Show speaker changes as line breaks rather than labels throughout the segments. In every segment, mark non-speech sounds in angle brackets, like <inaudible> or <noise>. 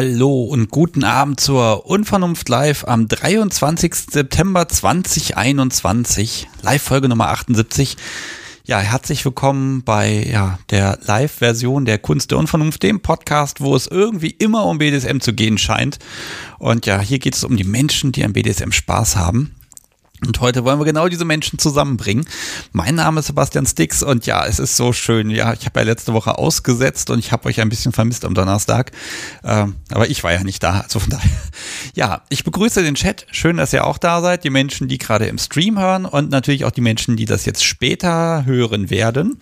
Hallo und guten Abend zur Unvernunft Live am 23. September 2021, Live-Folge Nummer 78. Ja, herzlich willkommen bei ja, der Live-Version der Kunst der Unvernunft, dem Podcast, wo es irgendwie immer um BDSM zu gehen scheint. Und ja, hier geht es um die Menschen, die am BDSM Spaß haben. Und heute wollen wir genau diese Menschen zusammenbringen. Mein Name ist Sebastian Stix und ja, es ist so schön. Ja, ich habe ja letzte Woche ausgesetzt und ich habe euch ein bisschen vermisst am Donnerstag. Ähm, aber ich war ja nicht da. Also von <laughs> daher. Ja, ich begrüße den Chat. Schön, dass ihr auch da seid. Die Menschen, die gerade im Stream hören und natürlich auch die Menschen, die das jetzt später hören werden.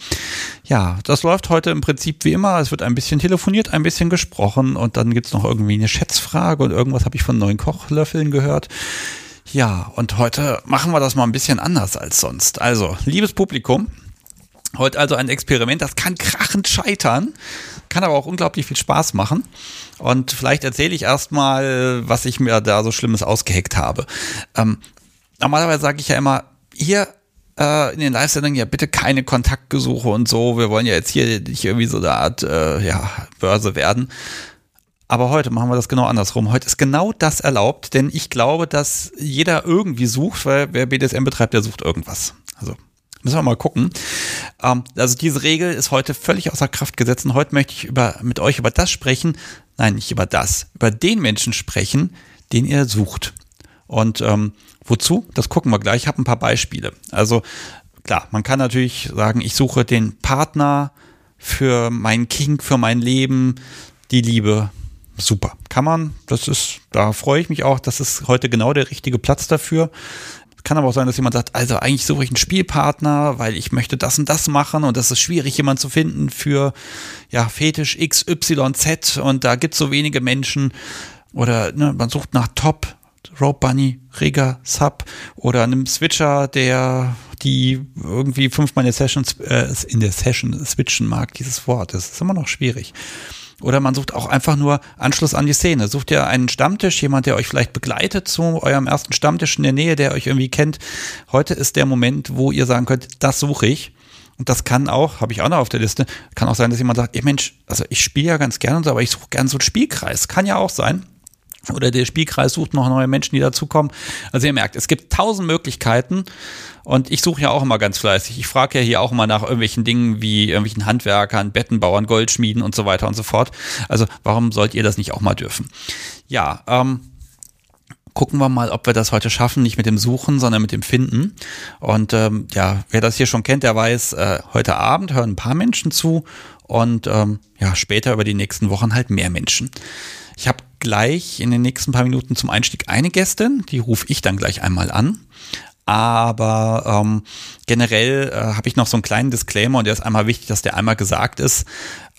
Ja, das läuft heute im Prinzip wie immer. Es wird ein bisschen telefoniert, ein bisschen gesprochen und dann gibt's noch irgendwie eine Schätzfrage und irgendwas habe ich von neuen Kochlöffeln gehört. Ja, und heute machen wir das mal ein bisschen anders als sonst. Also, liebes Publikum, heute also ein Experiment, das kann krachend scheitern, kann aber auch unglaublich viel Spaß machen. Und vielleicht erzähle ich erstmal, was ich mir da so Schlimmes ausgeheckt habe. Ähm, normalerweise sage ich ja immer, hier äh, in den Live-Sendungen ja bitte keine Kontaktgesuche und so. Wir wollen ja jetzt hier nicht irgendwie so eine Art äh, ja, Börse werden. Aber heute machen wir das genau andersrum. Heute ist genau das erlaubt, denn ich glaube, dass jeder irgendwie sucht, weil wer BDSM betreibt, der sucht irgendwas. Also müssen wir mal gucken. Ähm, also diese Regel ist heute völlig außer Kraft gesetzt und heute möchte ich über, mit euch über das sprechen. Nein, nicht über das. Über den Menschen sprechen, den ihr sucht. Und ähm, wozu? Das gucken wir gleich. Ich habe ein paar Beispiele. Also klar, man kann natürlich sagen, ich suche den Partner für mein King, für mein Leben, die Liebe, super. Kann man, das ist, da freue ich mich auch, das ist heute genau der richtige Platz dafür. Kann aber auch sein, dass jemand sagt, also eigentlich suche ich einen Spielpartner, weil ich möchte das und das machen und das ist schwierig, jemanden zu finden für ja, Fetisch XYZ und da gibt es so wenige Menschen. Oder ne, man sucht nach Top, Rope Bunny, Rigger, Sub oder einem Switcher, der die irgendwie fünfmal in der Session, äh, in der Session switchen mag, dieses Wort. Das ist immer noch schwierig. Oder man sucht auch einfach nur Anschluss an die Szene. Sucht ihr einen Stammtisch, jemand, der euch vielleicht begleitet zu eurem ersten Stammtisch in der Nähe, der euch irgendwie kennt. Heute ist der Moment, wo ihr sagen könnt, das suche ich. Und das kann auch, habe ich auch noch auf der Liste, kann auch sein, dass jemand sagt, ey Mensch, also ich spiele ja ganz gerne, aber ich suche gerne so einen Spielkreis. Kann ja auch sein. Oder der Spielkreis sucht noch neue Menschen, die dazukommen. Also ihr merkt, es gibt tausend Möglichkeiten und ich suche ja auch immer ganz fleißig. Ich frage ja hier auch immer nach irgendwelchen Dingen wie irgendwelchen Handwerkern, Bettenbauern, Goldschmieden und so weiter und so fort. Also warum sollt ihr das nicht auch mal dürfen? Ja, ähm, gucken wir mal, ob wir das heute schaffen, nicht mit dem Suchen, sondern mit dem Finden. Und ähm, ja, wer das hier schon kennt, der weiß, äh, heute Abend hören ein paar Menschen zu und ähm, ja, später über die nächsten Wochen halt mehr Menschen. Ich habe gleich in den nächsten paar Minuten zum Einstieg eine Gästin, die rufe ich dann gleich einmal an. Aber ähm, generell äh, habe ich noch so einen kleinen Disclaimer und der ist einmal wichtig, dass der einmal gesagt ist.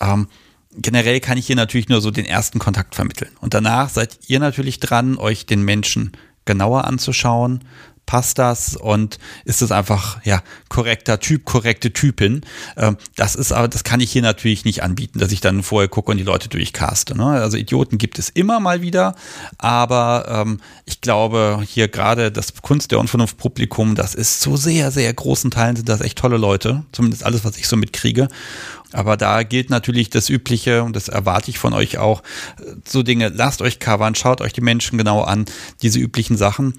Ähm, generell kann ich hier natürlich nur so den ersten Kontakt vermitteln. Und danach seid ihr natürlich dran, euch den Menschen genauer anzuschauen, passt das und ist es einfach ja korrekter Typ, korrekte Typin. Ähm, das ist aber, das kann ich hier natürlich nicht anbieten, dass ich dann vorher gucke und die Leute durchcaste. Ne? Also Idioten gibt es immer mal wieder, aber ähm, ich glaube hier gerade das Kunst der Unvernunft Publikum, das ist zu sehr, sehr großen Teilen sind das echt tolle Leute, zumindest alles, was ich so mitkriege. Aber da gilt natürlich das Übliche und das erwarte ich von euch auch. So Dinge, lasst euch covern, schaut euch die Menschen genau an, diese üblichen Sachen.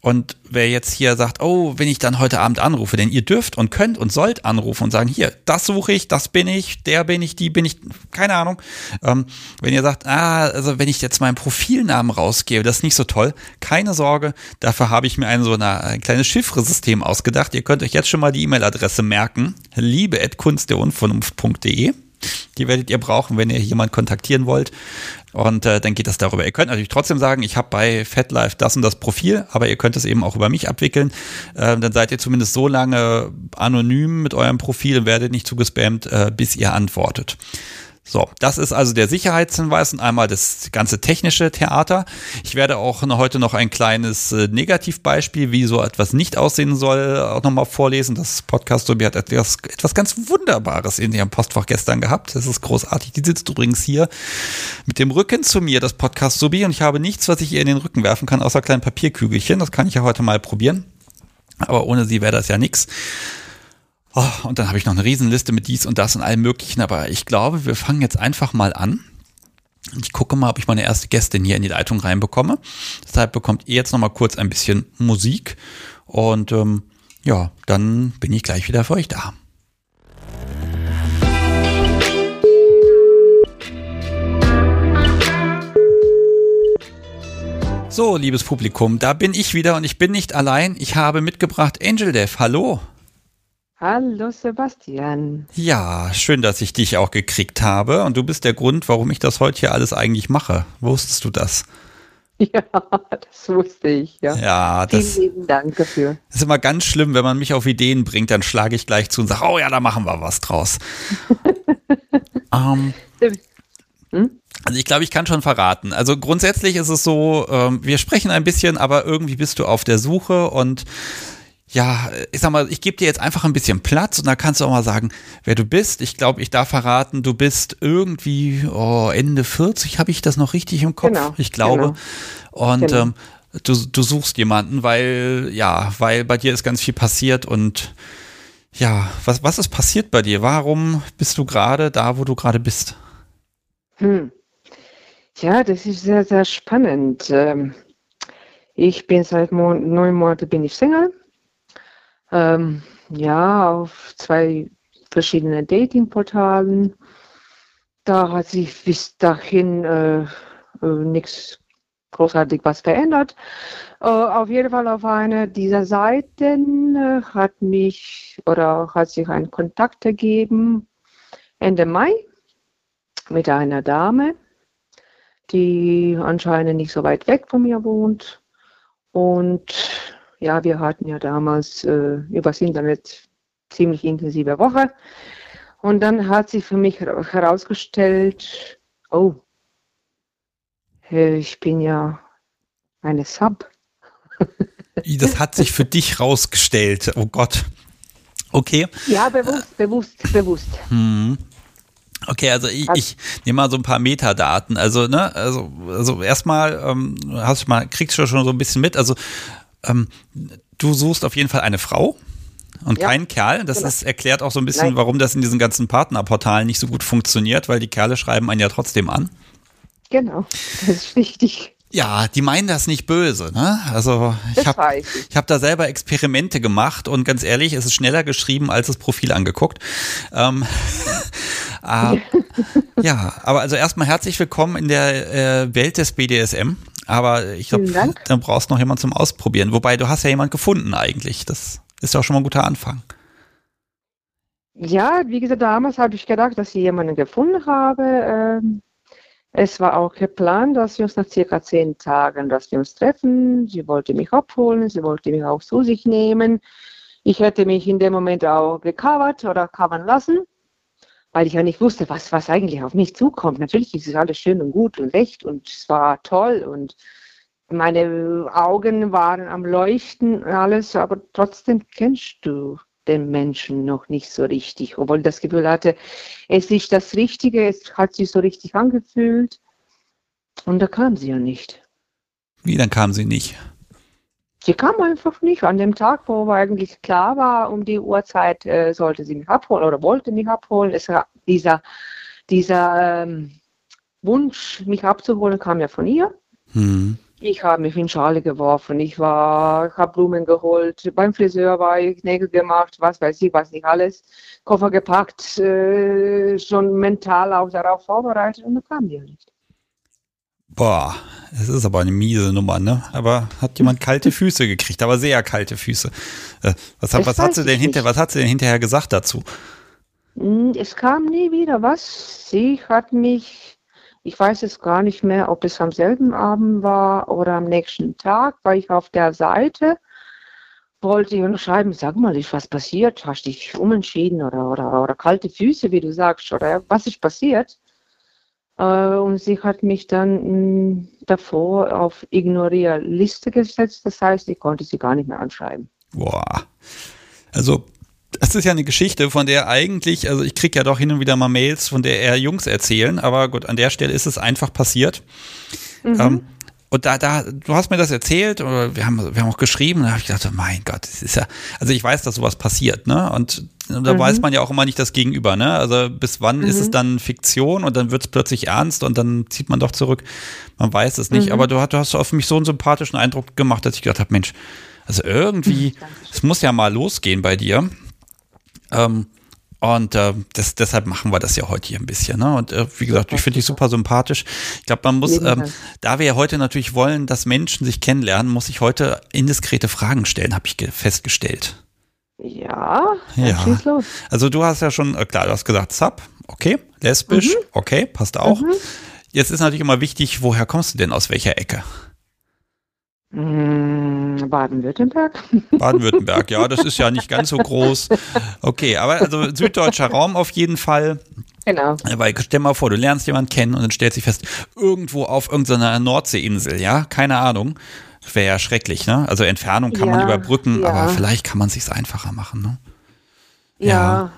Und wer jetzt hier sagt, oh, wenn ich dann heute Abend anrufe, denn ihr dürft und könnt und sollt anrufen und sagen, hier, das suche ich, das bin ich, der bin ich, die bin ich, keine Ahnung. Ähm, wenn ihr sagt, ah, also wenn ich jetzt meinen Profilnamen rausgebe, das ist nicht so toll, keine Sorge, dafür habe ich mir ein so eine, ein kleines Chiffresystem ausgedacht. Ihr könnt euch jetzt schon mal die E-Mail-Adresse merken, liebe.kunstderunvernunft.de. Die werdet ihr brauchen, wenn ihr jemand kontaktieren wollt. Und äh, dann geht das darüber. Ihr könnt natürlich trotzdem sagen, ich habe bei FatLife das und das Profil, aber ihr könnt es eben auch über mich abwickeln. Äh, dann seid ihr zumindest so lange anonym mit eurem Profil und werdet nicht zugespammt, äh, bis ihr antwortet. So, das ist also der Sicherheitshinweis und einmal das ganze technische Theater. Ich werde auch heute noch ein kleines äh, Negativbeispiel, wie so etwas nicht aussehen soll, auch nochmal vorlesen. Das Podcast Sobi hat etwas, etwas ganz Wunderbares in ihrem Postfach gestern gehabt. Das ist großartig. Die sitzt übrigens hier mit dem Rücken zu mir, das Podcast Sobi, und ich habe nichts, was ich ihr in den Rücken werfen kann, außer kleinen Papierkügelchen. Das kann ich ja heute mal probieren. Aber ohne sie wäre das ja nichts. Oh, und dann habe ich noch eine Riesenliste mit dies und das und allem Möglichen, aber ich glaube, wir fangen jetzt einfach mal an. Ich gucke mal, ob ich meine erste Gästin hier in die Leitung reinbekomme. Deshalb bekommt ihr jetzt noch mal kurz ein bisschen Musik und ähm, ja, dann bin ich gleich wieder für euch da. So, liebes Publikum, da bin ich wieder und ich bin nicht allein. Ich habe mitgebracht Angel Dev. Hallo.
Hallo Sebastian.
Ja, schön, dass ich dich auch gekriegt habe. Und du bist der Grund, warum ich das heute hier alles eigentlich mache. Wusstest du das? <laughs>
Ja, das wusste ich, ja.
Ja, das.
Vielen lieben Dank dafür.
Ist immer ganz schlimm, wenn man mich auf Ideen bringt, dann schlage ich gleich zu und sage, oh ja, da machen wir was draus. <laughs> ähm, hm? Also ich glaube, ich kann schon verraten. Also grundsätzlich ist es so, ähm, wir sprechen ein bisschen, aber irgendwie bist du auf der Suche und ja, ich sag mal, ich gebe dir jetzt einfach ein bisschen Platz und da kannst du auch mal sagen, wer du bist. Ich glaube, ich darf verraten, du bist irgendwie oh, Ende 40, habe ich das noch richtig im Kopf? Genau, ich glaube. Genau. Und genau. Ähm, du, du suchst jemanden, weil, ja, weil bei dir ist ganz viel passiert und ja, was, was ist passiert bei dir? Warum bist du gerade da, wo du gerade bist?
Hm. Ja, das ist sehr, sehr spannend. Ähm, ich bin seit neun Monaten bin ich Single. Ähm, ja, auf zwei verschiedenen Datingportalen. Da hat sich bis dahin äh, äh, nichts großartig was verändert. Äh, auf jeden Fall auf einer dieser Seiten äh, hat mich oder hat sich ein Kontakt ergeben Ende Mai mit einer Dame, die anscheinend nicht so weit weg von mir wohnt. Und ja, wir hatten ja damals äh, übers Internet ziemlich intensive Woche. Und dann hat sich für mich herausgestellt, oh, äh, ich bin ja eine Sub.
Das hat sich für dich herausgestellt. Oh Gott. Okay.
Ja, bewusst, bewusst, bewusst. Hm.
Okay, also ich, ich nehme mal so ein paar Metadaten. Also, ne, also, also erstmal ähm, hast du mal, kriegst du schon so ein bisschen mit. Also ähm, du suchst auf jeden Fall eine Frau und ja, keinen Kerl. Das genau. ist, erklärt auch so ein bisschen, Nein. warum das in diesen ganzen Partnerportalen nicht so gut funktioniert, weil die Kerle schreiben einen ja trotzdem an.
Genau, das ist wichtig.
Ja, die meinen das nicht böse, ne? Also ich habe ich. hab da selber Experimente gemacht und ganz ehrlich, es ist schneller geschrieben als das Profil angeguckt. Ähm, äh, <laughs> <laughs> ja, aber also erstmal herzlich willkommen in der äh, Welt des BDSM. Aber ich glaube, dann brauchst du noch jemanden zum Ausprobieren. Wobei du hast ja jemanden gefunden eigentlich. Das ist ja auch schon mal ein guter Anfang.
Ja, wie gesagt, damals habe ich gedacht, dass ich jemanden gefunden habe. Ähm es war auch geplant, dass wir uns nach circa zehn Tagen, dass wir uns treffen. Sie wollte mich abholen, sie wollte mich auch zu sich nehmen. Ich hätte mich in dem Moment auch gecovert oder covern lassen, weil ich ja nicht wusste, was, was eigentlich auf mich zukommt. Natürlich ist es alles schön und gut und recht und es war toll und meine Augen waren am Leuchten und alles, aber trotzdem kennst du den Menschen noch nicht so richtig, obwohl ich das Gefühl hatte, es ist das Richtige, es hat sich so richtig angefühlt. Und da kam sie ja nicht.
Wie, dann kam sie nicht?
Sie kam einfach nicht. An dem Tag, wo eigentlich klar war, um die Uhrzeit äh, sollte sie mich abholen oder wollte mich abholen. Es dieser dieser ähm, Wunsch, mich abzuholen, kam ja von ihr. Hm. Ich habe mich in Schale geworfen. Ich war, habe Blumen geholt. Beim Friseur war ich Nägel gemacht, was weiß ich, was nicht alles. Koffer gepackt, äh, schon mental auch darauf vorbereitet und dann kam die ja nicht.
Boah, es ist aber eine miese Nummer, ne? Aber hat jemand kalte Füße gekriegt, aber sehr kalte Füße. Äh, was, hat, was hat sie denn hinter, was hat sie denn hinterher gesagt dazu?
Hm, es kam nie wieder was. Sie hat mich ich weiß es gar nicht mehr, ob es am selben Abend war oder am nächsten Tag, war ich auf der Seite, wollte ich schreiben, sag mal, ist was passiert? Hast dich umentschieden oder, oder, oder kalte Füße, wie du sagst, oder was ist passiert? Äh, und sie hat mich dann mh, hm, davor auf Ignorierliste gesetzt, das heißt, ich konnte sie gar nicht mehr anschreiben.
Boah. Also das ist ja eine Geschichte, von der eigentlich, also ich kriege ja doch hin und wieder mal Mails, von der eher Jungs erzählen, aber gut, an der Stelle ist es einfach passiert. Mhm. Ähm, und da, da, du hast mir das erzählt, oder wir haben, wir haben auch geschrieben, und da habe ich gedacht, oh mein Gott, das ist ja, also ich weiß, dass sowas passiert, ne? Und da mhm. weiß man ja auch immer nicht das Gegenüber, ne? Also bis wann mhm. ist es mhm. dann Fiktion und dann wird es plötzlich ernst und dann zieht man doch zurück. Man weiß es nicht. Mhm. Aber du, du hast auf mich so einen sympathischen Eindruck gemacht, dass ich gedacht habe, Mensch, also irgendwie, es muss ja mal losgehen bei dir. Ähm, und äh, das, deshalb machen wir das ja heute hier ein bisschen. Ne? Und äh, wie gesagt, ich finde dich super sympathisch. Ich glaube, man muss, ähm, da wir ja heute natürlich wollen, dass Menschen sich kennenlernen, muss ich heute indiskrete Fragen stellen, habe ich festgestellt.
Ja,
ja. Also du hast ja schon, äh, klar, du hast gesagt, Sub, okay, lesbisch, mhm. okay, passt auch. Mhm. Jetzt ist natürlich immer wichtig, woher kommst du denn, aus welcher Ecke?
Mm, Baden-Württemberg. <laughs>
Baden-Württemberg, ja, das ist ja nicht ganz so groß. Okay, aber also süddeutscher Raum auf jeden Fall.
Genau.
Weil stell mal vor, du lernst jemanden kennen und dann stellt sich fest, irgendwo auf irgendeiner Nordseeinsel, ja, keine Ahnung. Wäre ja schrecklich, ne? Also Entfernung kann ja, man überbrücken, ja. aber vielleicht kann man es sich einfacher machen, ne?
Ja. ja.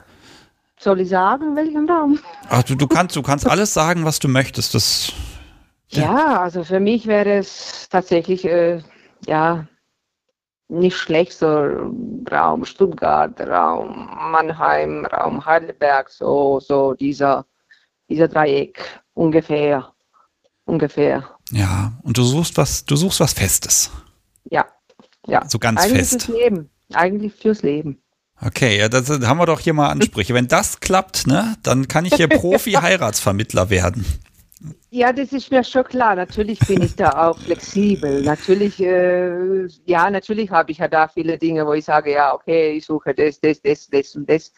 Soll ich sagen, welchen Raum?
Ach, du, du kannst, du kannst <laughs> alles sagen, was du möchtest. Das
ja, also für mich wäre es tatsächlich, äh, ja, nicht schlecht, so Raum Stuttgart, Raum Mannheim, Raum Heidelberg, so, so dieser, dieser Dreieck ungefähr, ungefähr.
Ja, und du suchst was, du suchst was Festes.
Ja, ja.
So ganz
Eigentlich
fest.
Fürs Leben. Eigentlich fürs Leben.
Okay, ja, das haben wir doch hier mal Ansprüche. Wenn das klappt, ne, dann kann ich hier <laughs> Profi-Heiratsvermittler werden.
Ja, das ist mir schon klar. Natürlich bin ich da auch flexibel. Natürlich, äh, ja, natürlich habe ich ja da viele Dinge, wo ich sage, ja, okay, ich suche das, das, das, das und das.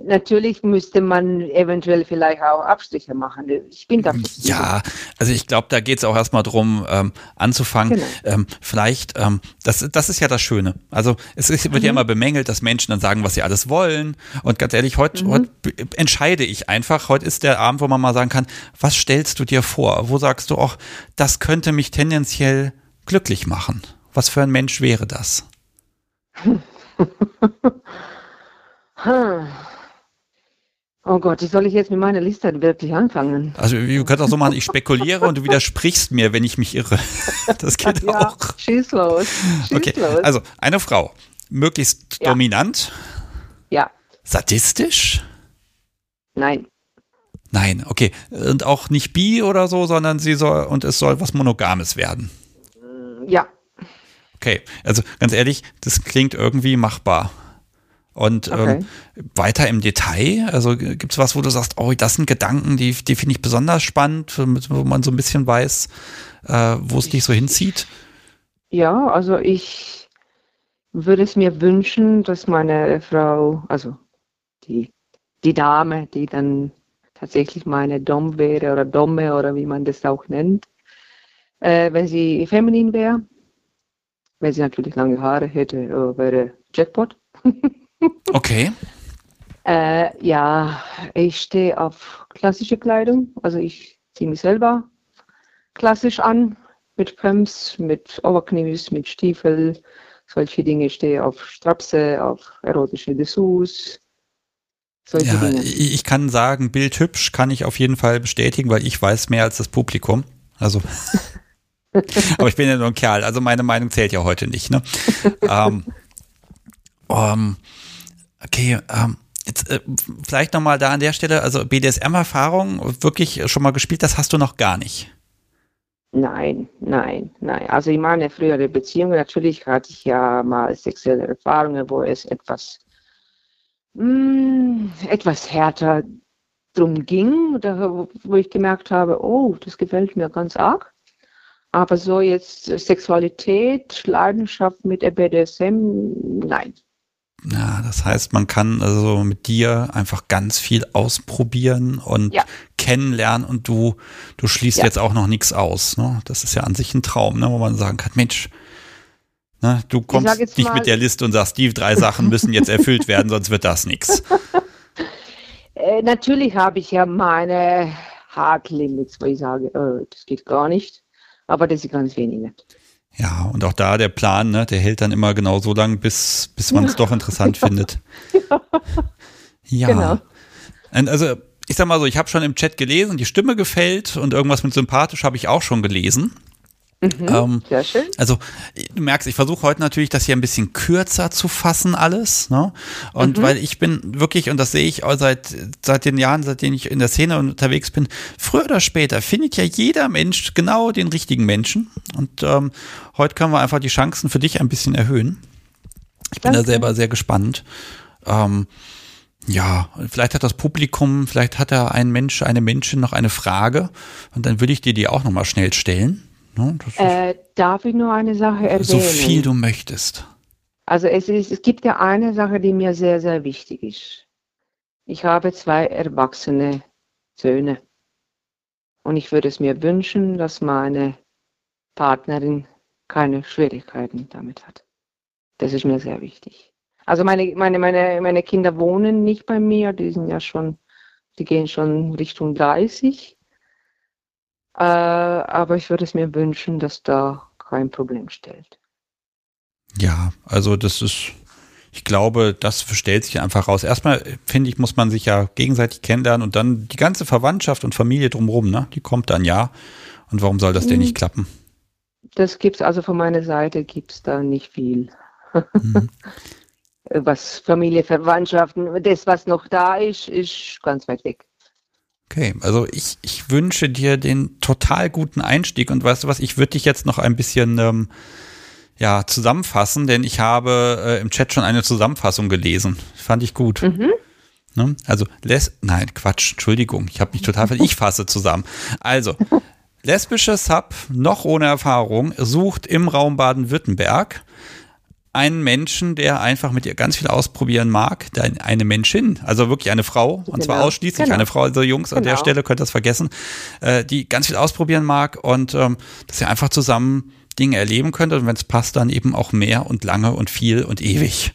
Natürlich müsste man eventuell vielleicht auch Abstriche machen. Ich bin da.
Ja, also ich glaube, da geht es auch erstmal drum, ähm, anzufangen. Genau. Ähm, vielleicht, ähm, das, das ist ja das Schöne. Also es ist, wird mhm. ja immer bemängelt, dass Menschen dann sagen, was sie alles wollen. Und ganz ehrlich, heute mhm. heut entscheide ich einfach. Heute ist der Abend, wo man mal sagen kann, was stellst du dir vor? Wo sagst du auch, das könnte mich tendenziell glücklich machen? Was für ein Mensch wäre das? <laughs>
hm. Oh Gott, wie soll ich jetzt mit meiner Liste wirklich anfangen?
Also, wir können auch so machen, ich spekuliere und du widersprichst mir, wenn ich mich irre. <laughs> Das geht ja, auch.
Schieß los.
Schieß okay, los. also eine Frau, möglichst ja. dominant.
Ja.
Sadistisch?
Nein.
Nein, okay. Und auch nicht bi oder so, sondern sie soll, und es soll was Monogames werden.
Ja.
Okay, also ganz ehrlich, das klingt irgendwie machbar. Und okay. ähm, weiter im Detail, also gibt es was, wo du sagst, oh, das sind Gedanken, die, die finde ich besonders spannend, wo man so ein bisschen weiß, äh, wo es dich so hinzieht?
Ja, also ich würde es mir wünschen, dass meine Frau, also die, die Dame, die dann tatsächlich meine Dom wäre oder Domme oder wie man das auch nennt, äh, wenn sie feminin wäre, wenn sie natürlich lange Haare hätte, äh, wäre Jackpot. <laughs> <laughs>
Okay.
Äh, ja, ich stehe auf klassische Kleidung. Also ich ziehe mich selber klassisch an, mit Pumps, mit Overknees, mit Stiefel, solche Dinge. Ich stehe auf Strapse, auf erotische Dessous.
Ja, Dinge. ich kann sagen, bildhübsch kann ich auf jeden Fall bestätigen, weil ich weiß mehr als das Publikum. Also, <laughs> aber ich bin ja nur ein Kerl, also meine Meinung zählt ja heute nicht. Ne? <laughs> ähm, um, Okay, ähm, jetzt äh, vielleicht nochmal da an der Stelle, also BDSM-Erfahrung wirklich schon mal gespielt, das hast du noch gar nicht.
Nein, nein, nein. Also in meiner früheren Beziehung natürlich hatte ich ja mal sexuelle Erfahrungen, wo es etwas, mh, mm, etwas härter drum ging, wo ich gemerkt habe, oh, das gefällt mir ganz arg. Aber so jetzt Sexualität, Leidenschaft mit BDSM, nein,
ja, das heißt, man kann also mit dir einfach ganz viel ausprobieren und ja. kennenlernen und du, du schließt ja. jetzt auch noch nichts aus. Ne? Das ist ja an sich ein Traum, ne? wo man sagen kann, Mensch, ne, du kommst nicht mal, mit der Liste und sagst, die drei Sachen müssen jetzt erfüllt werden, sonst wird das nichts. <laughs>
Äh, natürlich habe ich ja meine Hard Limits, wo ich sage, äh, das geht gar nicht, aber das sind ganz wenige.
Ja, und auch da der Plan, ne, der hält dann immer genau so lang, bis, bis man es doch interessant <laughs> findet. Ja. Genau. Und also, ich sag mal so, ich habe schon im Chat gelesen, die Stimme gefällt und irgendwas mit sympathisch habe ich auch schon gelesen. Mhm, ähm, sehr schön. Also du merkst, ich versuche heute natürlich, das hier ein bisschen kürzer zu fassen alles. Ne? Und mhm. weil ich bin wirklich, und das sehe ich auch seit, seit den Jahren, seitdem ich in der Szene unterwegs bin, früher oder später findet ja jeder Mensch genau den richtigen Menschen. Und ähm, heute können wir einfach die Chancen für dich ein bisschen erhöhen. Ich bin Danke. da selber sehr gespannt. Ähm, ja, vielleicht hat das Publikum, vielleicht hat da ein Mensch, eine Menschen noch eine Frage und dann würde ich dir die auch nochmal schnell stellen.
Ne? Äh, darf ich nur eine Sache erwähnen?
So viel du möchtest.
Also es, ist, es gibt ja eine Sache, die mir sehr, sehr wichtig ist. Ich habe zwei erwachsene Söhne. Und ich würde es mir wünschen, dass meine Partnerin keine Schwierigkeiten damit hat. Das ist mir sehr wichtig. Also meine, meine, meine, meine Kinder wohnen nicht bei mir, die sind ja schon, die gehen schon Richtung 30. Äh, aber ich würde es mir wünschen, dass da kein Problem stellt.
Ja, also das ist, ich glaube, das stellt sich einfach raus. Erstmal, finde ich, muss man sich ja gegenseitig kennenlernen und dann die ganze Verwandtschaft und Familie drumherum, ne? Die kommt dann ja. Und warum soll das denn nicht hm. klappen?
Das gibt's, also von meiner Seite gibt es da nicht viel. Mhm. <laughs> was Familie, Verwandtschaften, das, was noch da ist, ist ganz weit weg.
Okay, also ich, ich wünsche dir den total guten Einstieg und weißt du was, ich würde dich jetzt noch ein bisschen ähm, ja, zusammenfassen, denn ich habe äh, im Chat schon eine Zusammenfassung gelesen. Fand ich gut. Mhm. Ne? Also, les nein, Quatsch, Entschuldigung, ich habe mich total Ich fasse zusammen. Also, <laughs> lesbische Sub, noch ohne Erfahrung, sucht im Raum Baden-Württemberg einen Menschen, der einfach mit ihr ganz viel ausprobieren mag, eine Menschin, also wirklich eine Frau, und zwar genau. ausschließlich genau. eine Frau, also Jungs genau. an der genau. Stelle könnt ihr das vergessen, äh, die ganz viel ausprobieren mag und ähm, dass ihr einfach zusammen Dinge erleben könnt und wenn es passt, dann eben auch mehr und lange und viel und ewig.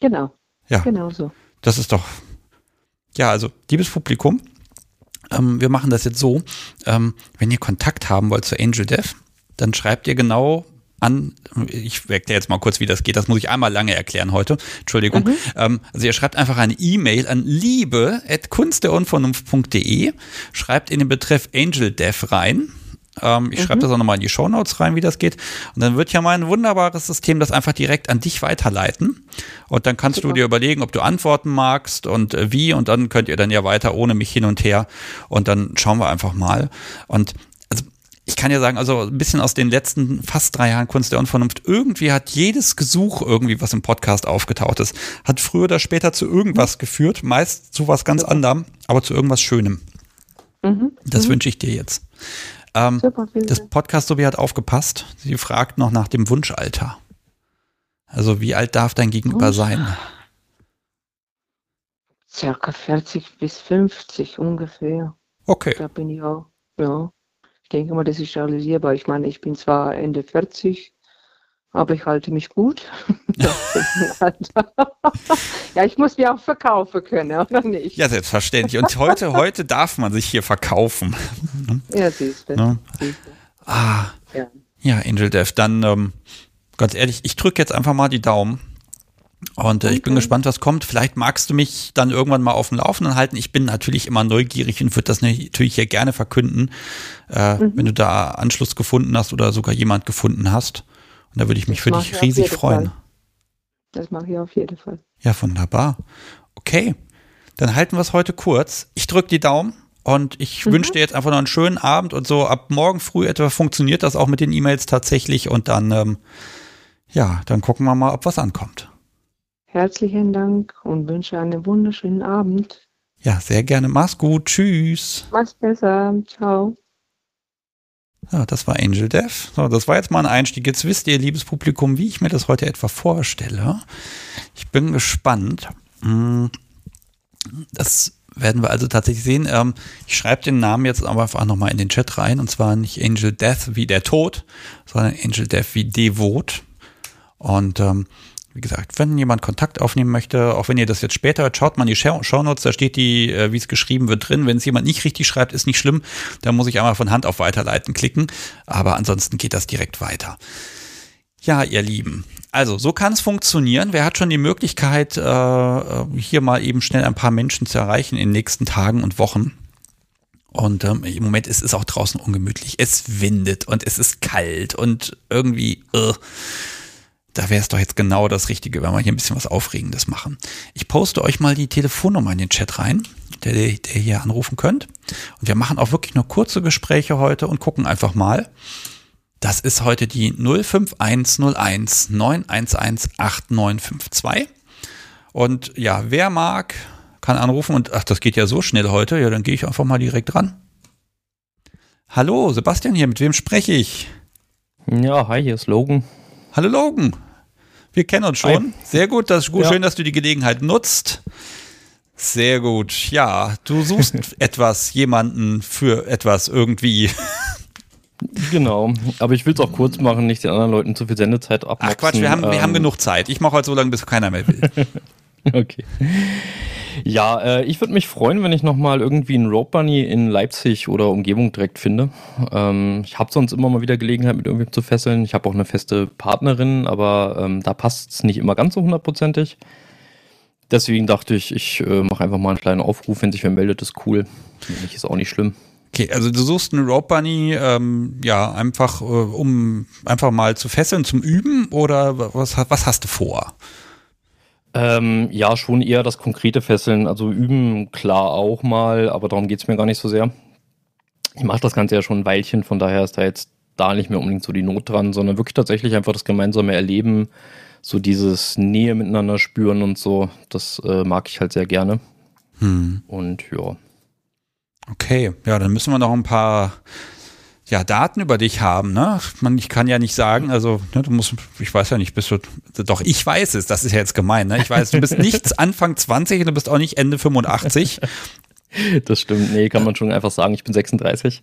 Genau.
Ja. Genau so. Das ist doch, ja, also, liebes Publikum, ähm, wir machen das jetzt so, ähm, wenn ihr Kontakt haben wollt zu Angel Death, dann schreibt ihr genau an, ich erkläre jetzt mal kurz, wie das geht, das muss ich einmal lange erklären heute, Entschuldigung. Mhm. Ähm, also ihr schreibt einfach eine E-Mail an liebe.kunstderunvernunft.de, schreibt in den Betreff Angel Dev rein, ähm, ich mhm. schreibe das auch nochmal in die Show Notes rein, wie das geht. Und dann wird ja mein wunderbares System das einfach direkt an dich weiterleiten. Und dann kannst Super. du dir überlegen, ob du antworten magst und äh, wie. Und dann könnt ihr dann ja weiter ohne mich hin und her. Und dann schauen wir einfach mal. Und ich kann ja sagen, also ein bisschen aus den letzten fast drei Jahren Kunst der Unvernunft, irgendwie hat jedes Gesuch irgendwie, was im Podcast aufgetaucht ist, hat früher oder später zu irgendwas geführt, meist zu was ganz anderem, aber zu irgendwas Schönem. Mhm. Das mhm. wünsche ich dir jetzt. Ähm, Super, das Podcast Sobi hat aufgepasst. Sie fragt noch nach dem Wunschalter. Also wie alt darf dein Gegenüber Wunsch. sein?
Circa 40 bis 50 ungefähr.
Okay.
Da bin ich auch, ja denke mal, das ist realisierbar. Ich meine, ich bin zwar Ende 40, aber ich halte mich gut. <laughs> <laughs> <laughs> ja, ich muss mich auch verkaufen können, oder nicht?
Ja, selbstverständlich. Und heute, heute darf man sich hier verkaufen.
ja, siehst du.
Ne? Ah, ja. ja, Angel Dev, dann ähm, ganz ehrlich, ich drücke jetzt einfach mal die Daumen und äh, ich bin gespannt, was kommt. Vielleicht magst du mich dann irgendwann mal auf dem Laufenden halten. Ich bin natürlich immer neugierig und würde das natürlich hier gerne verkünden, äh, mhm. wenn du da Anschluss gefunden hast oder sogar jemand gefunden hast. Und da würde ich mich das für dich riesig freuen. Fall.
Das mache ich auf jeden Fall.
Ja, wunderbar. Okay, dann halten wir es heute kurz. Ich drücke die Daumen und ich mhm. wünsche dir jetzt einfach noch einen schönen Abend und so ab morgen früh etwa funktioniert das auch mit den E-Mails tatsächlich und dann, ähm, ja, dann gucken wir mal, ob was ankommt.
Herzlichen Dank und wünsche einen wunderschönen Abend.
Ja, sehr gerne. Mach's gut. Tschüss.
Mach's besser. Ciao.
Ja, das war Angel Death. So, das war jetzt mal ein Einstieg. Jetzt wisst ihr, liebes Publikum, wie ich mir das heute etwa vorstelle. Ich bin gespannt. Hm, das werden wir also tatsächlich sehen. Ähm, ich schreibe den Namen jetzt aber einfach nochmal in den Chat rein. Und zwar nicht Angel Death wie der Tod, sondern Angel Death wie Devot. Und ähm, wie gesagt, wenn jemand Kontakt aufnehmen möchte, auch wenn ihr das jetzt später hört, schaut mal in die Shownotes, da steht die, äh, wie es geschrieben wird, drin. Wenn es jemand nicht richtig schreibt, ist nicht schlimm. Da muss ich einmal von Hand auf Weiterleiten klicken. Aber ansonsten geht das direkt weiter. Ja, ihr Lieben. Also, so kann es funktionieren. Wer hat schon die Möglichkeit, äh, hier mal eben schnell ein paar Menschen zu erreichen in den nächsten Tagen und Wochen? Und ähm, im Moment ist es auch draußen ungemütlich. Es windet und es ist kalt und irgendwie, uh, da wäre es doch jetzt genau das Richtige, wenn wir hier ein bisschen was Aufregendes machen. Ich poste euch mal die Telefonnummer in den Chat rein, der, der hier anrufen könnt. Und wir machen auch wirklich nur kurze Gespräche heute und gucken einfach mal. Das ist heute die 05101 911 8952. Und ja, wer mag, kann anrufen und ach, das geht ja so schnell heute. Ja, dann gehe ich einfach mal direkt ran. Hallo, Sebastian hier, mit wem spreche ich?
Ja, hi, hier ist Logan.
Hallo Logan. Wir kennen uns schon. Sehr gut, das ist gut, ja. schön, dass du die Gelegenheit nutzt. Sehr gut. Ja, du suchst <laughs> etwas, jemanden für etwas irgendwie.
Genau, aber ich will es auch kurz machen, nicht den anderen Leuten zu viel Sendezeit abmachen.
Ach Quatsch, wir haben, ähm, wir haben ähm, genug Zeit. Ich mache heute so lange, bis keiner mehr will. <laughs> <laughs>
okay. Ja, äh, ich würde mich freuen, wenn ich nochmal irgendwie einen Rope Bunny in Leipzig oder Umgebung direkt finde. Ähm, ich habe sonst immer mal wieder Gelegenheit, mit irgendwem zu fesseln. Ich habe auch eine feste Partnerin, aber ähm, da passt es nicht immer ganz so hundertprozentig. Deswegen dachte ich, ich äh, mache einfach mal einen kleinen Aufruf, wenn sich wer meldet, ist cool. Wenn nicht, ist auch nicht schlimm.
Okay, also du suchst einen Rope Bunny, ähm, ja, einfach, äh, um einfach mal zu fesseln, zum Üben oder was, was hast du vor?
Ähm, ja, schon eher das konkrete Fesseln. Also üben, klar auch mal, aber darum geht es mir gar nicht so sehr. Ich mache das Ganze ja schon ein Weilchen, von daher ist da jetzt da nicht mehr unbedingt so die Not dran, sondern wirklich tatsächlich einfach das gemeinsame Erleben, so dieses Nähe miteinander spüren und so, das äh, mag ich halt sehr gerne. Hm. Und ja.
Okay, ja, dann müssen wir noch ein paar ja, Daten über dich haben, ne? Man, ich kann ja nicht sagen, also, ne, du musst, ich weiß ja nicht, bist du, doch, ich weiß es, das ist ja jetzt gemein, ne? Ich weiß, du bist nicht Anfang 20 und du bist auch nicht Ende 85. <laughs>
Das stimmt, nee, kann man schon einfach sagen, ich bin 36.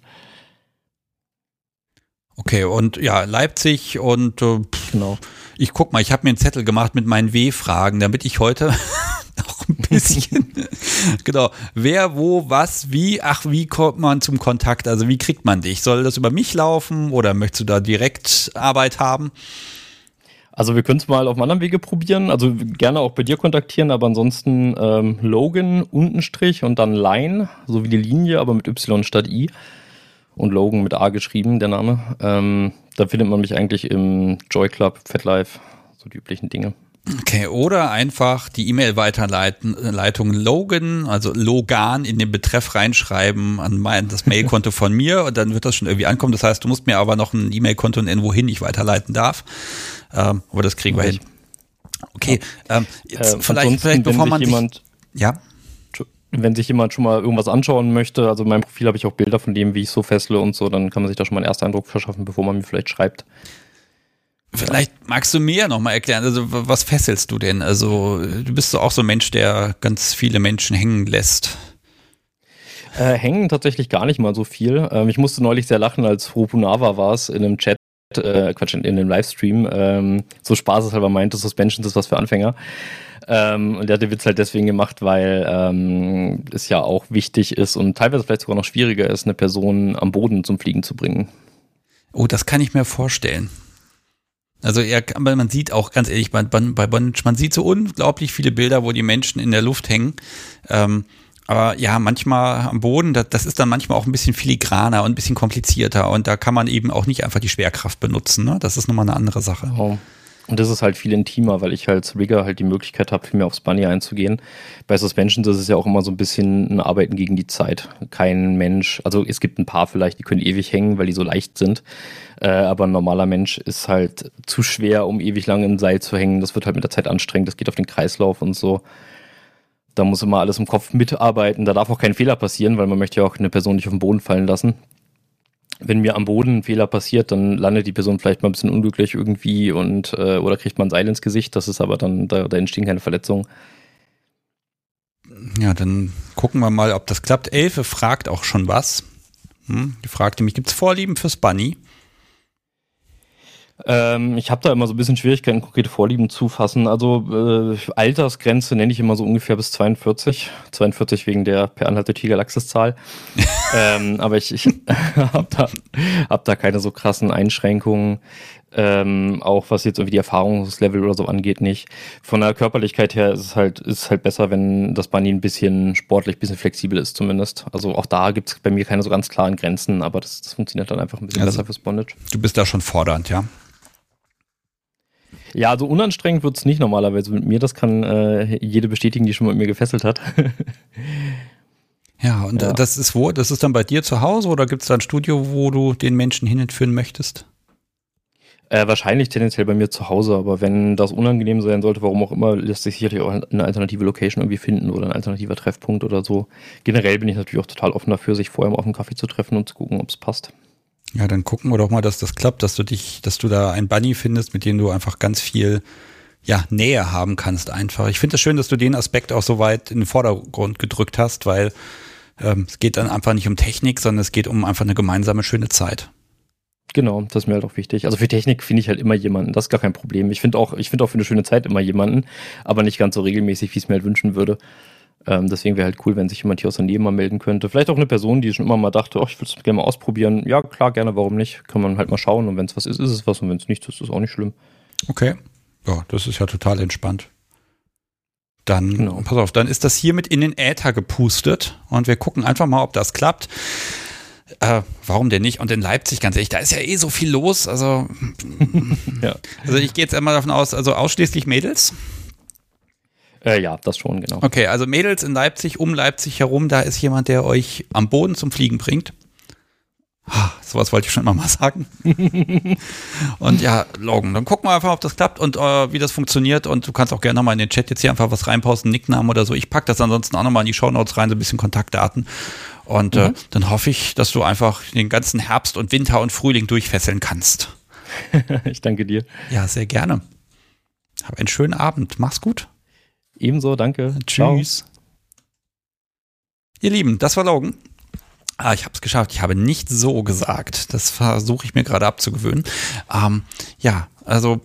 Okay, und ja, Leipzig und äh, genau. ich guck mal, ich habe mir einen Zettel gemacht mit meinen W-Fragen, damit ich heute ein <laughs> bisschen. genau. Wer, wo, was, wie, ach, wie kommt man zum Kontakt? Also wie kriegt man dich? Soll das über mich laufen oder möchtest du da direkt Arbeit haben?
Also wir können es mal auf einem anderen Wege probieren. Also gerne auch bei dir kontaktieren, aber ansonsten ähm, Logan untenstrich und dann Line, so wie die Linie, aber mit Y statt I. Und Logan mit A geschrieben, der Name. Ähm, da findet man mich eigentlich im Joy Club, FatLife, so die üblichen Dinge.
Okay, oder einfach die E-Mail-Weiterleitung Logan, also Logan in den Betreff reinschreiben an mein, das Mailkonto von mir und dann wird das schon irgendwie ankommen. Das heißt, du musst mir aber noch ein E-Mail-Konto nennen, wohin ich weiterleiten darf. Ähm, aber das kriegen wir hin. Okay, ähm,
jetzt äh, vielleicht, vielleicht bevor man jemand, dich, ja wenn sich jemand schon mal irgendwas anschauen möchte, also in meinem Profil habe ich auch Bilder von dem, wie ich so fessle und so, dann kann man sich da schon mal einen Ersteindruck verschaffen, bevor man mir vielleicht schreibt.
Vielleicht magst du mir noch mal erklären, also was fesselst du denn? Also du bist so auch so ein Mensch, der ganz viele Menschen hängen lässt.
Äh, hängen tatsächlich gar nicht mal so viel. Ähm, ich musste neulich sehr lachen, als Hopunava war es in einem Chat, äh, Quatsch, in, in einem Livestream, ähm, so spaßeshalber meinte, Suspensions ist was für Anfänger. Ähm, und der hat den Witz halt deswegen gemacht, weil ähm, es ja auch wichtig ist und teilweise vielleicht sogar noch schwieriger ist, eine Person am Boden zum Fliegen zu bringen.
Oh, das kann ich mir vorstellen. Also er, man sieht auch ganz ehrlich bei, bei Bondage, man sieht so unglaublich viele Bilder, wo die Menschen in der Luft hängen. Ähm, aber ja, manchmal am Boden, das, das ist dann manchmal auch ein bisschen filigraner und ein bisschen komplizierter und da kann man eben auch nicht einfach die Schwerkraft benutzen. Ne? Das ist nochmal eine andere Sache.
Oh. Und das ist halt viel intimer, weil ich als Rigger halt die Möglichkeit habe, viel mehr aufs Bunny einzugehen. Bei Suspensions ist es ja auch immer so ein bisschen ein Arbeiten gegen die Zeit. Kein Mensch, also es gibt ein paar vielleicht, die können ewig hängen, weil die so leicht sind. Äh, aber ein normaler Mensch ist halt zu schwer, um ewig lang im Seil zu hängen. Das wird halt mit der Zeit anstrengend, das geht auf den Kreislauf und so. Da muss immer alles im Kopf mitarbeiten. Da darf auch kein Fehler passieren, weil man möchte ja auch eine Person nicht auf den Boden fallen lassen wenn mir am Boden ein Fehler passiert, dann landet die Person vielleicht mal ein bisschen unglücklich irgendwie und äh, oder kriegt man ein Seil ins Gesicht. Das ist aber dann, da, da entstehen keine Verletzungen.
Ja, dann gucken wir mal, ob das klappt. Elfe fragt auch schon was. Hm, die fragt nämlich, gibt es Vorlieben fürs Bunny?
Ähm, ich habe da immer so ein bisschen Schwierigkeiten, konkrete Vorlieben zu fassen. Also äh, Altersgrenze nenne ich immer so ungefähr bis 42. 42 wegen der per Anhalte Tiger-Laxis-Zahl. <laughs> ähm, aber ich, ich <laughs> habe da, hab da keine so krassen Einschränkungen. Ähm, auch was jetzt irgendwie die Erfahrungslevel oder so angeht, nicht. Von der Körperlichkeit her ist es halt, ist es halt besser, wenn das Bunny ein bisschen sportlich, ein bisschen flexibel ist zumindest. Also auch da gibt es bei mir keine so ganz klaren Grenzen, aber das, das funktioniert dann einfach ein bisschen also, besser fürs Bondage.
Du bist da schon fordernd, ja?
Ja, also unanstrengend wird es nicht normalerweise mit mir. Das kann äh, jede bestätigen, die schon mit mir gefesselt hat. <laughs>
ja, und ja. das ist wo? Das ist dann bei dir zu Hause oder gibt es da ein Studio, wo du den Menschen hinführen möchtest?
Äh, wahrscheinlich tendenziell bei mir zu Hause, aber wenn das unangenehm sein sollte, warum auch immer, lässt sich sicherlich auch eine alternative Location irgendwie finden oder ein alternativer Treffpunkt oder so. Generell bin ich natürlich auch total offen dafür, sich vorher mal auf einen Kaffee zu treffen und zu gucken, ob es passt.
Ja, dann gucken wir doch mal, dass das klappt, dass du dich, dass du da ein Bunny findest, mit dem du einfach ganz viel ja, Nähe haben kannst einfach. Ich finde es schön, dass du den Aspekt auch so weit in den Vordergrund gedrückt hast, weil ähm, es geht dann einfach nicht um Technik, sondern es geht um einfach eine gemeinsame schöne Zeit.
Genau, das ist mir halt auch wichtig. Also für Technik finde ich halt immer jemanden, das ist gar kein Problem. Ich finde auch, ich finde auch für eine schöne Zeit immer jemanden, aber nicht ganz so regelmäßig, wie ich es mir halt wünschen würde. Ähm, deswegen wäre halt cool, wenn sich jemand hier aus der Nähe mal melden könnte. Vielleicht auch eine Person, die schon immer mal dachte, oh, ich würde es gerne mal ausprobieren. Ja, klar, gerne, warum nicht? Kann man halt mal schauen und wenn es was ist, ist es was und wenn es nichts ist, ist es auch nicht schlimm.
Okay. Ja, das ist ja total entspannt. Dann, genau. pass auf, dann ist das hiermit in den Äther gepustet und wir gucken einfach mal, ob das klappt. Äh, warum denn nicht? Und in Leipzig, ganz ehrlich, da ist ja eh so viel los. Also, <laughs> ja. also ich gehe jetzt einmal davon aus, also ausschließlich Mädels.
Äh, ja, das schon, genau.
Okay, also Mädels in Leipzig, um Leipzig herum, da ist jemand, der euch am Boden zum Fliegen bringt. Sowas wollte ich schon immer mal sagen. <laughs> und ja, Logan, dann gucken wir einfach, ob das klappt und äh, wie das funktioniert. Und du kannst auch gerne nochmal in den Chat jetzt hier einfach was reinposten, Nicknamen oder so. Ich packe das ansonsten auch nochmal in die Shownotes rein, so ein bisschen Kontaktdaten. Und äh, mhm. äh, dann hoffe ich, dass du einfach den ganzen Herbst und Winter und Frühling durchfesseln kannst. <laughs>
ich danke dir.
Ja, sehr gerne. Hab einen schönen Abend. Mach's gut.
Ebenso, danke.
Tschüss. Ihr Lieben, das war Logan. Ah, ich habe es geschafft. Ich habe nicht so gesagt. Das versuche ich mir gerade abzugewöhnen. Ähm, ja, also,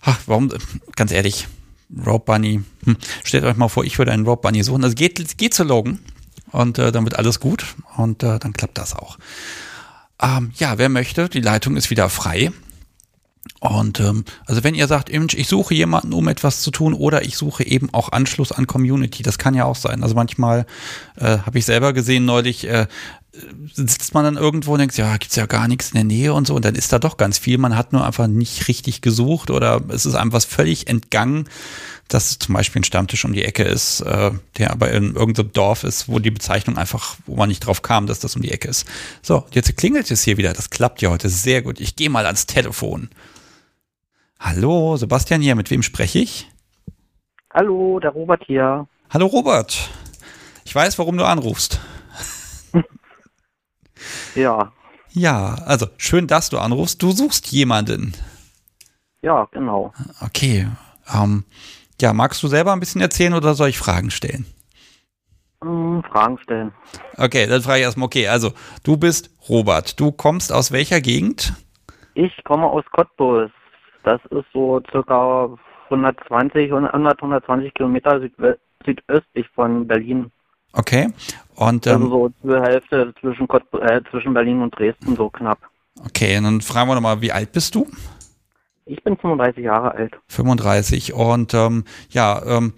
ach, warum, ganz ehrlich, Rope Bunny, hm, stellt euch mal vor, ich würde einen Rope Bunny suchen. Also geht, geht zu Logan und äh, dann wird alles gut und äh, dann klappt das auch. Ähm, ja, wer möchte, die Leitung ist wieder frei. Und ähm, also wenn ihr sagt, ich suche jemanden, um etwas zu tun, oder ich suche eben auch Anschluss an Community, das kann ja auch sein. Also manchmal äh, habe ich selber gesehen neulich, äh, sitzt man dann irgendwo und denkt, ja, gibt's ja gar nichts in der Nähe und so, und dann ist da doch ganz viel. Man hat nur einfach nicht richtig gesucht oder es ist einem was völlig entgangen, dass zum Beispiel ein Stammtisch um die Ecke ist, äh, der aber in irgendeinem Dorf ist, wo die Bezeichnung einfach, wo man nicht drauf kam, dass das um die Ecke ist. So, jetzt klingelt es hier wieder. Das klappt ja heute sehr gut. Ich gehe mal ans Telefon. Hallo, Sebastian hier, mit wem spreche ich?
Hallo, der Robert hier.
Hallo Robert. Ich weiß, warum du anrufst. <laughs>
ja.
Ja, also schön, dass du anrufst. Du suchst jemanden.
Ja, genau.
Okay. Ähm, ja, magst du selber ein bisschen erzählen oder soll ich Fragen stellen?
Hm, Fragen stellen.
Okay, dann frage ich erstmal, okay, also du bist Robert. Du kommst aus welcher Gegend?
Ich komme aus Cottbus. Das ist so circa 120, 100, 120 Kilometer südöstlich von Berlin.
Okay. Und,
also ähm, also so zur Hälfte zwischen, äh, zwischen Berlin und Dresden, so knapp.
Okay, und dann fragen wir nochmal, wie alt bist du?
Ich bin 35 Jahre alt.
35 und ähm, ja, ähm,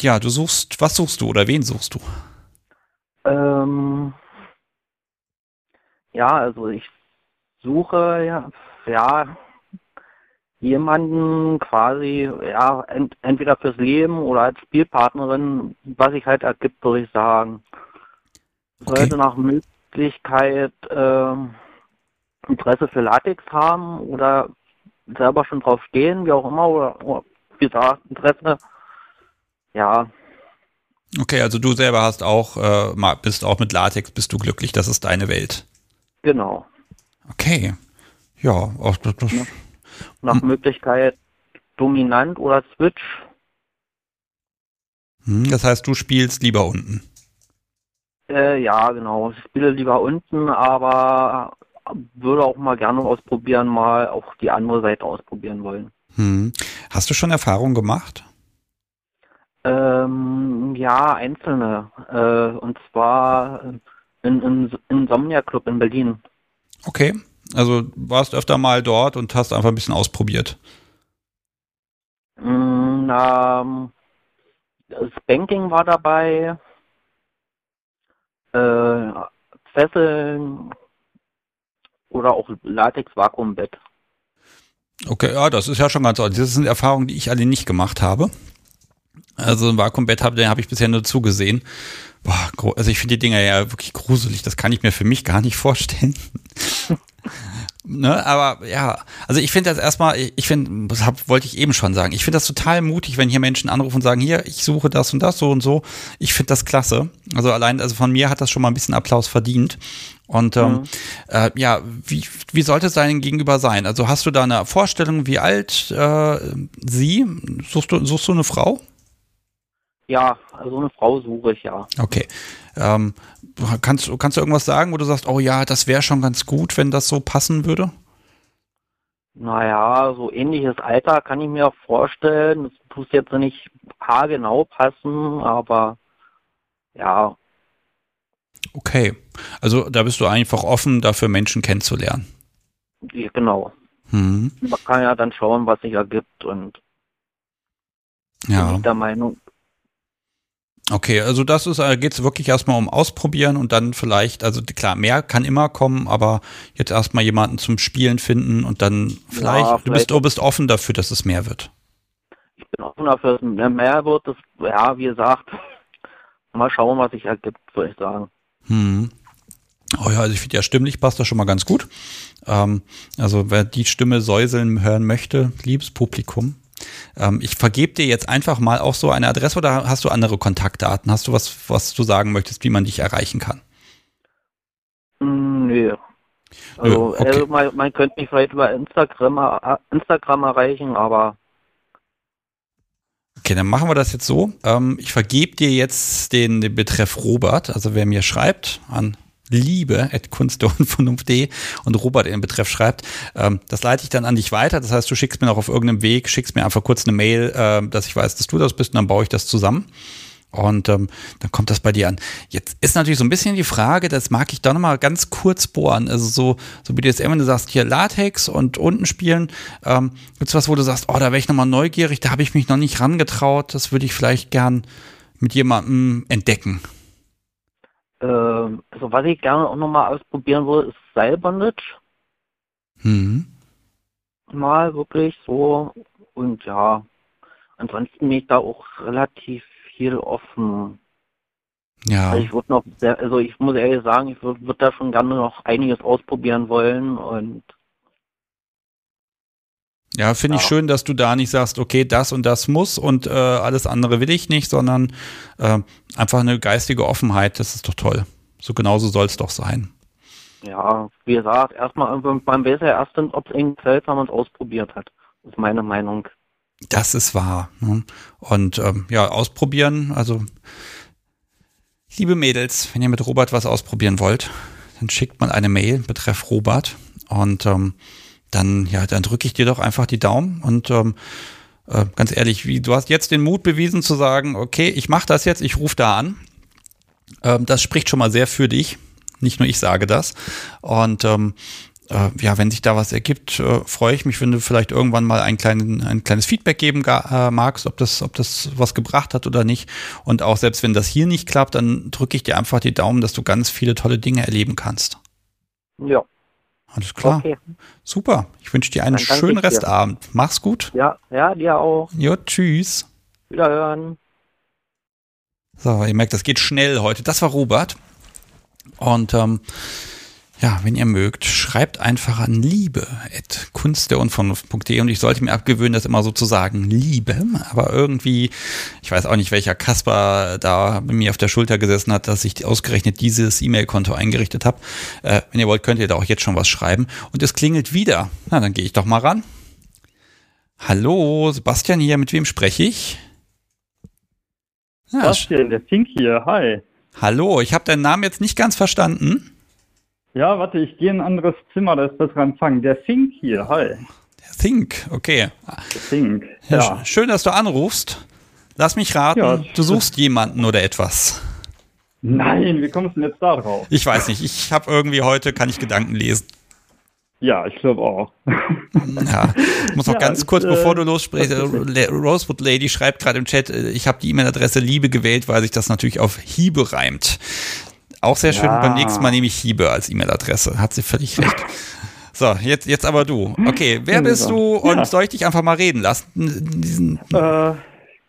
ja, du suchst, was suchst du oder wen suchst du?
Ähm, ja, also ich suche ja, ja jemanden quasi, ja, ent, entweder fürs Leben oder als Spielpartnerin, was sich halt ergibt, würde ich sagen. Okay. Sollte nach Möglichkeit äh, Interesse für Latex haben oder selber schon drauf stehen, wie auch immer, oder, oder wie gesagt, Interesse. Ja.
Okay, also du selber hast auch, äh, bist auch mit Latex, bist du glücklich, das ist deine Welt.
Genau.
Okay. Ja, auch das, das ja.
Nach hm. Möglichkeit dominant oder Switch.
Hm, das heißt, du spielst lieber unten.
Äh, ja, genau. Ich spiele lieber unten, aber würde auch mal gerne ausprobieren, mal auch die andere Seite ausprobieren wollen.
Hm. Hast du schon Erfahrungen gemacht?
Ähm, ja, einzelne. Äh, und zwar in, in, in Insomnia Club in Berlin.
Okay. Also warst öfter mal dort und hast einfach ein bisschen ausprobiert.
Mm, ähm, das Banking war dabei, äh, Fesseln oder auch Latex-Vakuumbett.
Okay, ja, das ist ja schon ganz ordentlich. Das sind Erfahrungen, die ich alle nicht gemacht habe. Also ein Vakuumbett habe hab ich bisher nur zugesehen. Boah, also ich finde die Dinger ja wirklich gruselig. Das kann ich mir für mich gar nicht vorstellen. <laughs> Ne, aber ja, also ich finde das erstmal, ich finde, das hab, wollte ich eben schon sagen, ich finde das total mutig, wenn hier Menschen anrufen und sagen, hier, ich suche das und das so und so. Ich finde das klasse. Also allein, also von mir hat das schon mal ein bisschen Applaus verdient. Und ähm, mhm. äh, ja, wie, wie sollte es deinem Gegenüber sein? Also hast du da eine Vorstellung, wie alt äh, sie? Suchst du, suchst du eine Frau?
Ja, also eine Frau suche ich ja.
Okay. Ähm, kannst, kannst du irgendwas sagen, wo du sagst, oh ja, das wäre schon ganz gut, wenn das so passen würde?
Naja, so ähnliches Alter kann ich mir vorstellen. Das muss jetzt nicht haargenau passen, aber ja.
Okay. Also da bist du einfach offen, dafür Menschen kennenzulernen.
Ja, genau. Hm. Man kann ja dann schauen, was sich ergibt und
ja. bin
ich der Meinung,
Okay, also das ist, äh, geht es wirklich erstmal um Ausprobieren und dann vielleicht, also klar, mehr kann immer kommen, aber jetzt erstmal jemanden zum Spielen finden und dann vielleicht, ja, vielleicht du, bist, du bist offen dafür, dass es mehr wird.
Ich bin offen dafür, dass es mehr wird. Das, ja, wie gesagt, mal schauen, was sich ergibt, würde ich sagen.
Hm. Oh ja, also ich finde ja stimmlich passt das schon mal ganz gut. Ähm, also wer die Stimme säuseln hören möchte, liebes Publikum, ähm, ich vergebe dir jetzt einfach mal auch so eine Adresse oder hast du andere Kontaktdaten? Hast du was, was du sagen möchtest, wie man dich erreichen kann?
Mm, nö. Also, okay. also man, man, könnte mich vielleicht über Instagram, äh, Instagram erreichen, aber.
Okay, dann machen wir das jetzt so. Ähm, ich vergebe dir jetzt den, den Betreff Robert, also wer mir schreibt an liebe at kunstundvernunft.de und Robert in Betreff schreibt, ähm, das leite ich dann an dich weiter. Das heißt, du schickst mir noch auf irgendeinem Weg, schickst mir einfach kurz eine Mail, äh, dass ich weiß, dass du das bist und dann baue ich das zusammen. Und ähm, dann kommt das bei dir an. Jetzt ist natürlich so ein bisschen die Frage, das mag ich doch nochmal ganz kurz bohren. Also so, so wie du jetzt immer sagst, hier Latex und unten spielen. Ähm, Gibt es was, wo du sagst, oh, da wäre ich nochmal neugierig, da habe ich mich noch nicht rangetraut, das würde ich vielleicht gern mit jemandem entdecken.
Äh, also was ich gerne auch nochmal ausprobieren würde, ist Seilbondage. Mhm. Mal wirklich so. Und ja, ansonsten bin ich da auch relativ viel offen.
Ja.
Also ich würde noch sehr, also ich muss ehrlich sagen, ich würde würd da schon gerne noch einiges ausprobieren wollen und
ja, finde ich schön, dass du da nicht sagst, okay, das und das muss und äh, alles andere will ich nicht, sondern äh, einfach eine geistige Offenheit, das ist doch toll. So genauso soll es doch sein.
Ja, wie gesagt, erstmal, man weiß ja erst, ob es ihnen gefällt, wenn man es ausprobiert hat. Das ist meine Meinung.
Das ist wahr. Ne? Und ähm, ja, ausprobieren, also liebe Mädels, wenn ihr mit Robert was ausprobieren wollt, dann schickt mal eine Mail betreff Robert und ähm, dann, ja, dann drücke ich dir doch einfach die Daumen und ähm, äh, ganz ehrlich, wie, du hast jetzt den Mut bewiesen zu sagen, okay, ich mache das jetzt, ich rufe da an. Ähm, das spricht schon mal sehr für dich. Nicht nur ich sage das. Und ähm, äh, ja, wenn sich da was ergibt, äh, freue ich mich, wenn du vielleicht irgendwann mal ein, kleinen, ein kleines Feedback geben äh, magst, ob das, ob das was gebracht hat oder nicht. Und auch selbst wenn das hier nicht klappt, dann drücke ich dir einfach die Daumen, dass du ganz viele tolle Dinge erleben kannst.
Ja,
alles klar. Okay. Super. Ich wünsche dir einen schönen Restabend. Dir. Mach's gut.
Ja, ja, dir auch.
Jo, tschüss.
Wiederhören.
So, ihr merkt, das geht schnell heute. Das war Robert. Und ähm, ja, wenn ihr mögt, schreibt einfach an liebe at kunstderunvernunft.de und ich sollte mir abgewöhnen, das immer so zu sagen, Liebe, aber irgendwie, ich weiß auch nicht, welcher Kasper da bei mir auf der Schulter gesessen hat, dass ich ausgerechnet dieses E-Mail-Konto eingerichtet habe. Äh, wenn ihr wollt, könnt ihr da auch jetzt schon was schreiben und es klingelt wieder. Na, dann gehe ich doch mal ran. Hallo, Sebastian hier, mit wem spreche ich?
Ja, Sebastian, der Fink hier, hi.
Hallo, ich habe deinen Namen jetzt nicht ganz verstanden.
Ja, warte, ich gehe in ein anderes Zimmer, da ist besser Empfang. Der Think hier, hi.
Der Think, okay.
Der Think, ja. ja.
Schön, dass du anrufst. Lass mich raten, ja, du suchst jemanden oder etwas.
Nein, wie kommst du denn jetzt da drauf?
Ich weiß nicht, ich habe irgendwie heute, kann ich Gedanken lesen.
Ja, ich glaube auch. <laughs>
Ja, ich muss noch ja, ganz kurz, äh, bevor du lossprichst, äh, Rosewood Lady schreibt gerade im Chat, äh, ich habe die E-Mail-Adresse Liebe gewählt, weil sich das natürlich auf Hiebe reimt. Auch sehr schön, ja. beim nächsten Mal nehme ich Hiebe als E-Mail-Adresse. Hat sie völlig <laughs> recht. So, jetzt, jetzt aber du. Okay, wer bist du und ja. soll ich dich einfach mal reden lassen?
Äh, ja,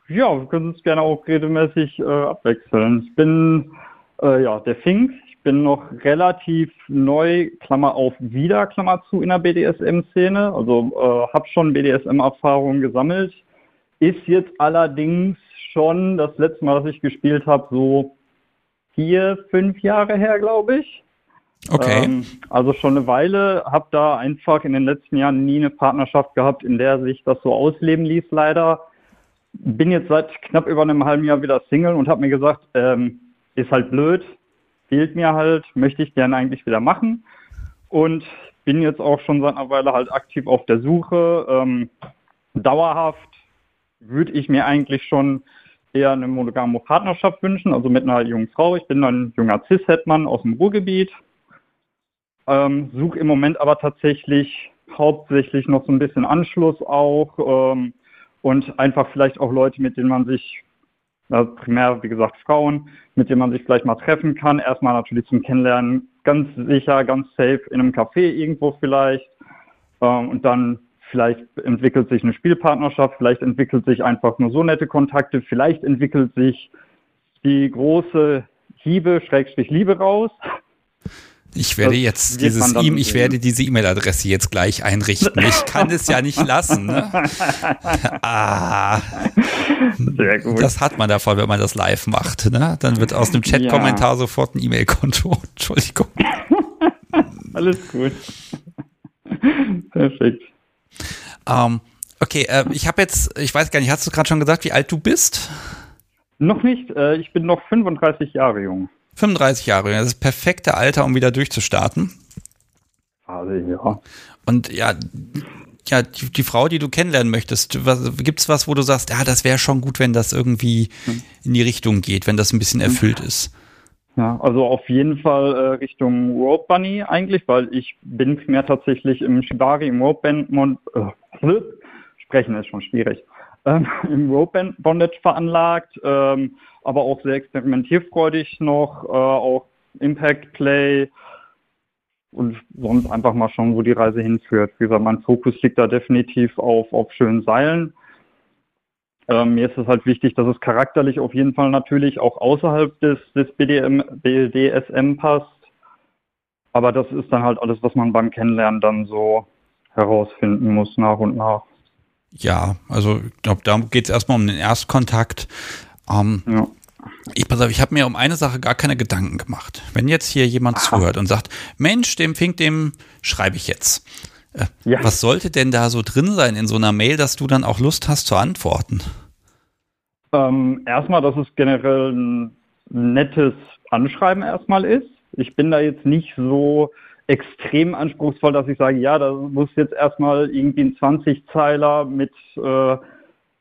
wir können uns gerne auch regelmäßig äh, abwechseln. Ich bin äh, ja der Fink. Ich bin noch relativ neu, Klammer auf, wieder, Klammer zu, in der BDSM-Szene. Also äh, habe schon BDSM-Erfahrungen gesammelt. Ist jetzt allerdings schon das letzte Mal, dass ich gespielt habe, so vier, fünf Jahre her, glaube ich.
Okay. Ähm,
also schon eine Weile, habe da einfach in den letzten Jahren nie eine Partnerschaft gehabt, in der sich das so ausleben ließ, leider. Bin jetzt seit knapp über einem halben Jahr wieder Single und habe mir gesagt, ähm, ist halt blöd, fehlt mir halt, möchte ich gerne eigentlich wieder machen. Und bin jetzt auch schon seit einer Weile halt aktiv auf der Suche. Ähm, dauerhaft würde ich mir eigentlich schon eher eine monogame Partnerschaft wünschen, also mit einer jungen Frau. Ich bin ein junger Cis-Hetman aus dem Ruhrgebiet. Ähm, suche im Moment aber tatsächlich hauptsächlich noch so ein bisschen Anschluss auch ähm, und einfach vielleicht auch Leute, mit denen man sich, also primär wie gesagt Frauen, mit denen man sich vielleicht mal treffen kann. Erstmal natürlich zum Kennenlernen, ganz sicher, ganz safe in einem Café irgendwo vielleicht. Ähm, und dann vielleicht entwickelt sich eine Spielpartnerschaft, vielleicht entwickelt sich einfach nur so nette Kontakte, vielleicht entwickelt sich die große Hiebe, Schrägstrich Liebe raus.
Ich werde jetzt dieses e ich werde diese E-Mail-Adresse jetzt gleich einrichten. Ich kann es ja nicht lassen. Ne? <laughs> Ah, Sehr gut. Das hat man davon, wenn man das live macht. Ne? Dann wird aus dem Chat-Kommentar ja. sofort ein E-Mail-Konto. <laughs> Entschuldigung.
Alles gut. Perfekt.
Ähm, okay, äh, ich habe jetzt, ich weiß gar nicht, hast du gerade schon gesagt, wie alt du bist?
Noch nicht. Äh, ich bin noch 35 Jahre jung.
35 Jahre, das ist das perfekte Alter, um wieder durchzustarten.
Also, ja.
Und ja, ja, die, die, Frau, die du kennenlernen möchtest, gibt es was, wo du sagst, ja, das wäre schon gut, wenn das irgendwie hm. in die Richtung geht, wenn das ein bisschen erfüllt ist?
Ja, also auf jeden Fall äh, Richtung Rope Bunny eigentlich, weil ich bin primär tatsächlich im Shibari, im Rope Band, äh, sprechen ist schon schwierig, ähm, <laughs> im Rope Bondage veranlagt, ähm, aber auch sehr experimentierfreudig noch, äh, auch Impact Play und sonst einfach mal schauen, wo die Reise hinführt. Wie gesagt, mein Fokus liegt da definitiv auf, auf schönen Seilen ähm, mir ist es halt wichtig, dass es charakterlich auf jeden Fall natürlich auch außerhalb des, des BDM, BDSM passt. Aber das ist dann halt alles, was man beim Kennenlernen dann so herausfinden muss nach und nach.
Ja, also ich glaube, da geht es erstmal um den Erstkontakt. Ähm, ja. Ich, pass auf, ich habe mir um eine Sache gar keine Gedanken gemacht. Wenn jetzt hier jemand Aha. zuhört und sagt, Mensch, dem Fink, dem schreibe ich jetzt. Äh, ja. Was sollte denn da so drin sein in so einer Mail, dass du dann auch Lust hast zu antworten?
Ähm, erstmal, dass es generell ein nettes Anschreiben erstmal ist. Ich bin da jetzt nicht so extrem anspruchsvoll, dass ich sage, ja, da muss jetzt erstmal irgendwie ein 20-Zeiler mit äh,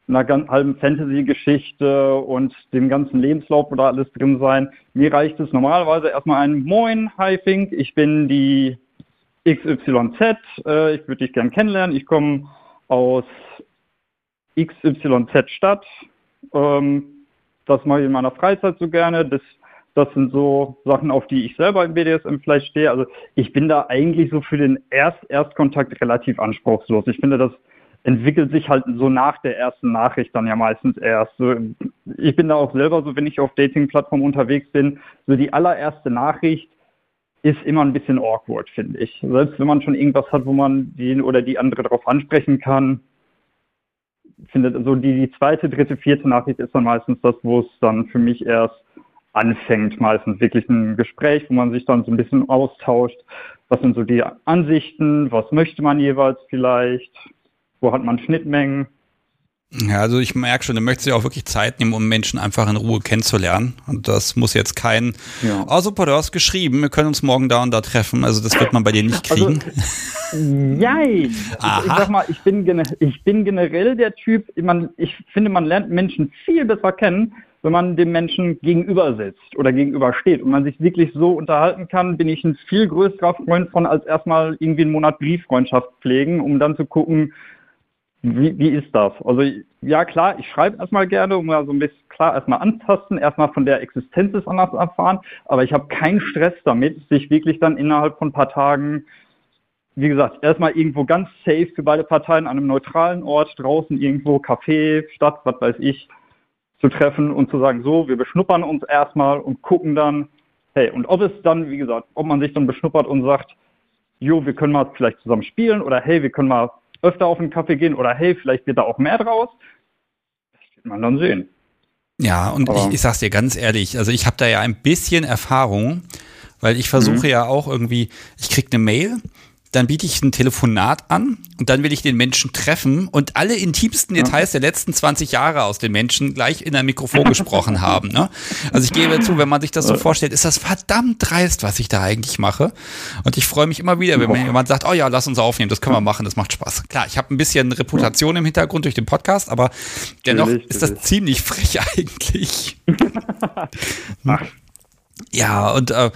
einer ganz, halben Fantasy-Geschichte und dem ganzen Lebenslauf oder alles drin sein. Mir reicht es normalerweise erstmal ein Moin, hi Fink, ich bin die XYZ, äh, ich würde dich gern kennenlernen, ich komme aus XYZ Stadt, ähm, das mache ich in meiner Freizeit so gerne, das, das sind so Sachen, auf die ich selber im BDSM vielleicht stehe. Also ich bin da eigentlich so für den Erst Erstkontakt relativ anspruchslos. Ich finde, das entwickelt sich halt so nach der ersten Nachricht dann ja meistens erst. So, ich bin da auch selber so, wenn ich auf Dating-Plattformen unterwegs bin, so die allererste Nachricht ist immer ein bisschen awkward, finde ich. Selbst wenn man schon irgendwas hat, wo man den oder die andere darauf ansprechen kann, findet so die, die zweite, dritte, vierte Nachricht ist dann meistens das, wo es dann für mich erst anfängt, meistens wirklich ein Gespräch, wo man sich dann so ein bisschen austauscht. Was sind so die Ansichten? Was möchte man jeweils vielleicht? Wo hat man Schnittmengen?
Ja, also ich merke schon, du möchtest ja auch wirklich Zeit nehmen, um Menschen einfach in Ruhe kennenzulernen. Und das muss jetzt kein, ja. oh super, du hast geschrieben, wir können uns morgen da und da treffen. Also das wird man bei dir nicht also, kriegen.
Also, nein. Aha. Ich, sag mal, ich bin, ich bin generell der Typ, man, ich finde, man lernt Menschen viel besser kennen, wenn man dem Menschen gegenüber sitzt oder gegenübersteht und man sich wirklich so unterhalten kann, bin ich ein viel größerer Freund von, als erstmal irgendwie einen Monat Brieffreundschaft pflegen, um dann zu gucken, wie, wie ist das? Also ja klar, ich schreibe erstmal gerne, um mal so ein bisschen klar erstmal antasten, erstmal von der Existenz des anderen erfahren, aber ich habe keinen Stress damit, sich wirklich dann innerhalb von ein paar Tagen, wie gesagt, erstmal irgendwo ganz safe für beide Parteien an einem neutralen Ort, draußen irgendwo, Café, Stadt, was weiß ich, zu treffen und zu sagen, so, wir beschnuppern uns erstmal und gucken dann, hey, und ob es dann, wie gesagt, ob man sich dann beschnuppert und sagt, jo, wir können mal vielleicht zusammen spielen oder hey, wir können mal öfter auf einen Kaffee gehen oder hey, vielleicht wird da auch mehr draus. Das wird man dann sehen.
Ja, und ich, ich sag's dir ganz ehrlich, also ich habe da ja ein bisschen Erfahrung, weil ich versuche mhm. ja auch irgendwie, ich krieg eine Mail dann biete ich ein Telefonat an und dann will ich den Menschen treffen und alle intimsten Details der letzten 20 Jahre aus den Menschen gleich in ein Mikrofon gesprochen <laughs> haben. Ne? Also ich gebe zu, wenn man sich das so vorstellt, ist das verdammt dreist, was ich da eigentlich mache. Und ich freue mich immer wieder, wenn mir jemand sagt, oh ja, lass uns aufnehmen, das können wir machen, das macht Spaß. Klar, ich habe ein bisschen Reputation im Hintergrund durch den Podcast, aber dennoch ist das ziemlich frech <laughs> eigentlich. <laughs> Ach, ja, und äh,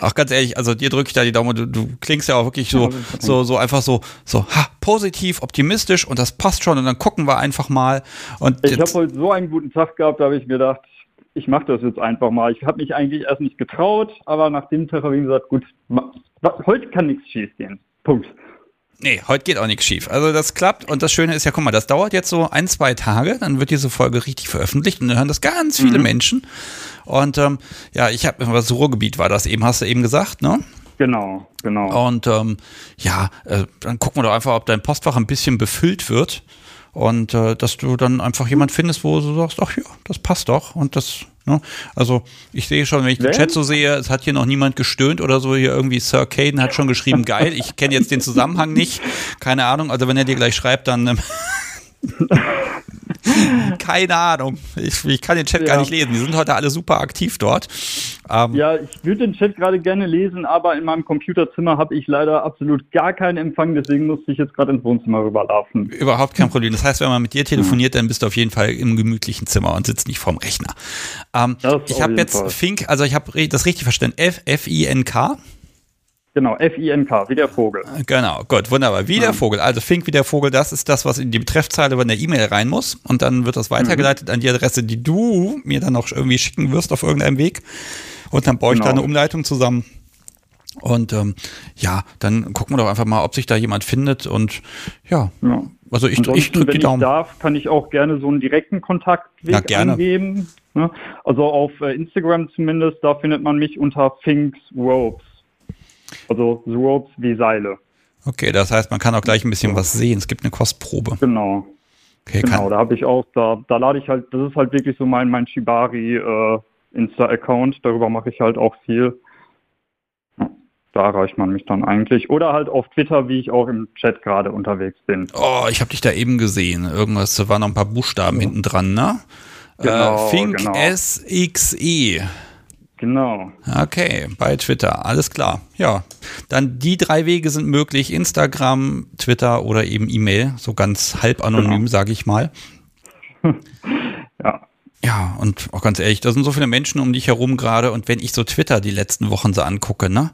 auch ganz ehrlich, also dir drücke ich da die Daumen, du, du klingst ja auch wirklich so, so, so einfach so, so, ha, positiv, optimistisch und das passt schon und dann gucken wir einfach mal. Und
ich habe heute so einen guten Tag gehabt, da habe ich mir gedacht, ich mache das jetzt einfach mal. Ich habe mich eigentlich erst nicht getraut, aber nach dem Tag habe ich gesagt, gut, heute kann nichts schief gehen. Punkt.
Nee, heute geht auch nichts schief. Also das klappt und das Schöne ist ja, guck mal, das dauert jetzt so ein, zwei Tage, dann wird diese Folge richtig veröffentlicht und dann hören das ganz viele mhm. Menschen. Und ähm, ja, ich habe das Ruhrgebiet war das eben, hast du eben gesagt, ne?
Genau, genau.
Und ähm, ja, äh, dann gucken wir doch einfach, ob dein Postfach ein bisschen befüllt wird und äh, dass du dann einfach jemand findest, wo du sagst, ach ja, das passt doch und das Ne? Also ich sehe schon, wenn ich den Chat so sehe, es hat hier noch niemand gestöhnt oder so. Hier irgendwie Sir Caden hat schon geschrieben, <laughs> geil. Ich kenne jetzt den Zusammenhang nicht. Keine Ahnung. Also wenn er dir gleich schreibt, dann ähm, <laughs> <laughs> Keine Ahnung. Ich, ich, kann den Chat ja. gar nicht lesen. Die sind heute alle super aktiv dort.
Ähm, ja, ich würde den Chat gerade gerne lesen, aber in meinem Computerzimmer habe ich leider absolut gar keinen Empfang, deswegen musste ich jetzt gerade ins Wohnzimmer rüberlaufen.
Überhaupt kein Problem. Das heißt, wenn man mit dir telefoniert, dann bist du auf jeden Fall im gemütlichen Zimmer und sitzt nicht vorm Rechner. Ähm, ich habe jetzt Fall. Fink, also ich habe das richtig verstanden. F-F-I-N-K.
Genau, F-I-N-K, wie der Vogel.
Genau, gut, wunderbar. Wie ja. der Vogel. Also Fink wie der Vogel, das ist das, was in die Betreffzeile von der E-Mail rein muss. Und dann wird das weitergeleitet mhm. an die Adresse, die du mir dann noch irgendwie schicken wirst auf irgendeinem Weg. Und dann baue ich genau. da eine Umleitung zusammen. Und ähm, ja, dann gucken wir doch einfach mal, ob sich da jemand findet. Und ja, ja. also ich, ich drücke die Daumen.
Wenn ich darf, kann ich auch gerne so einen direkten Kontaktweg ja, gerne. angeben. Ne? Also auf äh, Instagram zumindest, da findet man mich unter Finks Ropes. Also The Ropes wie Seile.
Okay, das heißt, man kann auch gleich ein bisschen was sehen. Es gibt eine Kostprobe.
Genau. Okay, genau, da habe ich auch, da, da lade ich halt, das ist halt wirklich so mein, mein Shibari äh, Insta-Account. Darüber mache ich halt auch viel. Da erreicht man mich dann eigentlich. Oder halt auf Twitter, wie ich auch im Chat gerade unterwegs bin.
Oh, ich habe dich da eben gesehen. Irgendwas, da waren noch ein paar Buchstaben ja. hinten dran, ne? Genau, äh, Fink genau. SXE.
Genau.
Okay, bei Twitter, alles klar. Ja, dann die drei Wege sind möglich: Instagram, Twitter oder eben E-Mail, so ganz halb anonym, genau. sage ich mal. <laughs> ja. Und auch ganz ehrlich, da sind so viele Menschen um dich herum gerade und wenn ich so Twitter die letzten Wochen so angucke, ne,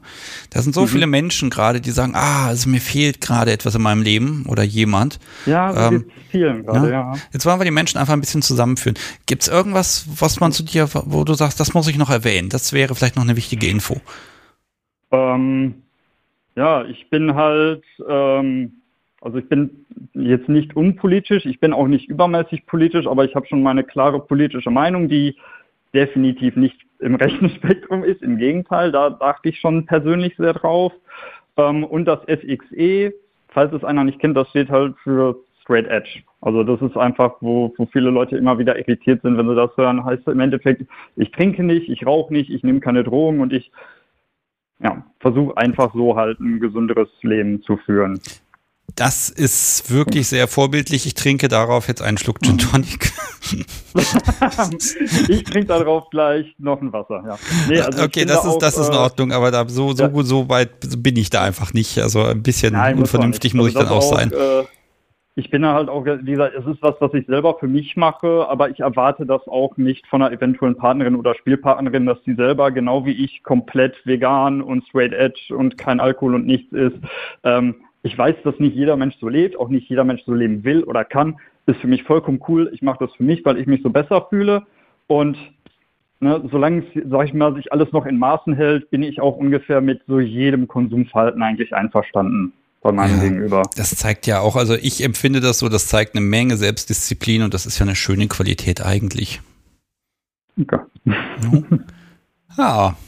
da sind so mhm. viele Menschen gerade, die sagen, ah, also mir fehlt gerade etwas in meinem Leben oder jemand.
Ja, ähm, vielen gerade, ja? ja.
Jetzt wollen wir die Menschen einfach ein bisschen zusammenführen. Gibt es irgendwas, was man zu dir, wo du sagst, das muss ich noch erwähnen? Das wäre vielleicht noch eine wichtige Info.
Ähm, ja, ich bin halt, ähm, also ich bin jetzt nicht unpolitisch, ich bin auch nicht übermäßig politisch, aber ich habe schon meine klare politische Meinung, die definitiv nicht im <laughs> rechten Spektrum ist. Im Gegenteil, da dachte ich schon persönlich sehr drauf. Ähm, und das SXE, falls es einer nicht kennt, das steht halt für Straight Edge. Also das ist einfach, wo, wo viele Leute immer wieder irritiert sind, wenn sie das hören, heißt im Endeffekt, ich trinke nicht, ich rauche nicht, ich nehme keine Drogen und ich ja, versuche einfach so halt ein gesünderes Leben zu führen.
Das ist wirklich sehr vorbildlich. Ich trinke darauf jetzt einen Schluck Gin Tonic. <laughs>
ich trinke darauf gleich noch ein Wasser. Ja.
Nee, also okay, das ist, auch, das ist in äh, Ordnung, aber da, so, so, ja. so weit bin ich da einfach nicht. Also ein bisschen Nein, unvernünftig muss, muss ich also dann auch, sein. Äh,
ich bin halt auch, wie gesagt, es ist was, was ich selber für mich mache, aber ich erwarte das auch nicht von einer eventuellen Partnerin oder Spielpartnerin, dass sie selber genau wie ich komplett vegan und straight edge und kein Alkohol und nichts ist. Ähm, ich weiß, dass nicht jeder Mensch so lebt, auch nicht jeder Mensch so leben will oder kann. Ist für mich vollkommen cool. Ich mache das für mich, weil ich mich so besser fühle. Und ne, solange, sag ich mal, sich alles noch in Maßen hält, bin ich auch ungefähr mit so jedem Konsumverhalten eigentlich einverstanden bei meinem ja, Gegenüber.
Das zeigt ja auch, also ich empfinde das so, das zeigt eine Menge Selbstdisziplin und das ist ja eine schöne Qualität eigentlich. Okay. Ja,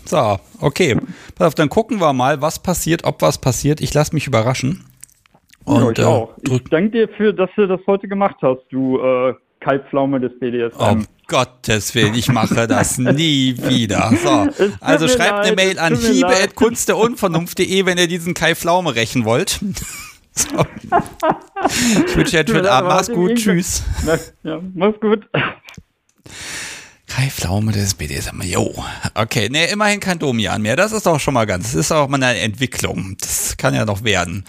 so, okay. Pass auf, dann gucken wir mal, was passiert, ob was passiert. Ich lasse mich überraschen.
Und, ja, ich äh, auch. Ich danke dir für, dass du das heute gemacht hast, du äh, Kaltpflaume des BDSM.
Um Gottes Willen, ich mache das <laughs> nie wieder. So, also schreibt leid, eine Mail an hiebe.kunstderunvernunft.de, wenn ihr diesen Kai Pflaume rächen wollt. <laughs> So. Ich wünsche dir einen schönen Abend. Mach's gut. Tschüss.
Ja, mach's gut. <laughs>
Kai Pflaume des BDSM. Jo. Okay, ne, immerhin kein Domian mehr. Das ist auch schon mal ganz, das ist auch mal eine Entwicklung. Das kann ja noch werden.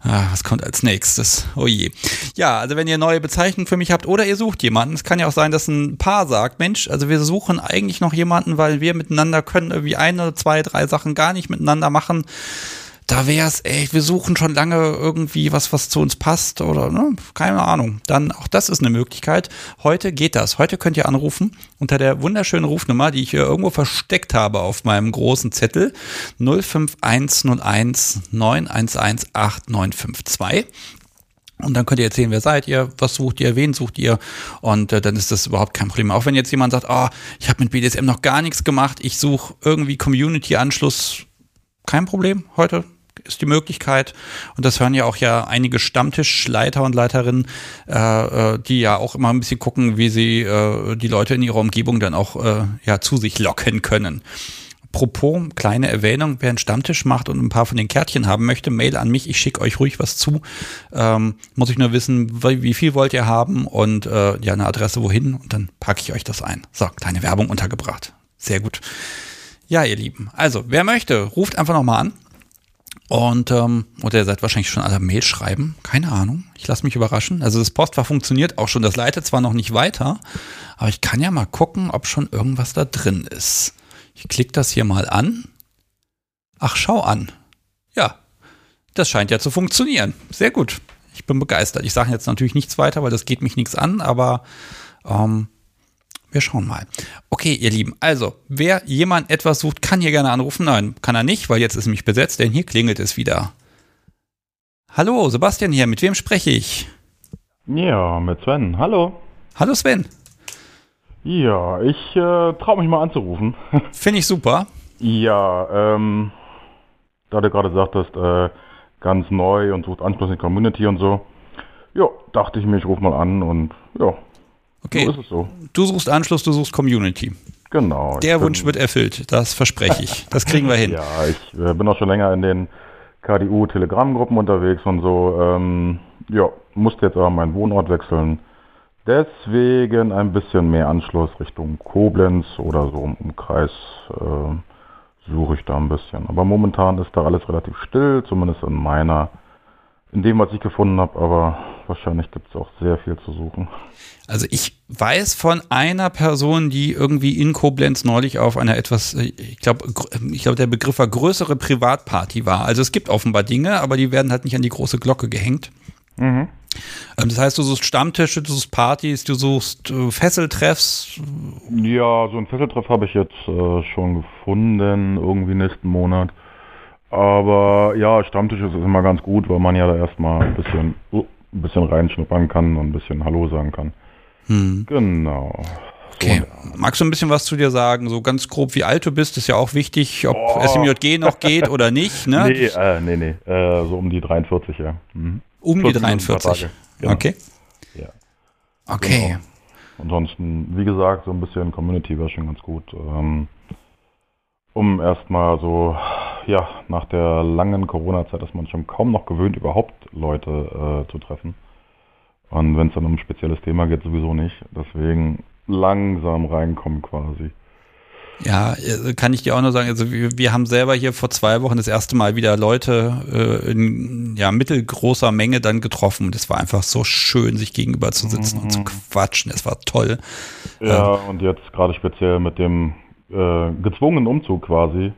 Ah, was kommt als nächstes? Oh je. Ja, also wenn ihr neue Bezeichnungen für mich habt oder ihr sucht jemanden, es kann ja auch sein, dass ein Paar sagt, Mensch, also wir suchen eigentlich noch jemanden, weil wir miteinander können irgendwie eine, zwei, drei Sachen gar nicht miteinander machen da wäre es echt, wir suchen schon lange irgendwie was, was zu uns passt oder ne, keine Ahnung. Dann auch das ist eine Möglichkeit. Heute geht das. Heute könnt ihr anrufen unter der wunderschönen Rufnummer, die ich hier irgendwo versteckt habe auf meinem großen Zettel 05101 911 8952. Und dann könnt ihr erzählen, wer seid ihr, was sucht ihr, wen sucht ihr. Und äh, dann ist das überhaupt kein Problem. Auch wenn jetzt jemand sagt, oh, ich habe mit BDSM noch gar nichts gemacht, ich suche irgendwie Community-Anschluss, kein Problem. Heute ist die Möglichkeit, und das hören ja auch ja einige Stammtischleiter und Leiterinnen, äh, äh, die ja auch immer ein bisschen gucken, wie sie äh, die Leute in ihrer Umgebung dann auch äh, ja zu sich locken können. Apropos, kleine Erwähnung, wer einen Stammtisch macht und ein paar von den Kärtchen haben möchte, Mail an mich, ich schicke euch ruhig was zu. Ähm, muss ich nur wissen, wie, viel wollt ihr haben und äh, ja, eine Adresse wohin und dann packe ich euch das ein. So, kleine Werbung untergebracht. Sehr gut. Ja, ihr Lieben. Also, wer möchte, ruft einfach nochmal an. Und, ähm, oder ihr seid wahrscheinlich schon alle Mail schreiben. Keine Ahnung. Ich lasse mich überraschen. Also das Postfach funktioniert auch schon. Das leitet zwar noch nicht weiter, aber ich kann ja mal gucken, ob schon irgendwas da drin ist. Ich klicke das hier mal an. Ach, schau an. Ja, das scheint ja zu funktionieren. Sehr gut. Ich bin begeistert. Ich sage jetzt natürlich nichts weiter, weil das geht mich nichts an, aber ähm, wir schauen mal. Okay, ihr Lieben, also, wer jemand etwas sucht, kann hier gerne anrufen. Nein, kann er nicht, weil jetzt ist nämlich besetzt, denn hier klingelt es wieder. Hallo, Sebastian hier, mit wem spreche ich?
Ja, mit Sven. Hallo.
Hallo Sven.
Ja, ich äh, traue mich mal anzurufen. <laughs>
Finde ich super.
Ja, ähm, da du gerade sagtest, äh, ganz neu und sucht Anschluss in die Community und so. Ja, dachte ich mir, ich rufe mal an und ja,
Okay. So ist es so. Du suchst Anschluss, du suchst Community.
Genau.
Der Wunsch wird erfüllt, das verspreche ich. Das <laughs> kriegen wir hin.
ja, ich äh, bin auch schon länger in den KDU-Telegram-Gruppen unterwegs und so. Ähm, ja, musste jetzt aber meinen Wohnort wechseln. Deswegen ein bisschen mehr Anschluss Richtung Koblenz oder so im Umkreis äh, suche ich da ein bisschen. Aber momentan ist da alles relativ still, zumindest in meiner in dem, was ich gefunden habe, aber wahrscheinlich gibt es auch sehr viel zu suchen.
Also ich weiß von einer Person, die irgendwie in Koblenz neulich auf einer etwas, äh, ich glaube, ich glaube, der Begriff war größere Privatparty war. Also es gibt offenbar Dinge, aber die werden halt nicht an die große Glocke gehängt. Mhm. Ähm, das heißt, du suchst Stammtische, du suchst Partys, du suchst äh, Fesseltreffs.
Ja, so ein Fesseltreff habe ich jetzt äh, schon gefunden, irgendwie nächsten Monat. Aber ja, Stammtisch ist immer ganz gut, weil man ja da erstmal ein bisschen, uh, ein bisschen reinschnuppern kann und ein bisschen Hallo sagen kann. Hm. Genau.
Okay. Magst du ein bisschen was zu dir sagen? So ganz grob, wie alt du bist, ist ja auch wichtig, ob oh. SMJG noch geht oder nicht, ne? <laughs>
Nee, äh, nee, nee. Äh, so um die 43, ja. Mhm.
Um die 43. Genau. Okay.
Ja.
Okay. Genau.
Ansonsten, wie gesagt, so ein bisschen Community wäre schon ganz gut. Ähm, um erstmal so ja, nach der langen Corona-Zeit ist man schon kaum noch gewöhnt, überhaupt Leute äh, zu treffen. Und wenn es dann um ein spezielles Thema geht, sowieso nicht. Deswegen langsam reinkommen quasi.
Ja, äh, kann ich dir auch nur sagen, also wir, wir haben selber hier vor zwei Wochen das erste Mal wieder Leute äh, in ja, mittelgroßer Menge dann getroffen und es war einfach so schön, sich gegenüber zu sitzen mhm. und zu mhm. quatschen. Es war toll.
Ja, ähm, und jetzt gerade speziell mit dem äh, gezwungenen Umzug quasi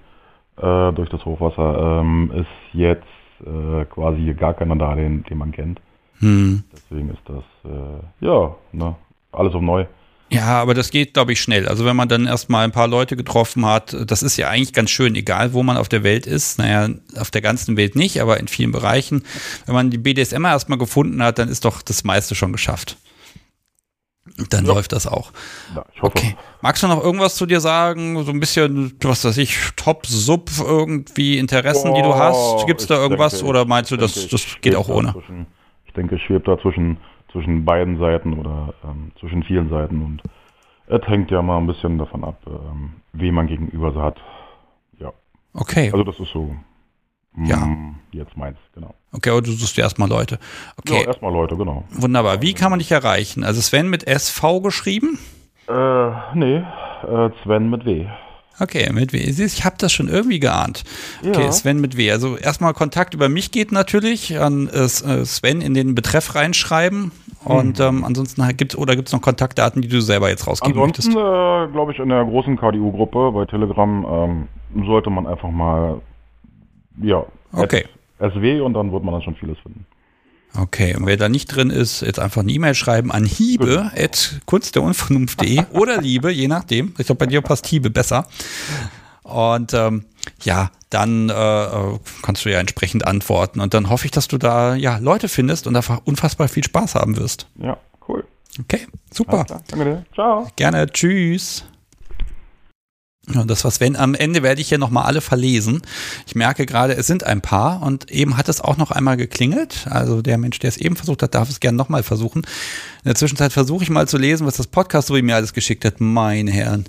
äh, durch das Hochwasser ähm, ist jetzt äh, quasi hier gar keiner da, den, den man kennt. Hm. Deswegen ist das, äh, ja, ne, alles um neu.
Ja, aber das geht, glaube ich, schnell. Also wenn man dann erstmal ein paar Leute getroffen hat, das ist ja eigentlich ganz schön, egal wo man auf der Welt ist. Naja, auf der ganzen Welt nicht, aber in vielen Bereichen. Wenn man die BDSM erstmal gefunden hat, dann ist doch das meiste schon geschafft. Dann ja. läuft das auch. Ja, ich hoffe. Okay. Magst du noch irgendwas zu dir sagen? So ein bisschen, was weiß ich, Top, Sub, irgendwie Interessen, Boah, die du hast? Gibt es da irgendwas denke, oder meinst du, das, denke, das geht auch ohne?
Zwischen, ich denke, ich schwebe da zwischen zwischen beiden Seiten oder ähm, zwischen vielen Seiten und es hängt ja mal ein bisschen davon ab, ähm, wie man gegenüber so hat. Ja.
Okay.
Also das ist so
ja.
Mm, jetzt meins, genau.
Okay, aber du suchst dir erstmal Leute. Okay.
Ja, erstmal Leute, genau.
Wunderbar. Wie kann man dich erreichen? Also Sven mit SV geschrieben?
Äh, nee, äh, Sven mit W.
Okay, mit W. Ich habe das schon irgendwie geahnt. Okay, ja. Sven mit W. Also erstmal Kontakt über mich geht natürlich an äh, äh Sven in den Betreff reinschreiben. Und mhm. ähm, ansonsten gibt es oder gibt es noch Kontaktdaten, die du selber jetzt rausgeben
ansonsten, möchtest? Äh, glaube ich, in der großen KDU-Gruppe bei Telegram ähm, sollte man einfach mal ja,
okay.
SW und dann wird man dann schon vieles finden.
Okay, und wer da nicht drin ist, jetzt einfach eine E-Mail schreiben an hiebe at kunstderunvernunft.de oder liebe, je nachdem. Ich glaube, bei dir passt hiebe besser. Und ähm, ja, dann äh, kannst du ja entsprechend antworten. Und dann hoffe ich, dass du da ja Leute findest und einfach unfassbar viel Spaß haben wirst.
Ja, cool.
Okay, super.
Danke dir. Ciao.
Gerne. Tschüss. Und das was wenn am Ende werde ich hier nochmal alle verlesen. Ich merke gerade, es sind ein paar und eben hat es auch noch einmal geklingelt. Also der Mensch, der es eben versucht hat, darf es gerne nochmal versuchen. In der Zwischenzeit versuche ich mal zu lesen, was das Podcast so wie mir alles geschickt hat. Meine Herren.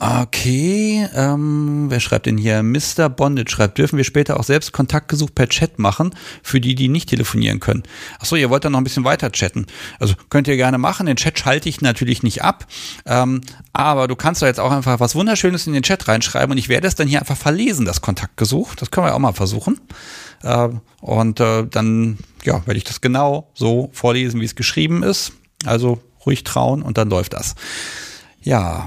Okay, ähm, wer schreibt denn hier? Mr. Bondage schreibt, dürfen wir später auch selbst Kontaktgesuch per Chat machen, für die, die nicht telefonieren können. Achso, ihr wollt dann noch ein bisschen weiter chatten. Also könnt ihr gerne machen, den Chat schalte ich natürlich nicht ab, ähm, aber du kannst da jetzt auch einfach was Wunderschönes in den Chat reinschreiben und ich werde es dann hier einfach verlesen, das Kontaktgesuch. Das können wir auch mal versuchen. Äh, und äh, dann, ja, werde ich das genau so vorlesen, wie es geschrieben ist. Also ruhig trauen und dann läuft das. Ja,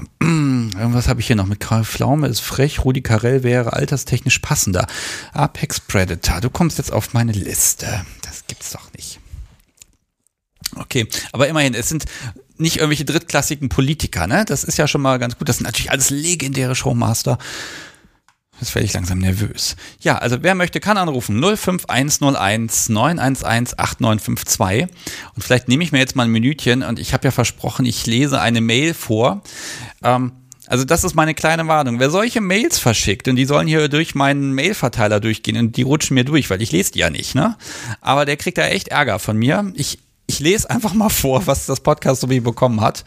irgendwas habe ich hier noch mit Karl Pflaume ist frech, Rudi Carell wäre alterstechnisch passender. Apex Predator, du kommst jetzt auf meine Liste. Das gibt's doch nicht. Okay, aber immerhin, es sind nicht irgendwelche drittklassigen Politiker, ne? Das ist ja schon mal ganz gut. Das sind natürlich alles legendäre Showmaster. Jetzt werde ich langsam nervös. Ja, also wer möchte, kann anrufen 05101 911 8952. Und vielleicht nehme ich mir jetzt mal ein Minütchen und ich habe ja versprochen, ich lese eine Mail vor. Ähm, also das ist meine kleine Warnung. Wer solche Mails verschickt und die sollen hier durch meinen Mailverteiler durchgehen und die rutschen mir durch, weil ich lese die ja nicht, ne? Aber der kriegt da echt Ärger von mir. Ich, ich lese einfach mal vor, was das Podcast so wie bekommen hat.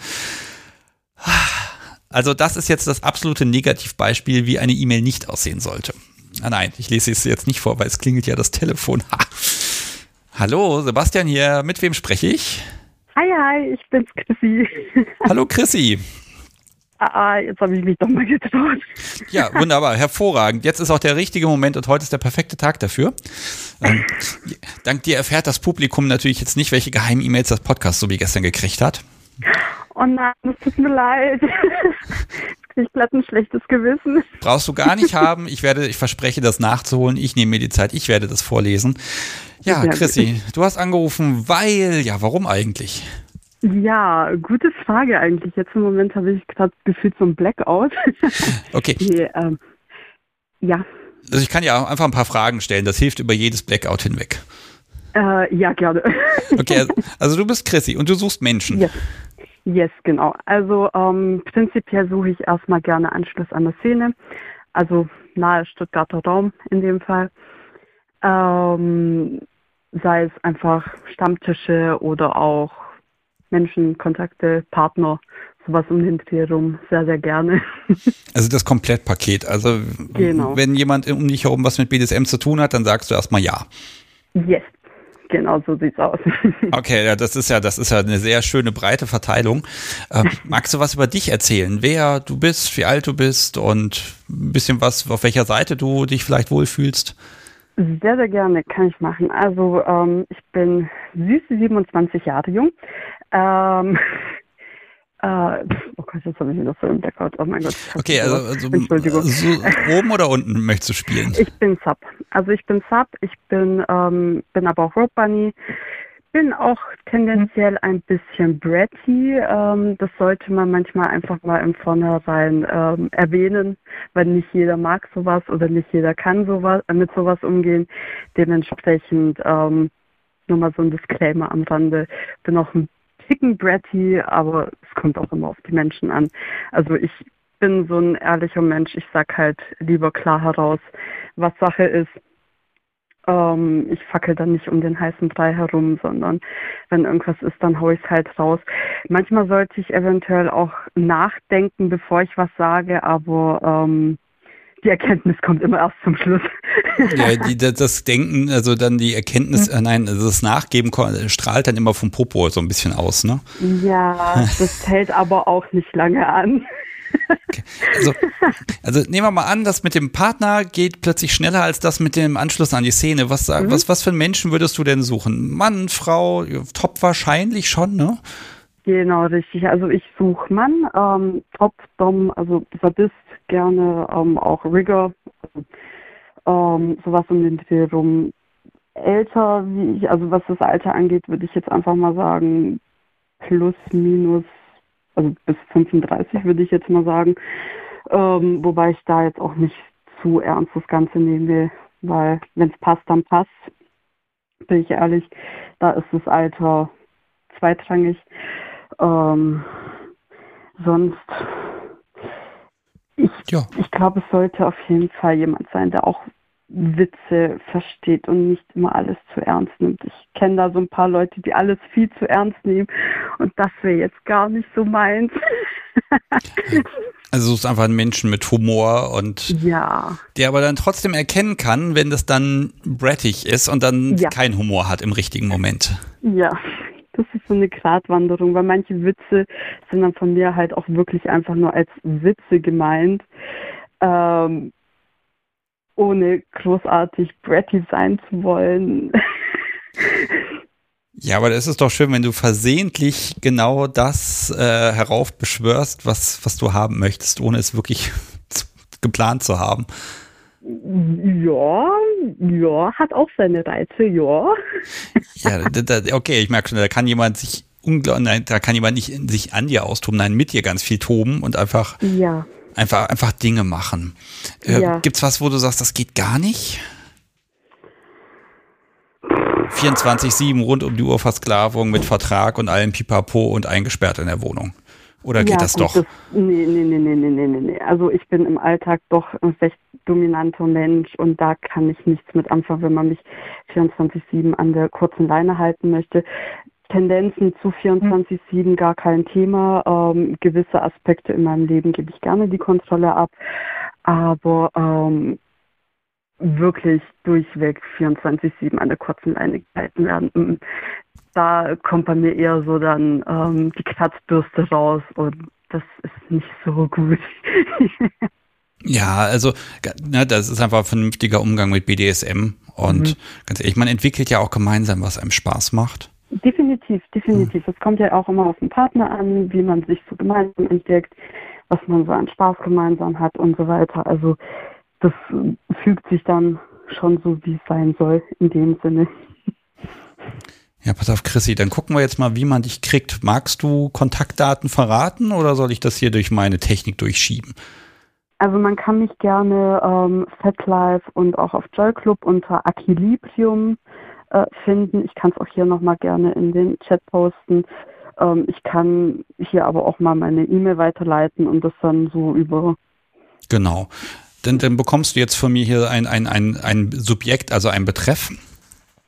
Also das ist jetzt das absolute Negativbeispiel, wie eine E-Mail nicht aussehen sollte. Ah nein, ich lese es jetzt nicht vor, weil es klingelt ja das Telefon. Ha. Hallo, Sebastian hier. Mit wem spreche ich?
Hi, hi, ich bin's Chrissy.
Hallo Chrissy.
Ah, ah, jetzt habe ich mich doch mal getraut.
Ja, <laughs> wunderbar, hervorragend. Jetzt ist auch der richtige Moment und heute ist der perfekte Tag dafür. Ähm, dank dir erfährt das Publikum natürlich jetzt nicht, welche geheimen E-Mails das Podcast so wie gestern gekriegt hat.
Oh nein, es tut mir leid. <laughs> Ich glatt ein schlechtes Gewissen.
Brauchst du gar nicht haben. Ich werde, ich verspreche, das nachzuholen. Ich nehme mir die Zeit. Ich werde das vorlesen. Ja Chrissy, du hast angerufen, weil, ja, warum eigentlich?
Ja, gute Frage eigentlich. Jetzt im Moment habe ich gerade gefühlt so ein Blackout. <laughs>
Okay. <laughs>
Nee, ähm, ja.
Also ich kann ja auch einfach ein paar Fragen stellen. Das hilft über jedes Blackout hinweg.
Äh, ja, gerne. <laughs>
Okay, also, also du bist Chrissy und du suchst Menschen.
Yes. Yes, genau. Also ähm, prinzipiell suche ich erstmal gerne Anschluss an der Szene, also nahe Stuttgarter Raum in dem Fall. Ähm, sei es einfach Stammtische oder auch Menschen, Kontakte, Partner, sowas um den Dreh rum sehr, sehr gerne. <laughs>
Also das Komplettpaket. Also genau. wenn jemand um dich herum was mit BDSM zu tun hat, dann sagst du erstmal ja.
Yes. Genau, so sieht's aus. <laughs>
Okay, ja, das ist ja, das ist ja eine sehr schöne breite Verteilung. Ähm, <laughs> magst du was über dich erzählen? Wer du bist, wie alt du bist und ein bisschen was, auf welcher Seite du dich vielleicht wohlfühlst?
Sehr, sehr gerne, kann ich machen. Also ähm, ich bin süße 27 Jahre jung. Ähm, <laughs> äh, oh Gott, jetzt habe ich wieder so im Blackout. Oh mein Gott.
Okay, also, also Entschuldigung. So oben oder unten möchtest du spielen? <laughs>
Ich bin Sub. Also ich bin Sub, ich bin, ähm, bin aber auch Rope Bunny. Bin auch tendenziell ein bisschen bratty. Ähm, das sollte man manchmal einfach mal im Vornherein ähm, erwähnen, weil nicht jeder mag sowas oder nicht jeder kann sowas, äh, mit sowas umgehen. Dementsprechend ähm, nur mal so ein Disclaimer am Rande. Bin auch ein Ticken bratty, aber es kommt auch immer auf die Menschen an. Also ich bin so ein ehrlicher Mensch. Ich sag halt lieber klar heraus, was Sache ist. Ähm, ich fackel dann nicht um den heißen Brei herum, sondern wenn irgendwas ist, dann hau ich es halt raus. Manchmal sollte ich eventuell auch nachdenken, bevor ich was sage, aber ähm, die Erkenntnis kommt immer erst zum Schluss.
Ja, die, das Denken, also dann die Erkenntnis, äh, nein, also das Nachgeben strahlt dann immer vom Popo so ein bisschen aus, ne?
Ja, <laughs> das hält aber auch nicht lange an.
Okay. Also, also nehmen wir mal an, das mit dem Partner geht plötzlich schneller als das mit dem Anschluss an die Szene. Was, mhm. was, was für einen Menschen würdest du denn suchen? Mann, Frau, top wahrscheinlich schon, ne?
Genau, richtig. Also ich suche Mann, ähm, Top, Dom, also Sadist, gerne ähm, auch Rigger, ähm, sowas um den Dreh rum. Älter, wie ich, also was das Alter angeht, würde ich jetzt einfach mal sagen, plus, minus, also bis 35 würde ich jetzt mal sagen. Ähm, wobei ich da jetzt auch nicht zu ernst das Ganze nehme, weil wenn es passt, dann passt. Bin ich ehrlich, da ist das Alter zweitrangig. Ähm, sonst ich, ja. ich glaube, es sollte auf jeden Fall jemand sein, der auch Witze versteht und nicht immer alles zu ernst nimmt. Ich kenne da so ein paar Leute, die alles viel zu ernst nehmen und das wäre jetzt gar nicht so meins.
Also es ist einfach ein Menschen mit Humor und
ja.
der aber dann trotzdem erkennen kann, wenn das dann brattig ist und dann ja. keinen Humor hat im richtigen Moment.
Ja, so eine Gratwanderung, weil manche Witze sind dann von mir halt auch wirklich einfach nur als Witze gemeint, ähm, ohne großartig bratty sein zu wollen.
Ja, aber das ist doch schön, wenn du versehentlich genau das äh, heraufbeschwörst, was, was du haben möchtest, ohne es wirklich <laughs> geplant zu haben.
Ja, ja, hat auch seine Reize, ja.
Ja, da, da, okay, ich merke schon, da kann jemand sich unglaublich, da kann jemand nicht sich an dir austoben, nein, mit dir ganz viel toben und einfach,
ja.
einfach, einfach Dinge machen. Äh, ja. Gibt's was, wo du sagst, das geht gar nicht? 24-7 rund um die Uhr Versklavung mit Vertrag und allem Pipapo und eingesperrt in der Wohnung. Oder geht ja, das doch? Das,
nee, nee, nee, nee, nee, nee, nee. Also ich bin im Alltag doch ein recht dominanter Mensch und da kann ich nichts mit anfangen, wenn man mich 24-7 an der kurzen Leine halten möchte. Tendenzen zu 24-7 gar kein Thema. Ähm, gewisse Aspekte in meinem Leben gebe ich gerne die Kontrolle ab. Aber ähm, wirklich durchweg 24-7 an der kurzen Leine gehalten werden. Da kommt bei mir eher so dann ähm, die Kratzbürste raus und das ist nicht so gut. <laughs>
ja, also ne, das ist einfach ein vernünftiger Umgang mit BDSM und mhm. ganz ehrlich, man entwickelt ja auch gemeinsam, was einem Spaß macht.
Definitiv, definitiv. Es mhm. kommt ja auch immer auf den Partner an, wie man sich so gemeinsam entdeckt, was man so an Spaß gemeinsam hat und so weiter. Also das fügt sich dann schon so, wie es sein soll, in dem Sinne. <laughs>
Ja, pass auf, Chrissy, dann gucken wir jetzt mal, wie man dich kriegt. Magst du Kontaktdaten verraten oder soll ich das hier durch meine Technik durchschieben?
Also man kann mich gerne ähm, FetLife und auch auf Joy Club unter Aquilibrium äh, finden. Ich kann es auch hier nochmal gerne in den Chat posten. Ähm, ich kann hier aber auch mal meine E-Mail weiterleiten und das dann so über.
Genau. Denn dann bekommst du jetzt von mir hier ein, ein, ein, ein Subjekt, also ein Betreff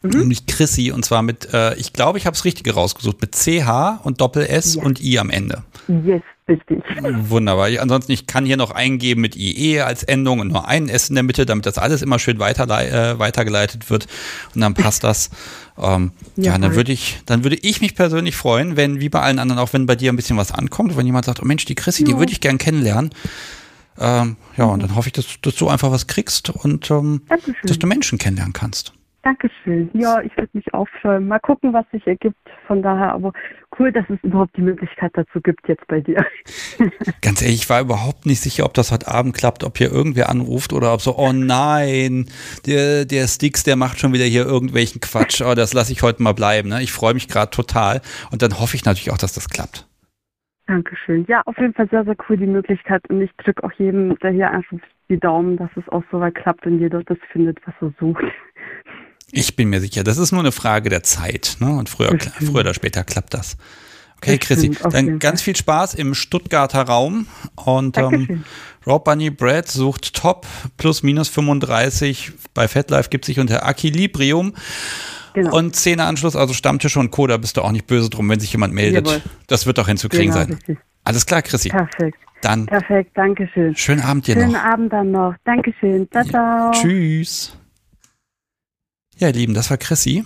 Mhm. Nämlich Chrissy und zwar mit, äh, ich glaube, ich habe es richtig rausgesucht, mit CH und Doppel-S ja. und I am Ende.
Yes, richtig.
Wunderbar. Ansonsten, ich kann hier noch eingeben mit IE als Endung und nur ein S in der Mitte, damit das alles immer schön weiter, äh, weitergeleitet wird und dann passt das. <laughs> Ähm, ja, ja, dann würde ich, dann würde ich mich persönlich freuen, wenn, wie bei allen anderen, auch wenn bei dir ein bisschen was ankommt, wenn jemand sagt, oh Mensch, die Chrissy, ja. die würde ich gern kennenlernen. Ähm, ja, und dann hoffe ich, dass, dass, du einfach was kriegst und ähm, dass du Menschen kennenlernen kannst.
Dankeschön. Ja, ich würde mich freuen. Mal gucken, was sich ergibt. Von daher, aber cool, dass es überhaupt die Möglichkeit dazu gibt jetzt bei dir. <laughs>
Ganz ehrlich, ich war überhaupt nicht sicher, ob das heute Abend klappt, ob hier irgendwer anruft oder ob so, oh nein, der, der Sticks, der macht schon wieder hier irgendwelchen Quatsch. Oh, das lasse ich heute mal bleiben. Ne? Ich freue mich gerade total. Und dann hoffe ich natürlich auch, dass das klappt.
Dankeschön. Ja, auf jeden Fall sehr, sehr cool die Möglichkeit. Und ich drücke auch jedem, der hier einfach die Daumen, dass es auch so weit klappt und jeder das findet, was er sucht.
Ich bin mir sicher, das ist nur eine Frage der Zeit. Ne? Und früher, früher oder später klappt das. Okay, Chrissy, dann ganz viel Spaß im Stuttgarter Raum. Und ähm, Rob Bunny Brad sucht Top plus minus 35. Bei FatLife gibt sich unter Aquilibrium. Genau. Und Szeneanschluss, also Stammtisch und Co., da bist du auch nicht böse drum, wenn sich jemand meldet. Jawohl. Das wird doch hinzukriegen genau, sein. Richtig. Alles klar, Chrissy.
Perfekt.
Dann.
Perfekt, danke schön.
Schönen Abend dir
schönen
noch.
Schönen Abend dann noch. Dankeschön. Ciao, ciao.
Tschüss. Ja, ihr Lieben, das war Chrissy.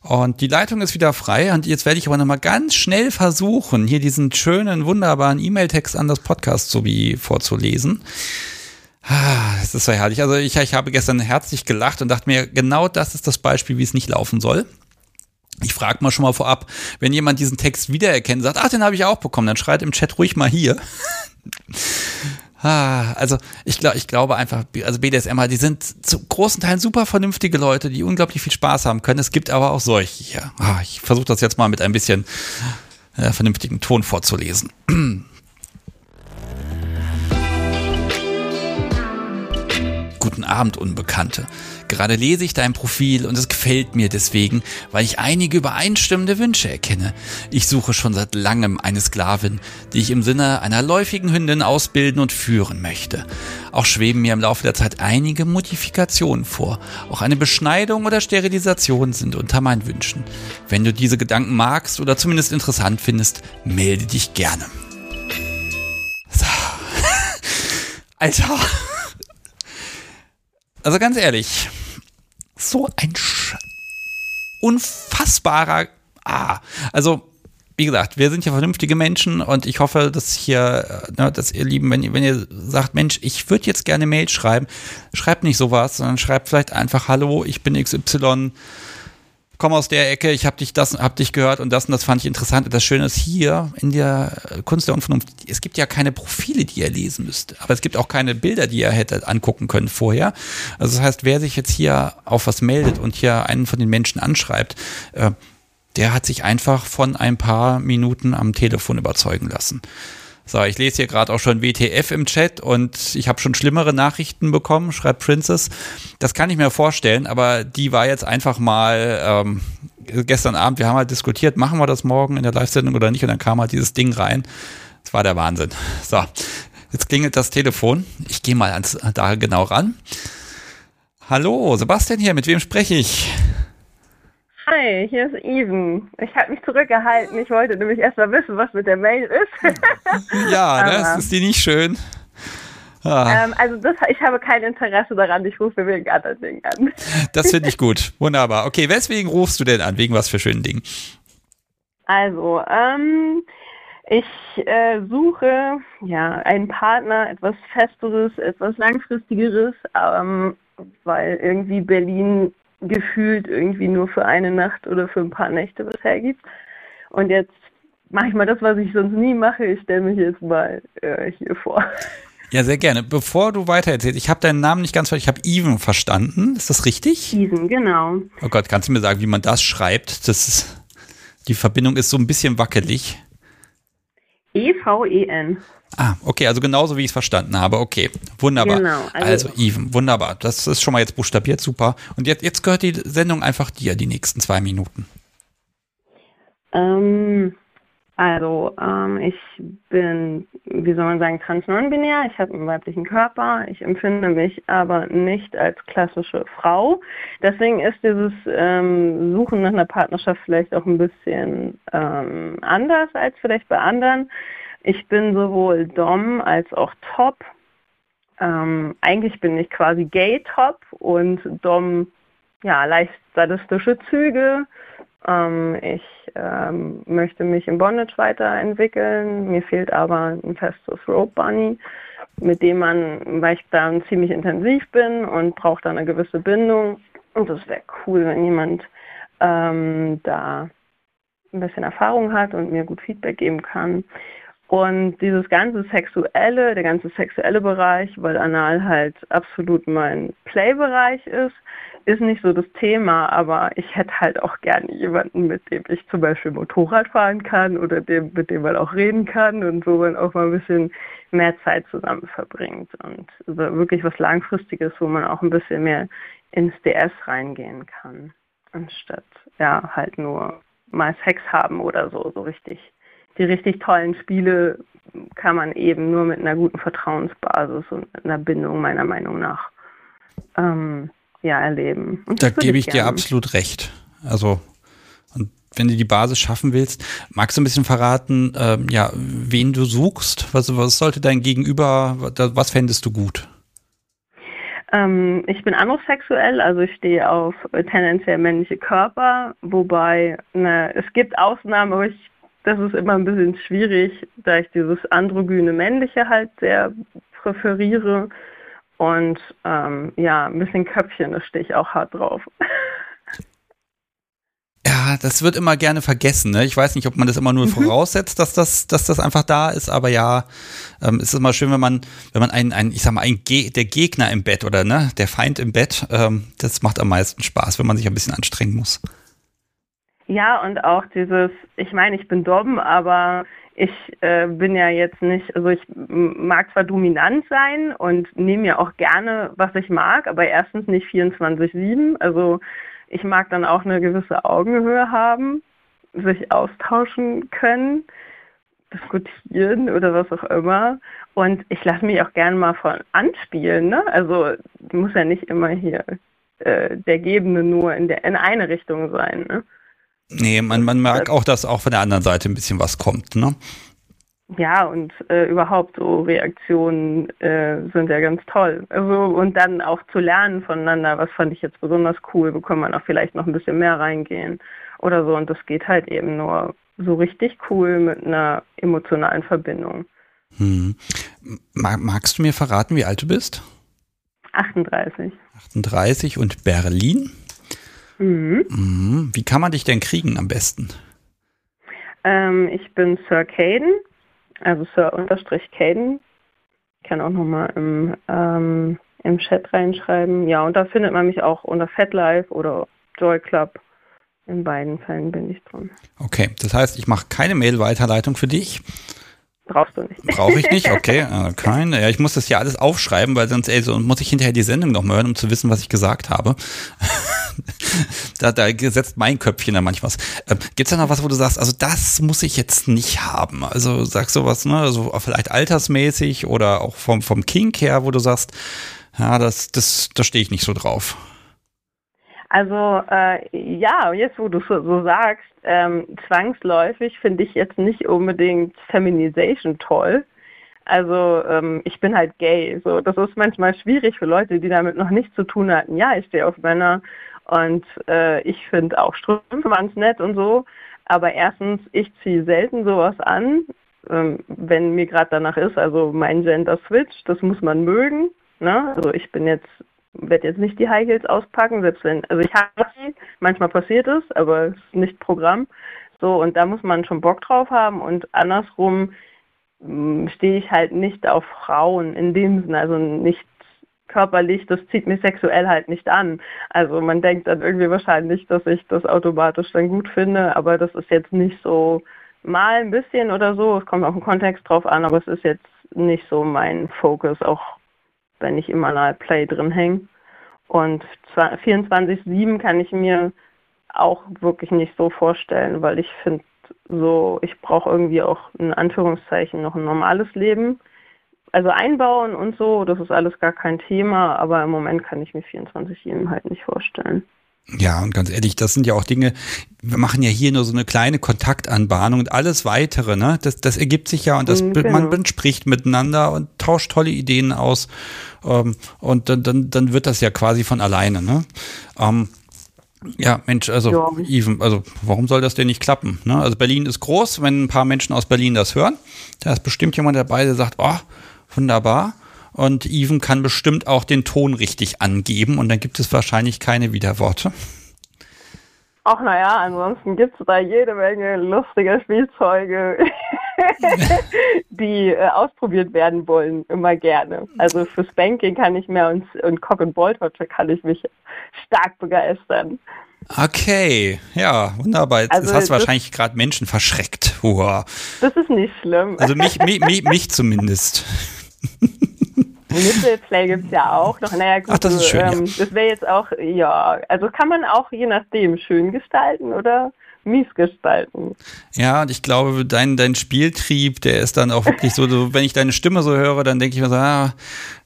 Und die Leitung ist wieder frei. Und jetzt werde ich aber nochmal ganz schnell versuchen, hier diesen schönen, wunderbaren E-Mail-Text an das Podcast sowie vorzulesen. Ah, das ist so herrlich. Also ich, ich habe gestern herzlich gelacht und dachte mir, genau das ist das Beispiel, wie es nicht laufen soll. Ich frage mal schon mal vorab, wenn jemand diesen Text wiedererkennt, sagt, ach, den habe ich auch bekommen, dann schreit im Chat ruhig mal hier. Ah, also ich glaube, ich glaube einfach, also BDSMer, die sind zu großen Teilen super vernünftige Leute, die unglaublich viel Spaß haben können. Es gibt aber auch solche hier. Ah, ich versuche das jetzt mal mit ein bisschen äh, vernünftigen Ton vorzulesen. <clears throat> Guten Abend, Unbekannte. Gerade lese ich dein Profil und es gefällt mir deswegen, weil ich einige übereinstimmende Wünsche erkenne. Ich suche schon seit langem eine Sklavin, die ich im Sinne einer läufigen Hündin ausbilden und führen möchte. Auch schweben mir im Laufe der Zeit einige Modifikationen vor. Auch eine Beschneidung oder Sterilisation sind unter meinen Wünschen. Wenn du diese Gedanken magst oder zumindest interessant findest, melde dich gerne. So. <laughs> Alter. Also ganz ehrlich, so ein Sch unfassbarer. Ah, also wie gesagt, wir sind ja vernünftige Menschen und ich hoffe, dass hier, ne, dass ihr Lieben, wenn ihr, wenn ihr sagt, Mensch, ich würde jetzt gerne Mail schreiben, schreibt nicht sowas, sondern schreibt vielleicht einfach Hallo, ich bin XY komme aus der Ecke, ich habe dich das, hab dich gehört und das und das fand ich interessant. Das Schöne ist hier in der Kunst der Unvernunft, es gibt ja keine Profile, die ihr lesen müsst, aber es gibt auch keine Bilder, die ihr hättet angucken können vorher. Also das heißt, wer sich jetzt hier auf was meldet und hier einen von den Menschen anschreibt, äh, der hat sich einfach von ein paar Minuten am Telefon überzeugen lassen. So, ich lese hier gerade auch schon WTF im Chat und ich habe schon schlimmere Nachrichten bekommen, schreibt Princess. Das kann ich mir vorstellen, aber die war jetzt einfach mal ähm, gestern Abend, wir haben halt diskutiert, machen wir das morgen in der Live-Sendung oder nicht? Und dann kam halt dieses Ding rein. Das war der Wahnsinn. So, jetzt klingelt das Telefon. Ich gehe mal ans, da genau ran. Hallo, Sebastian hier, mit wem spreche ich?
Hi, hier ist Even. Ich habe mich zurückgehalten. Ich wollte nämlich erst mal wissen, was mit der Mail ist. <laughs>
ja, das ist die nicht schön.
Ah. Ähm, also das, ich habe kein Interesse daran, ich rufe wegen anderen Dingen an. <laughs>
Das finde ich gut. Wunderbar. Okay, weswegen rufst du denn an? Wegen was für schönen Dingen?
Also, ähm, ich äh, suche ja einen Partner, etwas Festeres, etwas Langfristigeres, ähm, weil irgendwie Berlin gefühlt irgendwie nur für eine Nacht oder für ein paar Nächte was hergibt. Und jetzt mache ich mal das, was ich sonst nie mache. Ich stelle mich jetzt mal äh, hier vor.
Ja, sehr gerne. Bevor du weiter erzählst, ich habe deinen Namen nicht ganz verstanden. Ich habe Even verstanden. Ist das richtig?
Even, genau.
Oh Gott, kannst du mir sagen, wie man das schreibt? Das ist, die Verbindung ist so ein bisschen wackelig.
E-V-E-N.
Ah, okay, also genauso wie ich es verstanden habe. Okay, wunderbar. Genau, also, also Even, wunderbar. Das ist schon mal jetzt buchstabiert, super. Und jetzt, jetzt gehört die Sendung einfach dir, die nächsten zwei Minuten.
Ähm, Also, ähm, ich bin, wie soll man sagen, trans-non-binär. Ich habe einen weiblichen Körper. Ich empfinde mich aber nicht als klassische Frau. Deswegen ist dieses ähm, Suchen nach einer Partnerschaft vielleicht auch ein bisschen ähm, anders als vielleicht bei anderen. Ich bin sowohl Dom als auch Top. Ähm, eigentlich bin ich quasi Gay-Top und Dom, ja, leicht sadistische Züge ähm, ich ähm, möchte mich im Bondage weiterentwickeln. Mir fehlt aber ein festes Rope Bunny, mit dem man, weil ich dann ziemlich intensiv bin und brauche da eine gewisse Bindung. Und das wäre cool, wenn jemand ähm, da ein bisschen Erfahrung hat und mir gut Feedback geben kann. Und dieses ganze sexuelle, der ganze sexuelle Bereich, weil Anal halt absolut mein Playbereich ist, ist nicht so das Thema, aber ich hätte halt auch gerne jemanden, mit dem ich zum Beispiel Motorrad fahren kann oder dem, mit dem man auch reden kann und wo man auch mal ein bisschen mehr Zeit zusammen verbringt und wirklich was Langfristiges, wo man auch ein bisschen mehr ins DS reingehen kann, anstatt ja halt nur mal Sex haben oder so, so richtig. Die richtig tollen Spiele kann man eben nur mit einer guten Vertrauensbasis und einer Bindung meiner Meinung nach ähm, ja, erleben.
Und da gebe ich, ich dir absolut recht. Also, und wenn du die Basis schaffen willst, magst du ein bisschen verraten, ähm, ja, wen du suchst? Was, was sollte dein Gegenüber, was fändest du gut?
Ähm, ich bin anosexuell, also ich stehe auf tendenziell männliche Körper, wobei ne, es gibt Ausnahmen, aber ich, das ist immer ein bisschen schwierig, da ich dieses androgyne männliche halt sehr präferiere. Und ähm, ja, ein bisschen Köpfchen, da stehe ich auch hart drauf. <laughs>
Ja, das wird immer gerne vergessen. Ne? Ich weiß nicht, ob man das immer nur mhm. voraussetzt, dass das, dass das einfach da ist, aber ja, ähm, es ist immer schön, wenn man, wenn man einen, einen ich sag mal, ein Ge der Gegner im Bett oder ne, der Feind im Bett, ähm, das macht am meisten Spaß, wenn man sich ein bisschen anstrengen muss.
Ja, und auch dieses, ich meine, ich bin dumm, aber ich äh, bin ja jetzt nicht, also ich mag zwar dominant sein und nehme ja auch gerne, was ich mag, aber erstens nicht 24-7. Also ich mag dann auch eine gewisse Augenhöhe haben, sich austauschen können, diskutieren oder was auch immer. Und ich lasse mich auch gerne mal von anspielen. Ne? Also muss ja nicht immer hier äh, der Gebende nur in, der, in eine Richtung sein. Ne?
Nee, man, man merkt auch, dass auch von der anderen Seite ein bisschen was kommt, ne?
Ja, und äh, überhaupt so Reaktionen äh, sind ja ganz toll. Also, und dann auch zu lernen voneinander, was fand ich jetzt besonders cool, wo kann man auch vielleicht noch ein bisschen mehr reingehen oder so. Und das geht halt eben nur so richtig cool mit einer emotionalen Verbindung.
Hm. Magst du mir verraten, wie alt du bist?
38.
38 und Berlin? Mhm. mhm. Wie kann man dich denn kriegen am besten?
Ähm, ich bin Sir Caden, also Sir unterstrich Caden. Ich kann auch nochmal im, ähm, im Chat reinschreiben. Ja, und da findet man mich auch unter FatLife oder Joy Club. In beiden Fällen bin ich drin.
Okay, das heißt, ich mache keine Mail-Weiterleitung für dich.
Brauchst du nicht.
Brauche ich nicht, okay. <laughs> Äh, keine. Ja, ich muss das ja alles aufschreiben, weil sonst ey, so muss ich hinterher die Sendung noch hören, um zu wissen, was ich gesagt habe. <laughs> da, da setzt mein Köpfchen dann manchmal was. Ähm, Gibt es da noch was, wo du sagst, also das muss ich jetzt nicht haben? Also sagst du was, ne? Also vielleicht altersmäßig oder auch vom, vom Kink her, wo du sagst, ja, das, das, da stehe ich nicht so drauf.
Also äh, ja, jetzt wo du so, so sagst, ähm, zwangsläufig finde ich jetzt nicht unbedingt Feminization toll. Also ähm, ich bin halt gay. So, das ist manchmal schwierig für Leute, die damit noch nichts zu tun hatten. Ja, ich stehe auf Männer und äh, ich finde auch Strümpfe ganz nett und so. Aber erstens, ich ziehe selten sowas an, ähm, wenn mir gerade danach ist. Also mein Gender Switch, das muss man mögen. Ne? Also ich bin jetzt werde jetzt nicht die High Heels auspacken, selbst wenn, also ich habe sie, manchmal passiert es, aber es ist nicht Programm. So, und da muss man schon Bock drauf haben und andersrum hm, stehe ich halt nicht auf Frauen in dem Sinne, also nicht körperlich, das zieht mich sexuell halt nicht an. Also man denkt dann irgendwie wahrscheinlich, dass ich das automatisch dann gut finde, aber das ist jetzt nicht so mal ein bisschen oder so, es kommt auch im Kontext drauf an, aber es ist jetzt nicht so mein Fokus, auch wenn ich im Analplay drin hänge. Und 24-7 kann ich mir auch wirklich nicht so vorstellen, weil ich finde so, ich brauche irgendwie auch in Anführungszeichen noch ein normales Leben. Also einbauen und so, das ist alles gar kein Thema, aber im Moment kann ich mir 24-7 halt nicht vorstellen.
Ja, und ganz ehrlich, das sind ja auch Dinge, wir machen ja hier nur so eine kleine Kontaktanbahnung und alles weitere, ne? Das, das ergibt sich ja und das, genau. man, man spricht miteinander und tauscht tolle Ideen aus. Ähm, und dann, dann, dann wird das ja quasi von alleine, ne? Ähm, ja, Mensch, also ja. Even, also warum soll das denn nicht klappen? Ne? Also Berlin ist groß, wenn ein paar Menschen aus Berlin das hören, da ist bestimmt jemand dabei, der sagt, oh, wunderbar. Und Even kann bestimmt auch den Ton richtig angeben und dann gibt es wahrscheinlich keine Widerworte.
Ach naja, ansonsten gibt es da jede Menge lustiger Spielzeuge, <laughs> die äh, ausprobiert werden wollen, immer gerne. Also fürs Banking kann ich mehr und, und Cock and Bolt kann ich mich stark begeistern.
Okay, ja, wunderbar. Jetzt also, hast du wahrscheinlich gerade Menschen verschreckt. Uah.
Das ist nicht schlimm.
Also mich, mich, mich, mich zumindest. <laughs>
Nippelplay gibt es ja auch noch. Naja, gut,
Ach, das ist schön. Ähm,
ja. Das wäre jetzt auch, ja, also kann man auch je nachdem schön gestalten oder mies gestalten.
Ja, und ich glaube, dein, dein Spieltrieb, der ist dann auch wirklich so, so wenn ich deine Stimme so höre, dann denke ich mir so, ah,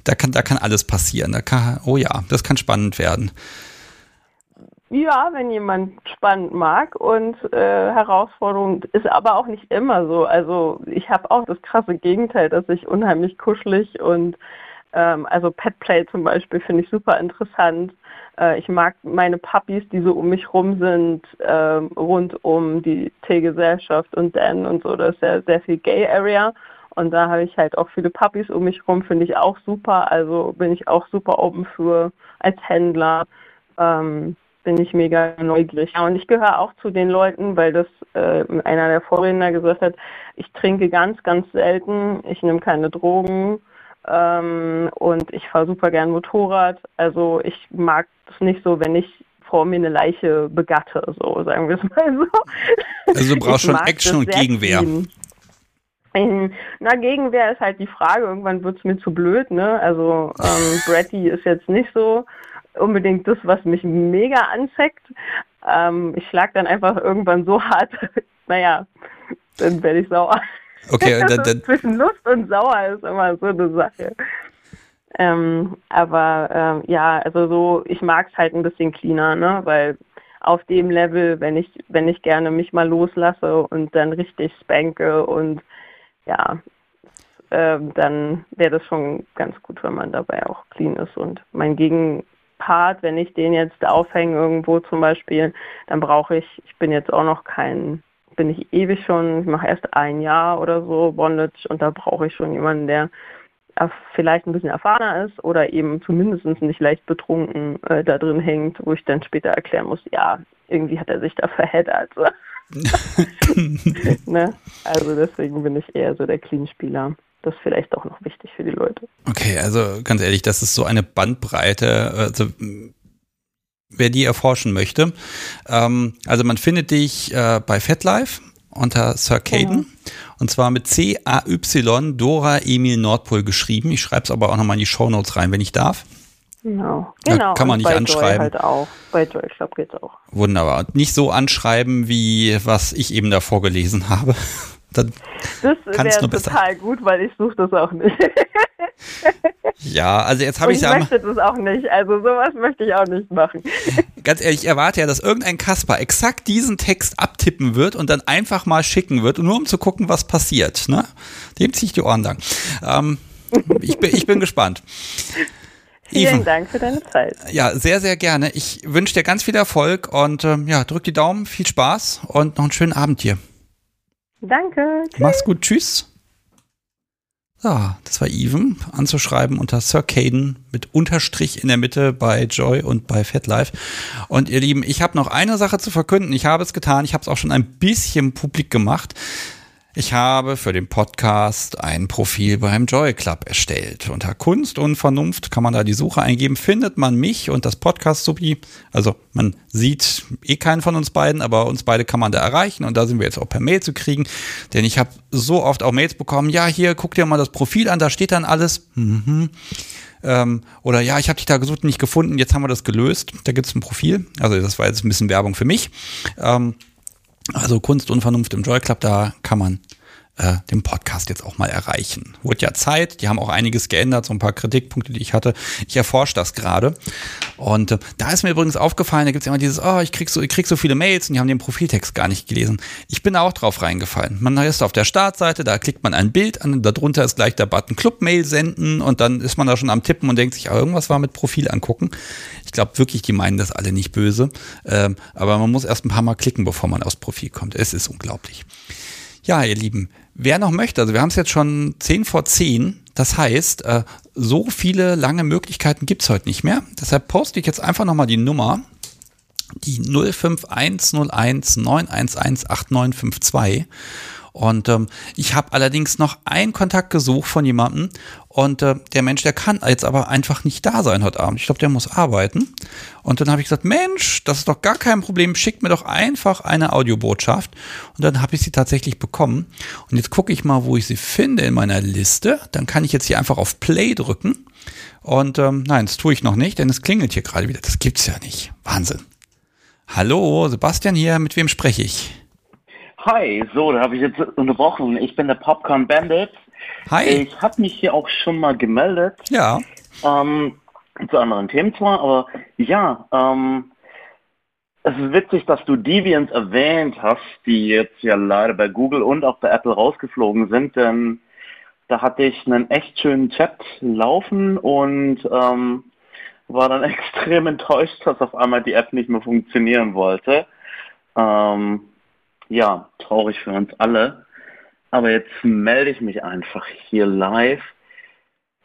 da kann, da kann alles passieren. Da kann, oh ja, das kann spannend werden.
Ja, wenn jemand spannend mag und äh, Herausforderung ist aber auch nicht immer so. Also ich habe auch das krasse Gegenteil, dass ich unheimlich kuschelig und ähm, also Petplay zum Beispiel finde ich super interessant. Äh, ich mag meine Puppies, die so um mich rum sind, ähm, rund um die T-Gesellschaft und Dan und so. Das ist ja sehr viel Gay-Area. Und da habe ich halt auch viele Puppies um mich rum, finde ich auch super. Also bin ich auch super open für als Händler. Ähm, bin ich mega neugierig. Ja, und ich gehöre auch zu den Leuten, weil das äh, einer der Vorredner gesagt hat, ich trinke ganz, ganz selten, ich nehme keine Drogen, ähm, und ich fahre super gern Motorrad. Also ich mag es nicht so, wenn ich vor mir eine Leiche begatte, so sagen wir es <laughs> mal so.
Also du brauchst schon Action und Gegenwehr.
In, na, Gegenwehr ist halt die Frage, irgendwann wird es mir zu blöd, ne? Also ähm, <laughs> Bratty ist jetzt nicht so unbedingt das, was mich mega anzeckt. Ähm, ich schlag dann einfach irgendwann so hart, <laughs> naja, dann werde ich sauer.
Okay, <laughs>
dann, dann zwischen Lust und Sauer ist immer so eine Sache. Ähm, aber ähm, ja, also so, ich mag es halt ein bisschen cleaner, ne? Weil auf dem Level, wenn ich, wenn ich gerne mich mal loslasse und dann richtig spanke und ja, ähm, dann wäre das schon ganz gut, wenn man dabei auch clean ist. Und mein Gegenpart, wenn ich den jetzt aufhänge irgendwo zum Beispiel, dann brauche ich, ich bin jetzt auch noch kein bin ich ewig schon, ich mache erst ein Jahr oder so Bondage und da brauche ich schon jemanden, der vielleicht ein bisschen erfahrener ist oder eben zumindest nicht leicht betrunken äh, da drin hängt, wo ich dann später erklären muss, ja, irgendwie hat er sich da <laughs> verheddert. So. <laughs> ne? Also deswegen bin ich eher so der Clean-Spieler. Das ist vielleicht auch noch wichtig für die Leute.
Okay, also ganz ehrlich, das ist so eine Bandbreite. Also wer die erforschen möchte. Ähm, also man findet dich äh, bei FetLife unter Circaden. Ja. Und zwar mit C-A-Y Dora Emil Nordpol geschrieben. Ich schreibe es aber auch nochmal in die Shownotes rein, wenn ich darf.
Genau, genau.
Da kann man
und
nicht
bei
anschreiben.
Joy halt auch. Bei Joy Club geht's auch.
Wunderbar. Und nicht so anschreiben, wie was ich eben da vorgelesen <laughs> habe. Dann
das wäre total gut, weil ich suche das auch nicht. <laughs>
ja, also jetzt habe ich
ja. Ich möchte das auch nicht. Also sowas möchte ich auch nicht machen. <laughs>
Ganz ehrlich, ich erwarte ja, dass irgendein Kasper exakt diesen Text abtippen wird und dann einfach mal schicken wird, nur um zu gucken, was passiert. Ne? Dem ziehe ich die Ohren lang. Ähm, ich, bin, ich bin gespannt. <laughs>
Vielen Even. Dank für deine Zeit.
Ja, sehr, sehr gerne. Ich wünsche dir ganz viel Erfolg und ähm, ja, drück die Daumen, viel Spaß und noch einen schönen Abend hier.
Danke.
Tschüss. Mach's gut. Tschüss. So, das war Even, anzuschreiben unter Circaden mit Unterstrich in der Mitte bei Joy und bei FatLife. Und ihr Lieben, ich habe noch eine Sache zu verkünden. Ich habe es getan, ich habe es auch schon ein bisschen publik gemacht. Ich habe für den Podcast ein Profil beim Joy Club erstellt. Unter Kunst und Vernunft kann man da die Suche eingeben, findet man mich und das Podcast Subi. Also man sieht eh keinen von uns beiden, aber uns beide kann man da erreichen und da sind wir jetzt auch per Mail zu kriegen. Denn ich habe so oft auch Mails bekommen, ja, hier, guck dir mal das Profil an, da steht dann alles. Mhm. Ähm, oder ja, ich habe dich da gesucht, nicht gefunden, jetzt haben wir das gelöst. Da gibt es ein Profil. Also das war jetzt ein bisschen Werbung für mich. Ähm, Also Kunst und Vernunft im Joy Club, da kann man äh, den Podcast jetzt auch mal erreichen. Wurde ja Zeit, die haben auch einiges geändert, so ein paar Kritikpunkte, die ich hatte. Ich erforsche das gerade. Und äh, da ist mir übrigens aufgefallen, da gibt es immer dieses, oh, ich krieg, so, ich krieg so viele Mails und die haben den Profiltext gar nicht gelesen. Ich bin auch drauf reingefallen. Man ist auf der Startseite, da klickt man ein Bild an, darunter ist gleich der Button Club-Mail senden und dann ist man da schon am Tippen und denkt sich, ah, irgendwas war mit Profil angucken. Ich glaube wirklich, die meinen das alle nicht böse. Ähm, aber man muss erst ein paar Mal klicken, bevor man aufs Profil kommt. Es ist unglaublich. Ja, ihr Lieben, wer noch möchte, also wir haben es jetzt schon 10 vor 10, das heißt, äh, so viele lange Möglichkeiten gibt es heute nicht mehr. Deshalb poste ich jetzt einfach nochmal die Nummer, die 0510191118952 und ähm, ich habe allerdings noch einen Kontakt gesucht von jemandem und äh, der Mensch, der kann jetzt aber einfach nicht da sein heute Abend. Ich glaube, der muss arbeiten. Und dann habe ich gesagt, Mensch, das ist doch gar kein Problem, schickt mir doch einfach eine Audiobotschaft. Und dann habe ich sie tatsächlich bekommen. Und jetzt gucke ich mal, wo ich sie finde in meiner Liste. Dann kann ich jetzt hier einfach auf Play drücken. Und ähm, nein, das tue ich noch nicht, denn es klingelt hier gerade wieder. Das gibt's ja nicht. Wahnsinn. Hallo, Sebastian hier, mit wem spreche ich?
Hi, so, da habe ich jetzt unterbrochen. Ich bin der Popcorn Bandit.
Hi.
Ich habe mich hier auch schon mal gemeldet.
Ja.
Ähm, zu anderen Themen zwar, aber ja, ähm, es ist witzig, dass du Deviants erwähnt hast, die jetzt ja leider bei Google und auch bei Apple rausgeflogen sind, denn da hatte ich einen echt schönen Chat laufen und ähm, war dann <laughs> extrem enttäuscht, dass auf einmal die App nicht mehr funktionieren wollte. Ähm, ja, traurig für uns alle. Aber jetzt melde ich mich einfach hier live.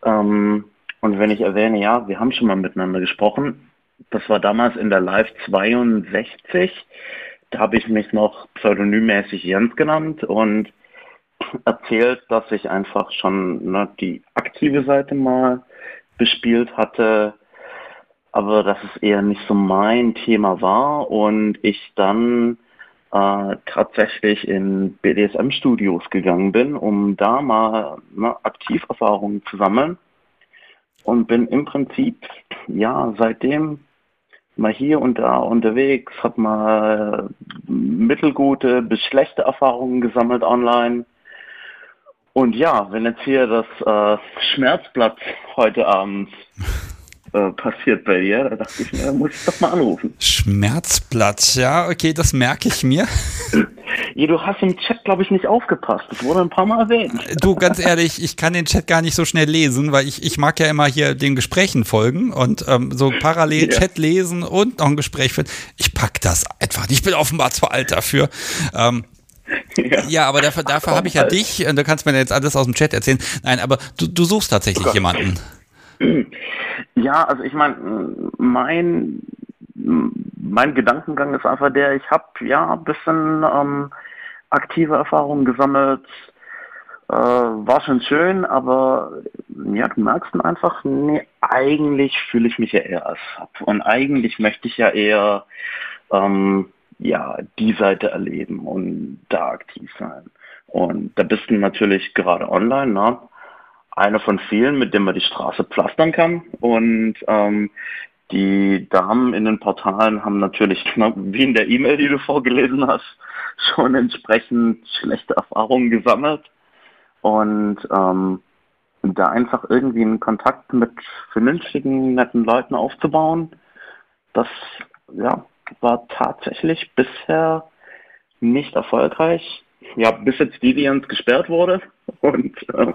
Ähm, und wenn ich erwähne, ja, wir haben schon mal miteinander gesprochen. Das war damals in der Live 62. Da habe ich mich noch pseudonymmäßig Jens genannt und erzählt, dass ich einfach schon ne, die aktive Seite mal bespielt hatte, aber dass es eher nicht so mein Thema war und ich dann äh, tatsächlich in BDSM-Studios gegangen bin, um da mal ne, Aktiverfahrungen zu sammeln. Und bin im Prinzip, ja, seitdem mal hier und da unterwegs, habe mal mittelgute bis schlechte Erfahrungen gesammelt online. Und ja, wenn jetzt hier das äh, Schmerzblatt heute Abend äh, passiert bei dir. Da dachte ich mir, muss ich doch mal anrufen.
Schmerzplatz, ja, okay, das merke ich mir. <laughs>
Ja, du hast im Chat, glaube ich, nicht aufgepasst. Das wurde ein paar Mal erwähnt.
Du, ganz ehrlich, ich kann den Chat gar nicht so schnell lesen, weil ich, ich mag ja immer hier den Gesprächen folgen und ähm, so parallel ja. Chat lesen und noch ein Gespräch führen. Ich pack das einfach nicht. Ich bin offenbar zu alt dafür. Ähm, ja. ja. aber dafür, dafür habe ich ja dich und du kannst mir jetzt alles aus dem Chat erzählen. Nein, aber du, du suchst tatsächlich oh jemanden.
Ja, also ich meine, mein, mein Gedankengang ist einfach der, ich habe ja ein bisschen ähm, aktive Erfahrungen gesammelt, äh, war schon schön, aber ja, du merkst einfach, nee, eigentlich fühle ich mich ja eher als Sub und eigentlich möchte ich ja eher ähm, ja, die Seite erleben und da aktiv sein. Und da bist du natürlich gerade online, ne? Einer von vielen, mit dem man die Straße pflastern kann. Und ähm, die Damen in den Portalen haben natürlich, <laughs> wie in der E-Mail, die du vorgelesen hast, schon entsprechend schlechte Erfahrungen gesammelt. Und ähm, da einfach irgendwie einen Kontakt mit vernünftigen, netten Leuten aufzubauen, das ja, war tatsächlich bisher nicht erfolgreich ja, bis jetzt Deviant gesperrt wurde. <laughs> Und, äh,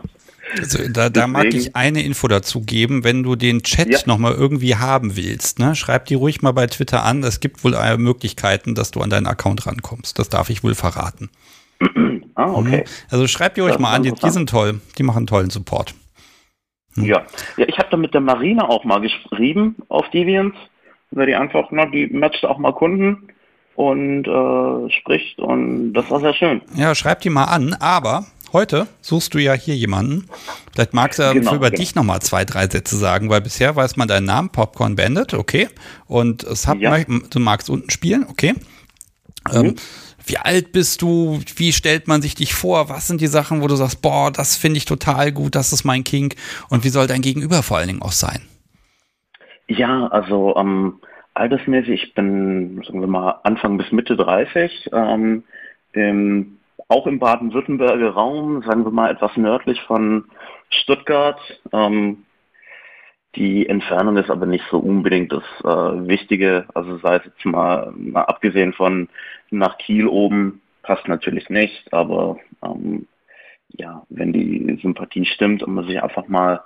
also da, da mag ich eine Info dazu geben, wenn du den Chat ja. nochmal irgendwie haben willst, ne, schreib die ruhig mal bei Twitter an. Es gibt wohl äh, Möglichkeiten, dass du an deinen Account rankommst. Das darf ich wohl verraten. <clears throat>
ah, okay. Mhm.
Also schreib die ruhig mal an, die, die, sind toll. Die machen tollen Support.
Hm. Ja. ja, ich habe da mit der Marina auch mal geschrieben auf Deviant, weil die einfach, na, die matcht auch mal Kunden und äh, spricht und das war sehr schön.
Ja, schreib die mal an, aber heute suchst du ja hier jemanden. Vielleicht magst du genau, über genau. dich nochmal zwei, drei Sätze sagen, weil bisher weiß man deinen Namen, Popcorn Bandit, okay. Und Sub, ja. du magst unten spielen, okay. Ähm, mhm. Ähm, wie alt bist du? Wie stellt man sich dich vor? Was sind die Sachen, wo du sagst, boah, das finde ich total gut, das ist mein King? Und wie soll dein Gegenüber vor allen Dingen auch sein?
Ja, also ähm, altersmäßig, ich bin, sagen wir mal, Anfang bis Mitte 30. Ähm, im, auch im Baden-Württemberger Raum, sagen wir mal etwas nördlich von Stuttgart. Ähm, die Entfernung ist aber nicht so unbedingt das äh, Wichtige. Also sei es jetzt mal, mal abgesehen von nach Kiel oben, passt natürlich nicht, aber ähm, ja, wenn die Sympathie stimmt und man sich einfach mal,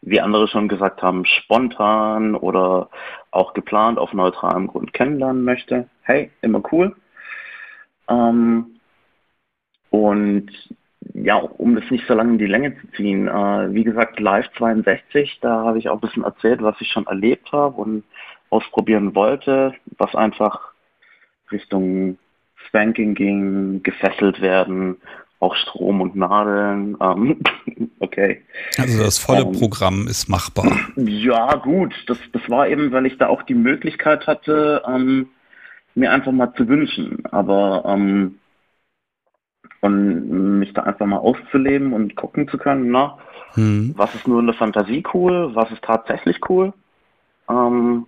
wie andere schon gesagt haben, spontan oder auch geplant auf neutralem Grund kennenlernen möchte, hey, immer cool. Ähm, und ja, um das nicht so lange in die Länge zu ziehen, äh, wie gesagt, Live 62, da habe ich auch ein bisschen erzählt, was ich schon erlebt habe und ausprobieren wollte, was einfach Richtung Spanking ging, gefesselt werden, auch Strom und Nadeln. Ähm, <laughs> okay.
Also das volle ähm, Programm ist machbar. <clears throat>
Ja, gut. Das, das war eben, weil ich da auch die Möglichkeit hatte, ähm, mir einfach mal zu wünschen. Aber ähm, und mich da einfach mal auszuleben und gucken zu können, na, hm. was ist nur in der Fantasie cool, was ist tatsächlich cool. Ähm,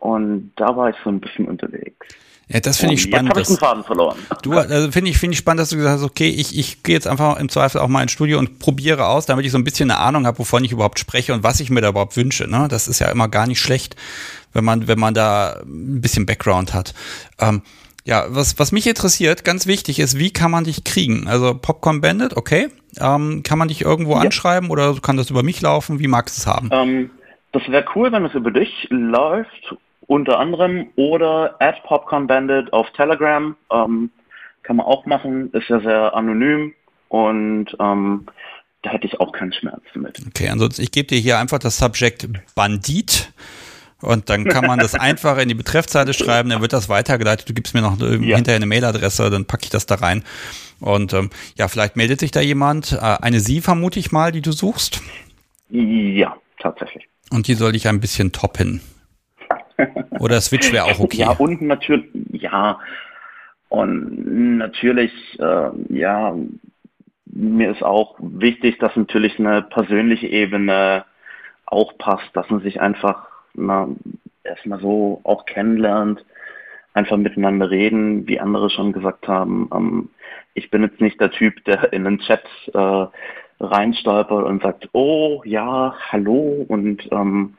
und da war ich so ein bisschen unterwegs.
Ja, das finde ich spannend.
Jetzt habe ich den Faden verloren.
Du, also finde ich, finde ich spannend, dass du gesagt hast, okay, ich, ich gehe jetzt einfach im Zweifel auch mal ins Studio und probiere aus, damit ich so ein bisschen eine Ahnung habe, wovon ich überhaupt spreche und was ich mir da überhaupt wünsche. Ne? Das ist ja immer gar nicht schlecht, wenn man, wenn man da ein bisschen Background hat. Ähm, ja, was, was mich interessiert, ganz wichtig ist, wie kann man dich kriegen? Also Popcorn Bandit, okay. Ähm, kann man dich irgendwo ja. anschreiben oder kann das über mich laufen? Wie magst du es haben?
Ähm, das wäre cool, wenn es über dich läuft unter anderem oder at Popcorn Bandit auf Telegram. Ähm, kann man auch machen, ist ja sehr anonym und ähm, da hätte ich auch keinen Schmerz damit.
Okay, ansonsten, ich gebe dir hier einfach das Subject Bandit und dann kann man das einfach in die Betreffzeile schreiben, dann wird das weitergeleitet. Du gibst mir noch ja. hinterher eine Mailadresse, dann packe ich das da rein. Und ähm, ja, vielleicht meldet sich da jemand. Äh, eine Sie vermute ich mal, die du suchst.
Ja, tatsächlich.
Und die soll dich ein bisschen toppen. Oder Switch wäre auch okay.
Ja, und natürlich, ja, und natürlich, äh, ja, mir ist auch wichtig, dass natürlich eine persönliche Ebene auch passt, dass man sich einfach na, erstmal so auch kennenlernt, einfach miteinander reden, wie andere schon gesagt haben. Ähm, ich bin jetzt nicht der Typ, der in den Chat äh, reinstolpert und sagt, oh ja, hallo und ähm,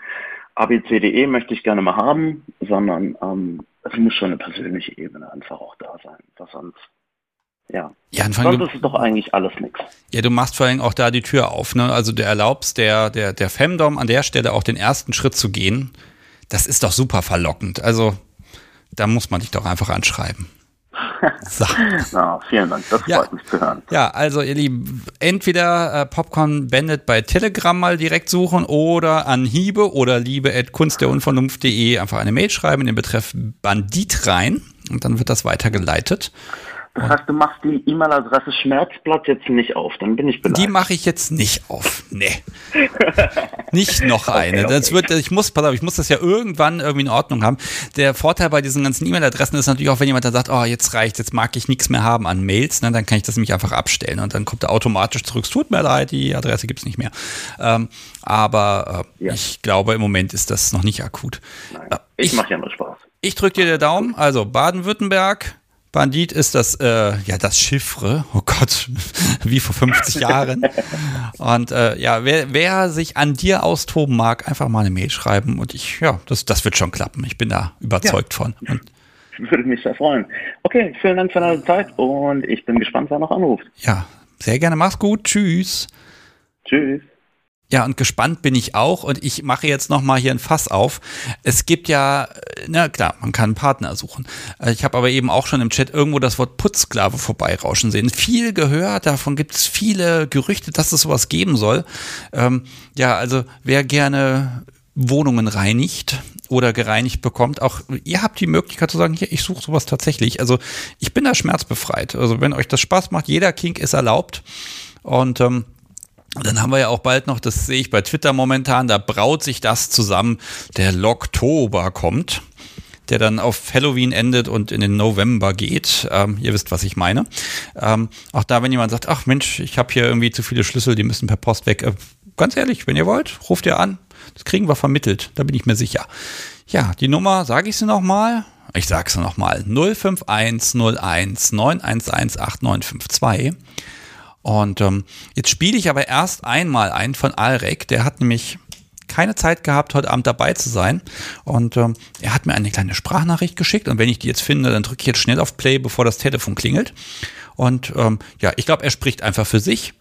ABCDE möchte ich gerne mal haben, sondern ähm, es muss schon eine persönliche Ebene einfach auch da sein. Was sonst, ja.
ja
Anfang sonst ist es doch eigentlich alles nichts.
Ja, du machst vor allem auch da die Tür auf, ne? Also du erlaubst der, der, der Femdom an der Stelle auch den ersten Schritt zu gehen. Das ist doch super verlockend. Also da muss man dich doch einfach anschreiben. <laughs>
So. Na, vielen Dank, das ja. freut mich zu hören.
Ja, also ihr Lieben, entweder äh, Popcorn Bandit bei Telegram mal direkt suchen oder an Hiebe oder liebe at kunstderunvernunft.de einfach eine Mail schreiben in den Betreff Bandit rein und dann wird das weitergeleitet.
Das heißt, du machst die E-Mail-Adresse Schmerzblatt jetzt nicht auf, dann bin ich beleidigt.
Die mache ich jetzt nicht auf. Nee. <laughs> nicht noch eine. Okay, Das wird, ich muss, pass auf, ich muss das ja irgendwann irgendwie in Ordnung haben. Der Vorteil bei diesen ganzen E-Mail-Adressen ist natürlich auch, wenn jemand da sagt, oh, jetzt reicht, jetzt mag ich nichts mehr haben an Mails, ne, dann kann ich das nämlich einfach abstellen und dann kommt er automatisch zurück. Es tut mir leid, die Adresse gibt es nicht mehr. Ähm, aber äh, ja. ich glaube, im Moment ist das noch nicht akut.
Nein, äh, ich, ich mache ja nur Spaß.
Ich drücke dir den Daumen. Also Baden-Württemberg, Bandit ist das, äh, ja, das Chiffre, oh Gott, <laughs> wie vor 50 <laughs> Jahren. Und äh, ja, wer, wer sich an dir austoben mag, einfach mal eine Mail schreiben und ich, ja, das, das wird schon klappen. Ich bin da überzeugt ja. von. Und
Würde mich sehr freuen. Okay, vielen Dank für deine Zeit und ich bin gespannt, wer noch anruft.
Ja, sehr gerne. Mach's gut. Tschüss.
Tschüss.
Ja, und gespannt bin ich auch und ich mache jetzt noch mal hier ein Fass auf. Es gibt ja, na klar, man kann einen Partner suchen. Äh, ich habe aber eben auch schon im Chat irgendwo das Wort Putzsklave vorbeirauschen sehen. Viel gehört, davon gibt es viele Gerüchte, dass es sowas geben soll. Ähm, ja, also wer gerne Wohnungen reinigt oder gereinigt bekommt, auch ihr habt die Möglichkeit zu sagen, hier, ich suche sowas tatsächlich. Also ich bin da schmerzbefreit. Also wenn euch das Spaß macht, jeder Kink ist erlaubt. Und ähm, und dann haben wir ja auch bald noch, das sehe ich bei Twitter momentan, da braut sich das zusammen, der Locktober kommt, der dann auf Halloween endet und in den November geht. Ähm, ihr wisst, was ich meine. Ähm, auch da, wenn jemand sagt, ach Mensch, ich habe hier irgendwie zu viele Schlüssel, die müssen per Post weg. Äh, ganz ehrlich, wenn ihr wollt, ruft ihr an. Das kriegen wir vermittelt, da bin ich mir sicher. Ja, die Nummer, sage ich sie nochmal. Ich sag's nochmal, 05101 911 8952. Und ähm, jetzt spiele ich aber erst einmal einen von Alrek. Der hat nämlich keine Zeit gehabt, heute Abend dabei zu sein. Und ähm, er hat mir eine kleine Sprachnachricht geschickt. Und wenn ich die jetzt finde, dann drücke ich jetzt schnell auf Play, bevor das Telefon klingelt. Und ähm, ja, ich glaube, er spricht einfach für sich.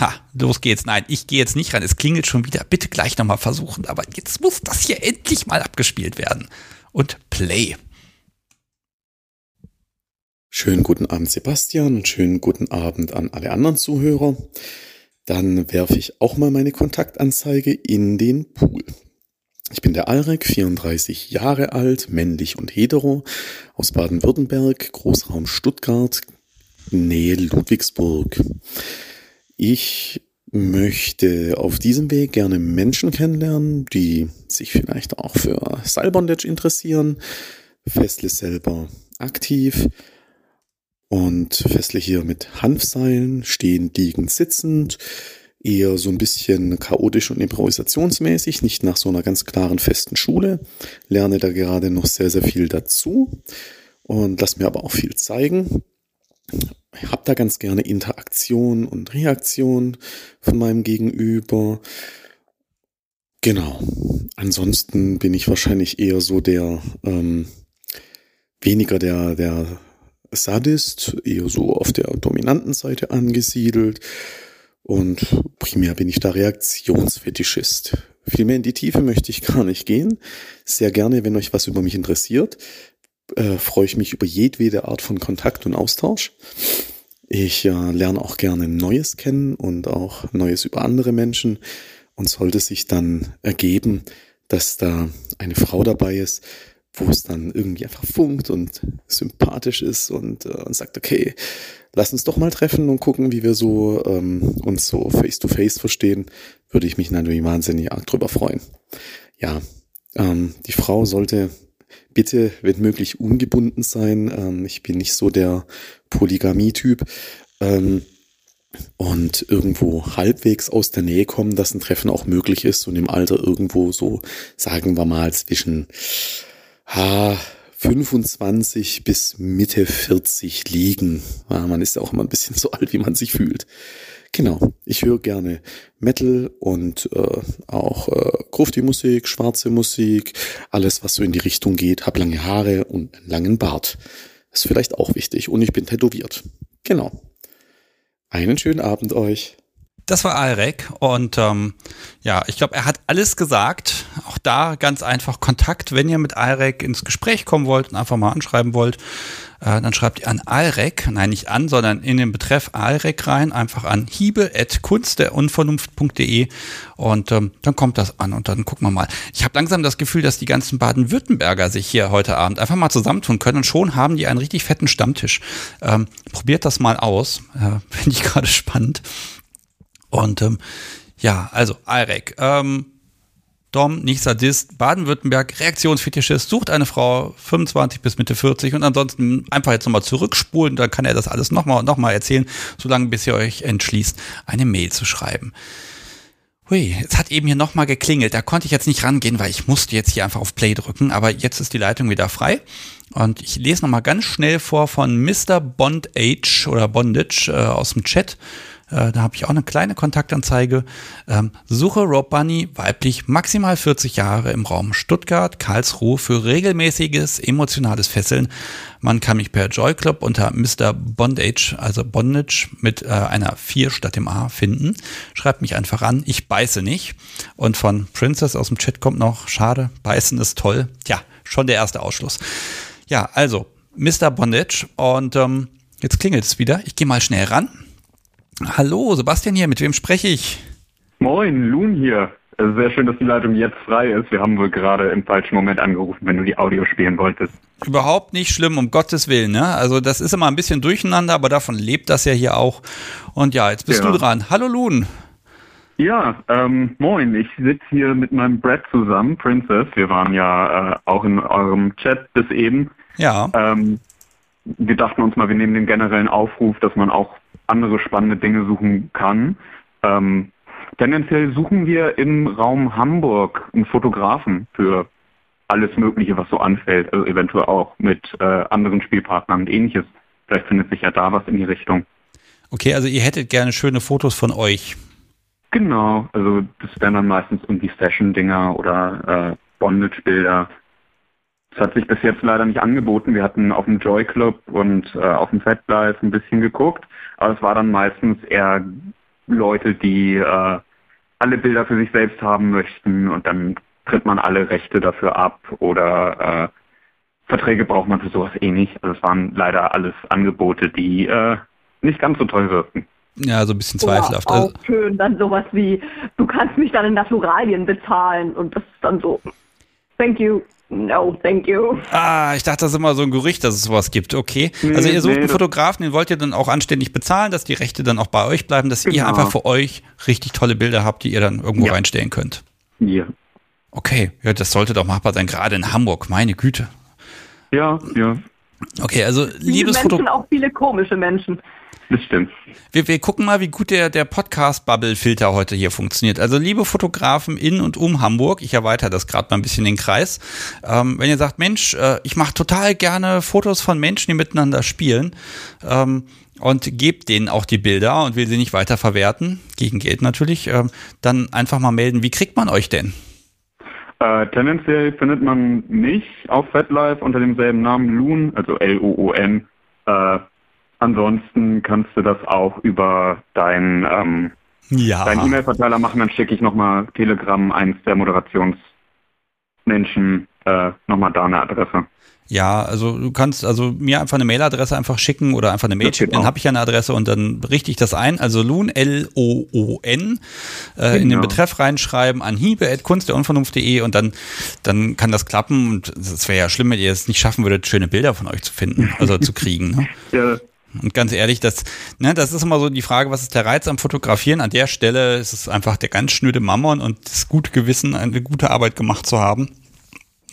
Ha, los geht's. Nein, ich gehe jetzt nicht rein. Es klingelt schon wieder. Bitte gleich nochmal versuchen. Aber jetzt muss das hier endlich mal abgespielt werden. Und Play.
Schönen guten Abend, Sebastian, und schönen guten Abend an alle anderen Zuhörer. Dann werfe ich auch mal meine Kontaktanzeige in den Pool. Ich bin der Alrek, 34 Jahre alt, männlich und hetero, aus Baden-Württemberg, Großraum Stuttgart, Nähe Ludwigsburg. Ich möchte auf diesem Weg gerne Menschen kennenlernen, die sich vielleicht auch für Seilbondage interessieren. Festle selber aktiv und Festle hier mit Hanfseilen, stehend, liegend, sitzend. Eher so ein bisschen chaotisch und improvisationsmäßig, nicht nach so einer ganz klaren festen Schule. Lerne da gerade noch sehr, sehr viel dazu und lass mir aber auch viel zeigen. Ich habe da ganz gerne Interaktion und Reaktion von meinem Gegenüber. Genau. Ansonsten bin ich wahrscheinlich eher so der ähm, weniger der der Sadist, eher so auf der dominanten Seite angesiedelt. Und primär bin ich da Reaktionsfetischist. Viel mehr in die Tiefe möchte ich gar nicht gehen. Sehr gerne, wenn euch was über mich interessiert, äh, freue ich mich über jedwede Art von Kontakt und Austausch. Ich äh, lerne auch gerne Neues kennen und auch Neues über andere Menschen. Und sollte sich dann ergeben, dass da eine Frau dabei ist, wo es dann irgendwie einfach funkt und sympathisch ist und, äh, und sagt, okay, lass uns doch mal treffen und gucken, wie wir so ähm, uns so face to face verstehen, würde ich mich natürlich wahnsinnig arg drüber freuen. Ja, ähm, die Frau sollte bitte, wenn möglich, ungebunden sein. Ähm, ich bin nicht so der Polygamie-Typ. Ähm, und irgendwo halbwegs aus der Nähe kommen, dass ein Treffen auch möglich ist und im Alter irgendwo so, sagen wir mal, zwischen ha, 25 bis Mitte 40 liegen. Ja, man ist ja auch immer ein bisschen so alt, wie man sich fühlt. Genau, ich höre gerne Metal und äh, auch äh, Grufti-Musik, schwarze Musik, alles, was so in die Richtung geht. Hab lange Haare und einen langen Bart. Ist vielleicht auch wichtig. Und ich bin tätowiert. Genau. Einen schönen Abend euch.
Das war Alrek und ähm, ja, ich glaube, er hat alles gesagt. Auch da ganz einfach Kontakt, wenn ihr mit Alrek ins Gespräch kommen wollt und einfach mal anschreiben wollt, äh, dann schreibt ihr an Alrek, nein nicht an, sondern in den Betreff Alrek rein, einfach an hiebe.kunstderunvernunft.de und ähm, dann kommt das an und dann gucken wir mal. Ich habe langsam das Gefühl, dass die ganzen Baden-Württemberger sich hier heute Abend einfach mal zusammentun können und schon haben die einen richtig fetten Stammtisch. Ähm, probiert das mal aus, äh, <laughs> finde ich gerade spannend. Und ähm, ja, also Alrek, ähm, Dom, nicht Sadist, Baden-Württemberg, Reaktionsfetischist, sucht eine Frau 25 bis Mitte 40 und ansonsten einfach jetzt nochmal zurückspulen, dann kann er das alles nochmal und nochmal erzählen, solange bis ihr euch entschließt, eine Mail zu schreiben. Hui, jetzt hat eben hier nochmal geklingelt. Da konnte ich jetzt nicht rangehen, weil ich musste jetzt hier einfach auf Play drücken. Aber jetzt ist die Leitung wieder frei. Und ich lese nochmal ganz schnell vor von Mr. Bondage oder Bondage äh, aus dem Chat. Äh, da habe ich auch eine kleine Kontaktanzeige. Ähm, suche Rob Bunny, weiblich, maximal 40 Jahre im Raum Stuttgart, Karlsruhe für regelmäßiges emotionales Fesseln. Man kann mich per Joy Club unter Mr. Bondage, also Bondage mit äh, einer 4 statt dem A finden. Schreibt mich einfach an. Ich beiße nicht. Und von Princess aus dem Chat kommt noch, schade, beißen ist toll. Tja, schon der erste Ausschluss. Ja, also Mr. Bondage und ähm, jetzt klingelt es wieder. Ich gehe mal schnell ran. Hallo, Sebastian hier, mit wem spreche ich?
Moin, Loon hier. Sehr schön, dass die Leitung jetzt frei ist. Wir haben wohl gerade im falschen Moment angerufen, wenn du die Audio spielen wolltest.
Überhaupt nicht schlimm, um Gottes Willen. Ne? Also das ist immer ein bisschen durcheinander, aber davon lebt das ja hier auch. Und ja, jetzt bist ja. du dran. Hallo Loon.
Ja, ähm, moin. Ich sitze hier mit meinem Brad zusammen, Princess. Wir waren ja äh, auch in eurem Chat bis eben.
Ja.
Ähm, wir dachten uns mal, wir nehmen den generellen Aufruf, dass man auch andere spannende Dinge suchen kann. Ähm, tendenziell suchen wir im Raum Hamburg einen Fotografen für alles Mögliche, was so anfällt, also eventuell auch mit äh, anderen Spielpartnern und ähnliches. Vielleicht findet sich ja da was in die Richtung.
Okay, also ihr hättet gerne schöne Fotos von euch.
Genau, also das wären dann meistens irgendwie Session-Dinger oder äh, Bondage-Bilder. Das hat sich bis jetzt leider nicht angeboten. Wir hatten auf dem Joy Club und äh, auf dem Fat Life ein bisschen geguckt, aber es war dann meistens eher Leute, die äh, alle Bilder für sich selbst haben möchten und dann tritt man alle Rechte dafür ab oder äh, Verträge braucht man für sowas eh nicht. Also es waren leider alles Angebote, die äh, nicht ganz so toll wirkten.
Ja, so ein bisschen zweifelhaft.
Oder auch
Also,
schön, dann sowas wie, du kannst mich dann in Naturalien bezahlen und das ist dann so, thank you, no, thank you.
ah, ich dachte, das ist immer so ein Gerücht, dass es sowas gibt. Okay. Also ihr sucht
nee,
einen Fotografen, den wollt ihr dann auch anständig bezahlen, dass die Rechte dann auch bei euch bleiben, dass ihr
Genau.
einfach für euch richtig tolle Bilder habt, die ihr dann irgendwo
Ja.
reinstellen könnt.
Ja.
Okay, ja, das sollte doch machbar sein, gerade in Hamburg, meine Güte.
Ja, ja,
Okay, also liebes
Menschen,
Foto,
auch viele komische Menschen.
Das stimmt.
wir, wir gucken mal, wie gut der, der Podcast-Bubble-Filter heute hier funktioniert. Also liebe Fotografen in und um Hamburg, ich erweitere das gerade mal ein bisschen den Kreis. Ähm, wenn ihr sagt, Mensch, äh, ich mache total gerne Fotos von Menschen, die miteinander spielen ähm, und gebt denen auch die Bilder und will sie nicht weiter verwerten, gegen Geld natürlich, ähm, dann einfach mal melden. Wie kriegt man euch denn?
Äh, tendenziell findet man mich auf FatLife unter demselben Namen Loon, also L-O-O-N. Äh, ansonsten kannst du das auch über dein, ähm,
Ja.
deinen E-Mail-Verteiler machen, dann schicke ich nochmal Telegram, eins der Moderationsmenschen, äh, nochmal da eine Adresse.
Ja, also du kannst also mir einfach eine Mailadresse einfach schicken oder einfach eine Mail schicken, dann habe ich ja eine Adresse und dann richte ich das ein. Also Loon, L-O-O-N, äh, in den
Genau.
Betreff reinschreiben an hiebe.kunstderunvernunft.de und dann, dann kann das klappen und es wäre ja schlimm, wenn ihr es nicht schaffen würdet, schöne Bilder von euch zu finden, also zu kriegen. Ne?
Ja,
Und ganz ehrlich, das, ne, das ist immer so die Frage, was ist der Reiz am Fotografieren? An der Stelle ist es einfach der ganz schnöde Mammon und das gute Gewissen, eine gute Arbeit gemacht zu haben.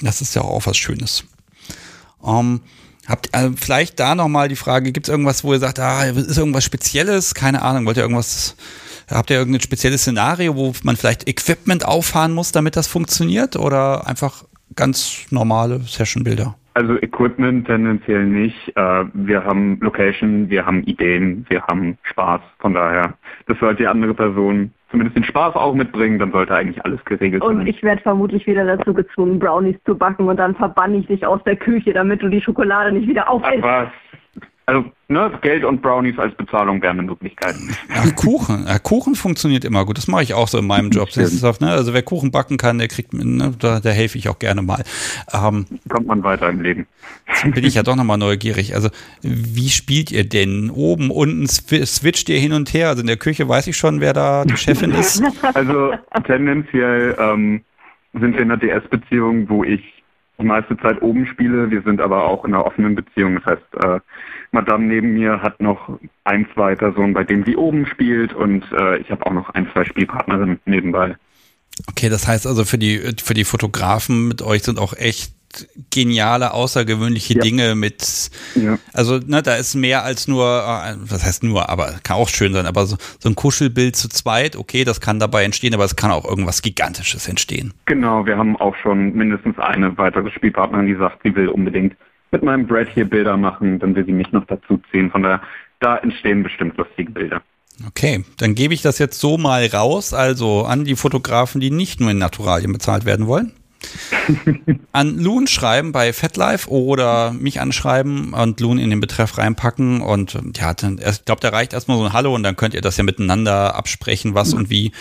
Das ist ja auch was Schönes. Ähm, habt äh, vielleicht da nochmal die Frage, gibt es irgendwas, wo ihr sagt, ah, ist irgendwas Spezielles? Keine Ahnung, wollt ihr irgendwas, habt ihr irgendein spezielles Szenario, wo man vielleicht Equipment auffahren muss, damit das funktioniert? Oder einfach ganz normale Sessionbilder?
Also Equipment tendenziell nicht. Äh, wir haben Location, wir haben Ideen, wir haben Spaß. Von daher, das sollte die andere Person zumindest den Spaß auch mitbringen, dann sollte eigentlich alles geregelt
Und
sein.
ich werde vermutlich wieder dazu gezwungen, Brownies zu backen und dann verbann ich dich aus der Küche, damit du die Schokolade nicht wieder
Ach
aufisst.
was. Also, ne, Geld und Brownies als Bezahlung wären eine Möglichkeit.
Ach, Kuchen. Ja, Kuchen funktioniert immer gut. Das mache ich auch so in meinem Job. Ne, also wer Kuchen backen kann, der kriegt, ne, da, da helfe ich auch gerne mal. Ähm,
Kommt man weiter im Leben.
bin ich ja doch nochmal neugierig. Also, wie spielt ihr denn? Oben, unten swi- switcht ihr hin und her? Also in der Küche weiß ich schon, wer da die Chefin ist. <laughs>
Also tendenziell ähm, sind wir in einer DS-Beziehung, wo ich die meiste Zeit oben spiele. Wir sind aber auch in einer offenen Beziehung. Das heißt, äh, Madame neben mir hat noch ein zweiter Sohn, bei dem sie oben spielt und äh, ich habe auch noch ein, zwei Spielpartnerinnen nebenbei.
Okay, das heißt also für die, für die Fotografen mit euch sind auch echt geniale, außergewöhnliche
Ja.
Dinge mit,
Ja.
also ne, da ist mehr als nur, äh, was heißt nur, aber kann auch schön sein, aber so, so ein Kuschelbild zu zweit, okay, das kann dabei entstehen, aber es kann auch irgendwas Gigantisches entstehen.
Genau, wir haben auch schon mindestens eine weitere Spielpartnerin, die sagt, sie will unbedingt mit meinem Brad hier Bilder machen, dann will sie mich noch dazu ziehen. Von daher, da entstehen bestimmt lustige Bilder.
Okay, dann gebe ich das jetzt so mal raus, also an die Fotografen, die nicht nur in Naturalien bezahlt werden wollen. <laughs> an Loon schreiben bei FatLife oder mich anschreiben und Loon in den Betreff reinpacken und ja, dann, ich glaube, da reicht erstmal so ein Hallo und dann könnt ihr das ja miteinander absprechen, was und wie.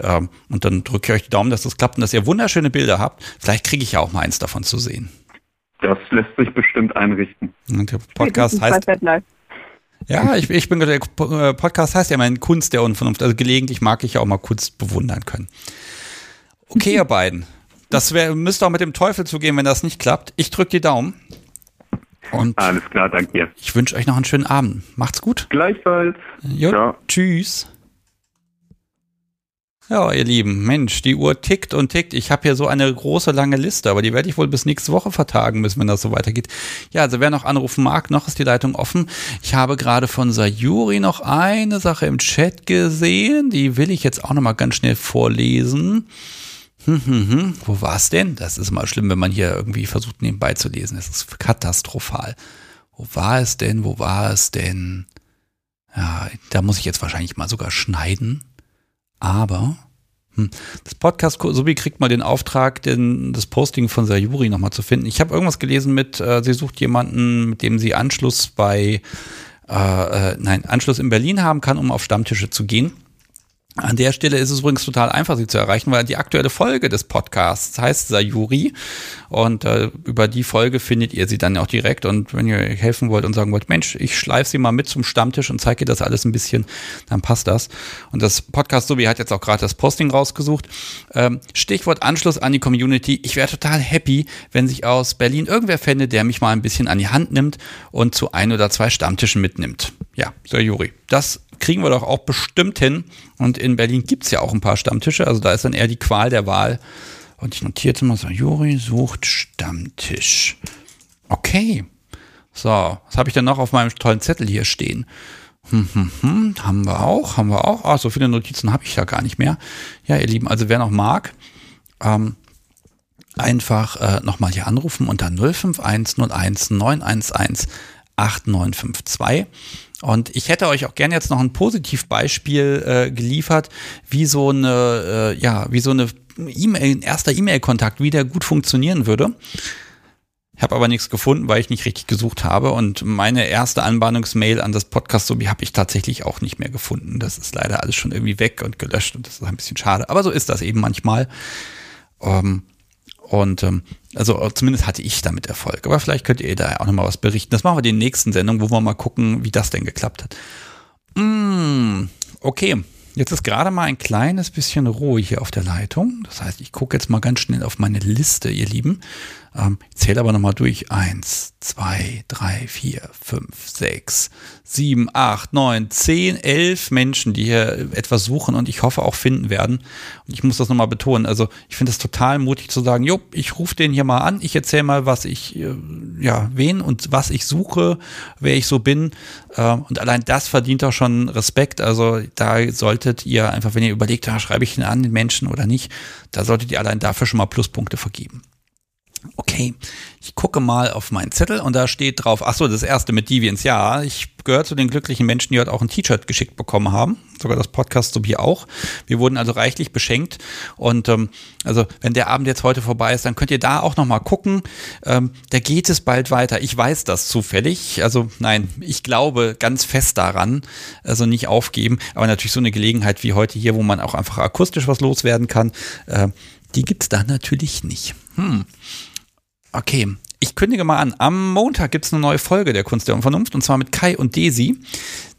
Ähm, und dann drücke ich euch die Daumen, dass das klappt und dass ihr wunderschöne Bilder habt. Vielleicht kriege ich ja auch mal eins davon zu sehen.
Das lässt sich bestimmt einrichten.
Und der Podcast heißt Ja, ich, ich bin der äh, Podcast heißt ja mein Kunst der Unvernunft. Also gelegentlich mag ich ja auch mal Kunst bewundern können. Okay, ihr beiden. Das wär, müsste auch mit dem Teufel zugehen, wenn das nicht klappt. Ich drücke die Daumen. Und
Alles klar, danke dir.
ich wünsche euch noch einen schönen Abend. Macht's gut.
Gleichfalls.
Jo,
Ciao.
Tschüss. Ja, ihr Lieben, Mensch, die Uhr tickt und tickt. Ich habe hier so eine große, lange Liste, aber die werde ich wohl bis nächste Woche vertagen müssen, wenn das so weitergeht. Ja, also wer noch anrufen mag, noch ist die Leitung offen. Ich habe gerade von Sayuri noch eine Sache im Chat gesehen, die will ich jetzt auch noch mal ganz schnell vorlesen. Hm, hm, hm. Wo war es denn? Das ist mal schlimm, wenn man hier irgendwie versucht, nebenbei zu lesen. Das ist katastrophal. Wo war es denn? Wo war es denn? Ja, da muss ich jetzt wahrscheinlich mal sogar schneiden. Aber hm, das Podcast Sobi kriegt mal den Auftrag, den, das Posting von Sayuri nochmal zu finden. Ich habe irgendwas gelesen mit, äh, sie sucht jemanden, mit dem sie Anschluss bei, äh, äh, nein, Anschluss in Berlin haben kann, um auf Stammtische zu gehen. An der Stelle ist es übrigens total einfach, sie zu erreichen, weil die aktuelle Folge des Podcasts heißt Sayuri und äh, über die Folge findet ihr sie dann auch direkt und wenn ihr helfen wollt und sagen wollt, Mensch, ich schleife sie mal mit zum Stammtisch und zeige ihr das alles ein bisschen, dann passt das. Und das Podcast Sobi hat jetzt auch gerade das Posting rausgesucht. Ähm, Stichwort Anschluss an die Community. Ich wäre total happy, wenn sich aus Berlin irgendwer fände, der mich mal ein bisschen an die Hand nimmt und zu ein oder zwei Stammtischen mitnimmt. Ja, Sayuri. Das kriegen wir doch auch bestimmt hin. Und in Berlin gibt es ja auch ein paar Stammtische. Also da ist dann eher die Qual der Wahl. Und ich notierte mal so, Juri sucht Stammtisch. Okay. So, was habe ich denn noch auf meinem tollen Zettel hier stehen? Hm, hm, hm, haben wir auch, haben wir auch. Ah, so viele Notizen habe ich da gar nicht mehr. Ja, ihr Lieben, also wer noch mag, ähm, einfach äh, nochmal hier anrufen unter 05101 911 8952. Und ich hätte euch auch gerne jetzt noch ein Positivbeispiel äh, geliefert, wie so eine, äh, ja, wie so eine E-Mail, ein erster E-Mail-Kontakt, wie der gut funktionieren würde. Ich habe aber nichts gefunden, weil ich nicht richtig gesucht habe. Und meine erste Anbahnungsmail an das Podcast Sobi habe ich tatsächlich auch nicht mehr gefunden. Das ist leider alles schon irgendwie weg und gelöscht und das ist ein bisschen schade. Aber so ist das eben manchmal. Ähm, und ähm, also zumindest hatte ich damit Erfolg. Aber vielleicht könnt ihr da auch nochmal was berichten. Das machen wir in den nächsten Sendungen, wo wir mal gucken, wie das denn geklappt hat. Mm, okay, jetzt ist gerade mal ein kleines bisschen Ruhe hier auf der Leitung. Das heißt, ich gucke jetzt mal ganz schnell auf meine Liste, ihr Lieben. Ähm, ich zähle aber nochmal durch. Eins, zwei, drei, vier, fünf, sechs, sieben, acht, neun, zehn, elf Menschen, die hier etwas suchen und ich hoffe auch finden werden. Und ich muss das nochmal betonen. Also ich finde es total mutig zu sagen, jo, ich rufe den hier mal an, ich erzähle mal, was ich, äh, ja, wen und was ich suche, wer ich so bin. Äh, und allein das verdient auch schon Respekt. Also da solltet ihr einfach, wenn ihr überlegt, ja, schreibe ich ihn an, den Menschen oder nicht, da solltet ihr allein dafür schon mal Pluspunkte vergeben. Okay, ich gucke mal auf meinen Zettel und da steht drauf, ach so, das erste mit Deviants, ja, ich gehöre zu den glücklichen Menschen, die heute auch ein T-Shirt geschickt bekommen haben, sogar das Podcast so wie auch. Wir wurden also reichlich beschenkt und ähm, also wenn der Abend jetzt heute vorbei ist, dann könnt ihr da auch noch mal gucken. Ähm, da geht es bald weiter. Ich weiß das zufällig, also nein, ich glaube ganz fest daran, also nicht aufgeben, aber natürlich so eine Gelegenheit wie heute hier, wo man auch einfach akustisch was loswerden kann, äh, die gibt's da natürlich nicht. Hm. Okay, ich kündige mal an. Am Montag gibt es eine neue Folge der Kunst der Unvernunft und zwar mit Kai und Desi.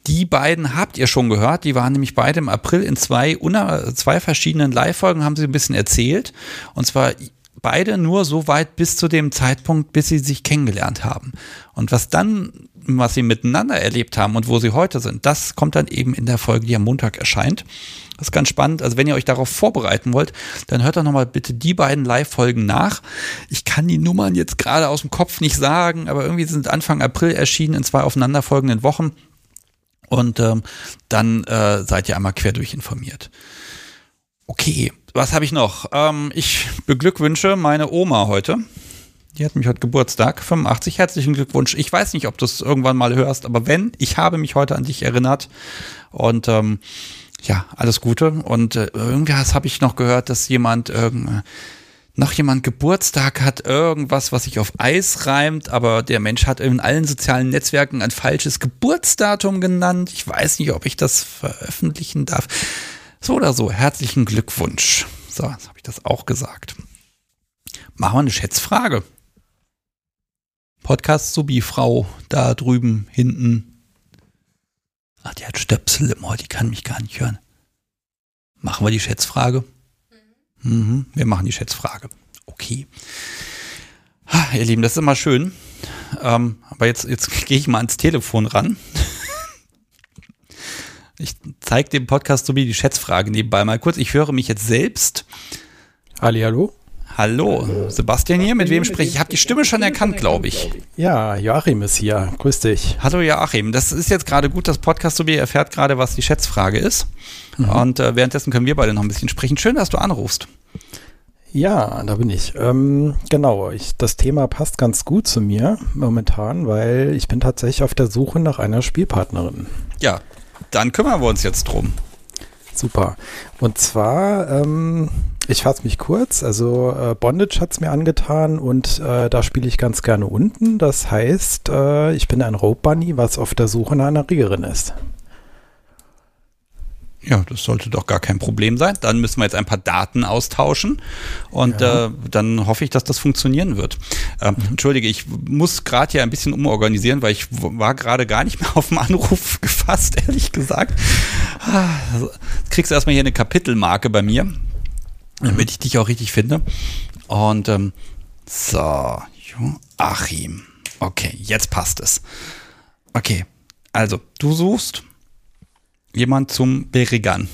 Die beiden habt ihr schon gehört. Die waren nämlich beide im April in zwei, zwei verschiedenen Live-Folgen, haben sie ein bisschen erzählt. Und zwar beide nur so weit bis zu dem Zeitpunkt, bis sie sich kennengelernt haben. Und was dann, was sie miteinander erlebt haben und wo sie heute sind, das kommt dann eben in der Folge, die am Montag erscheint. Das ist ganz spannend. Also wenn ihr euch darauf vorbereiten wollt, dann hört doch nochmal bitte die beiden Live-Folgen nach. Ich kann die Nummern jetzt gerade aus dem Kopf nicht sagen, aber irgendwie sind Anfang April erschienen in zwei aufeinanderfolgenden Wochen. Und ähm, dann äh, seid ihr einmal quer durch informiert. Okay, was habe ich noch? Ähm, ich beglückwünsche meine Oma heute. Die hat mich heute Geburtstag, 85. Herzlichen Glückwunsch. Ich weiß nicht, ob du es irgendwann mal hörst, aber wenn, ich habe mich heute an dich erinnert. Und ähm, ja, alles Gute. Und äh, irgendwas habe ich noch gehört, dass jemand irgend noch jemand Geburtstag hat, irgendwas, was sich auf Eis reimt, aber der Mensch hat in allen sozialen Netzwerken ein falsches Geburtsdatum genannt. Ich weiß nicht, ob ich das veröffentlichen darf. So oder so, herzlichen Glückwunsch. So, jetzt habe ich das auch gesagt. Machen wir eine Schätzfrage. Podcast Subi Frau da drüben hinten Ach, die hat Stöpsel im Ohr, die kann mich gar nicht hören. Machen wir die Schätzfrage? Mhm. mhm, wir machen die Schätzfrage. Okay. Ha, ihr Lieben, das ist immer schön. Ähm, aber jetzt, jetzt <laughs> gehe ich mal ans Telefon ran. <laughs> Ich zeige dem Podcast so wie die Schätzfrage nebenbei mal kurz. Ich höre mich jetzt selbst.
Halli, hallo.
Hallo, Sebastian hier, mit wem spreche ich? Ich habe die Stimme schon erkannt, glaube ich.
Ja, Joachim ist hier. Grüß dich.
Hallo Joachim, das ist jetzt gerade gut, das Podcast so wie erfährt gerade, was die Schätzfrage ist. Mhm. Und äh, währenddessen können wir beide noch ein bisschen sprechen. Schön, dass du anrufst.
Ja, da bin ich. Ähm, genau, ich, das Thema passt ganz gut zu mir momentan, weil ich bin tatsächlich auf der Suche nach einer Spielpartnerin.
Ja, dann kümmern wir uns jetzt drum.
Super. Und zwar, ähm, ich fasse mich kurz, also äh, Bondage hat es mir angetan und äh, da spiele ich ganz gerne unten. Das heißt, äh, ich bin ein Rope Bunny, was auf der Suche nach einer Riegerin ist.
Ja, das sollte doch gar kein Problem sein. Dann müssen wir jetzt ein paar Daten austauschen und ja. äh, dann hoffe ich, dass das funktionieren wird. Ähm, mhm. Entschuldige, ich muss gerade hier ein bisschen umorganisieren, weil ich war gerade gar nicht mehr <laughs> auf dem Anruf gefasst, ehrlich gesagt. Also, kriegst du erstmal hier eine Kapitelmarke bei mir, damit ich dich auch richtig finde. Und ähm, so, Joachim. Okay, jetzt passt es. Okay, also du suchst jemand zum Berrigan.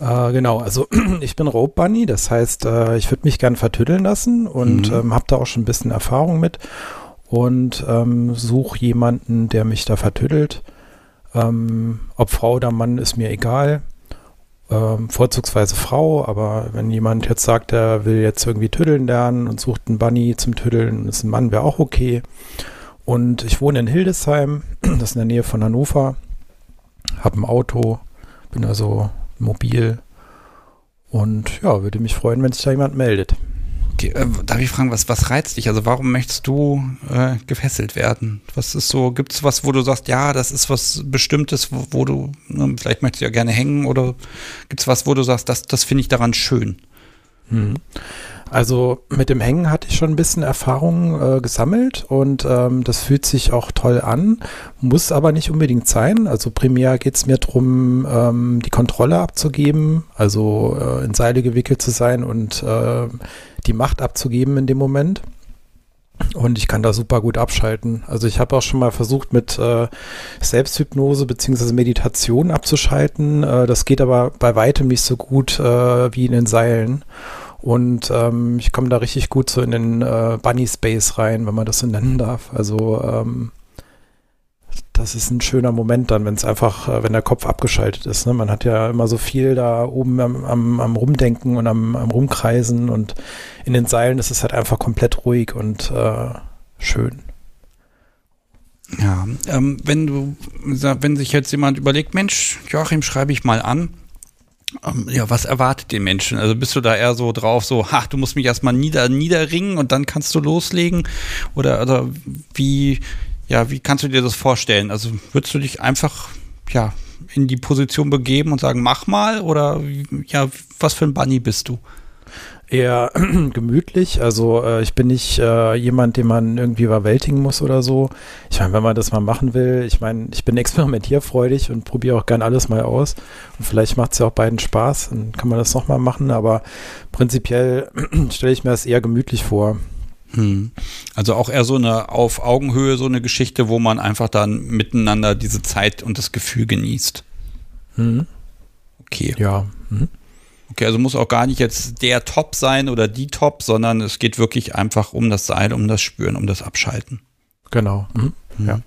Äh, genau, also <clears throat> ich bin Rope Bunny, das heißt, äh, ich würde mich gern vertüddeln lassen und mhm. ähm, habe da auch schon ein bisschen Erfahrung mit und ähm, suche jemanden, der mich da vertüddelt. Ähm, ob Frau oder Mann ist mir egal. Ähm, vorzugsweise Frau, aber wenn jemand jetzt sagt, er will jetzt irgendwie tüddeln lernen und sucht einen Bunny zum Tüddeln ist ein Mann, wäre auch okay. Und ich wohne in Hildesheim, <clears throat> das ist in der Nähe von Hannover habe ein Auto, bin also mobil und ja, würde mich freuen, wenn sich da jemand meldet.
Äh, darf ich fragen, was, was reizt dich? Also warum möchtest du äh, gefesselt werden? Was ist so, gibt es was, wo du sagst, ja, das ist was Bestimmtes, wo, wo du, ne, vielleicht möchtest du ja gerne hängen oder gibt es was, wo du sagst, das, das finde ich daran schön?
Mhm. Also mit dem Hängen hatte ich schon ein bisschen Erfahrung äh, gesammelt und ähm, das fühlt sich auch toll an, muss aber nicht unbedingt sein. Also primär geht es mir darum, ähm, die Kontrolle abzugeben, also äh, in Seile gewickelt zu sein und äh, die Macht abzugeben in dem Moment. Und ich kann da super gut abschalten. Also ich habe auch schon mal versucht, mit äh, Selbsthypnose beziehungsweise Meditation abzuschalten. Äh, das geht aber bei weitem nicht so gut äh, wie in den Seilen. Und ähm, ich komme da richtig gut so in den äh, Bunny Space rein, wenn man das so nennen darf. Also ähm, das ist ein schöner Moment dann, wenn es einfach, äh, wenn der Kopf abgeschaltet ist. Ne? Man hat ja immer so viel da oben am, am, am Rumdenken und am, am, Rumkreisen und in den Seilen ist es halt einfach komplett ruhig und äh, schön.
Ja, ähm, wenn du, wenn sich jetzt jemand überlegt, Mensch, Joachim, schreibe ich mal an, ähm, ja, was erwartet den Menschen? Also bist du da eher so drauf, so, ha, du musst mich erstmal nieder, niederringen und dann kannst du loslegen? Oder, oder wie, ja, wie kannst du dir das vorstellen? Also würdest du dich einfach, ja, in die Position begeben und sagen, mach mal? Oder, ja, was für ein Bunny bist du?
Eher <clears throat> gemütlich. Also äh, ich bin nicht äh, jemand, den man irgendwie überwältigen muss oder so. Ich meine, wenn man das mal machen will, ich meine, ich bin <laughs> experimentierfreudig und probiere auch gern alles mal aus. Und vielleicht macht es ja auch beiden Spaß, dann kann man das nochmal machen, aber prinzipiell <clears throat> stelle ich mir das eher gemütlich vor.
Hm. Also auch eher so eine auf Augenhöhe, so eine Geschichte, wo man einfach dann miteinander diese Zeit und das Gefühl genießt.
Hm.
Okay.
Ja. Hm.
Okay, also muss auch gar nicht jetzt der Top sein oder die Top, sondern es geht wirklich einfach um das Sein, um das Spüren, um das Abschalten.
Genau. Mhm.
mhm. Ja.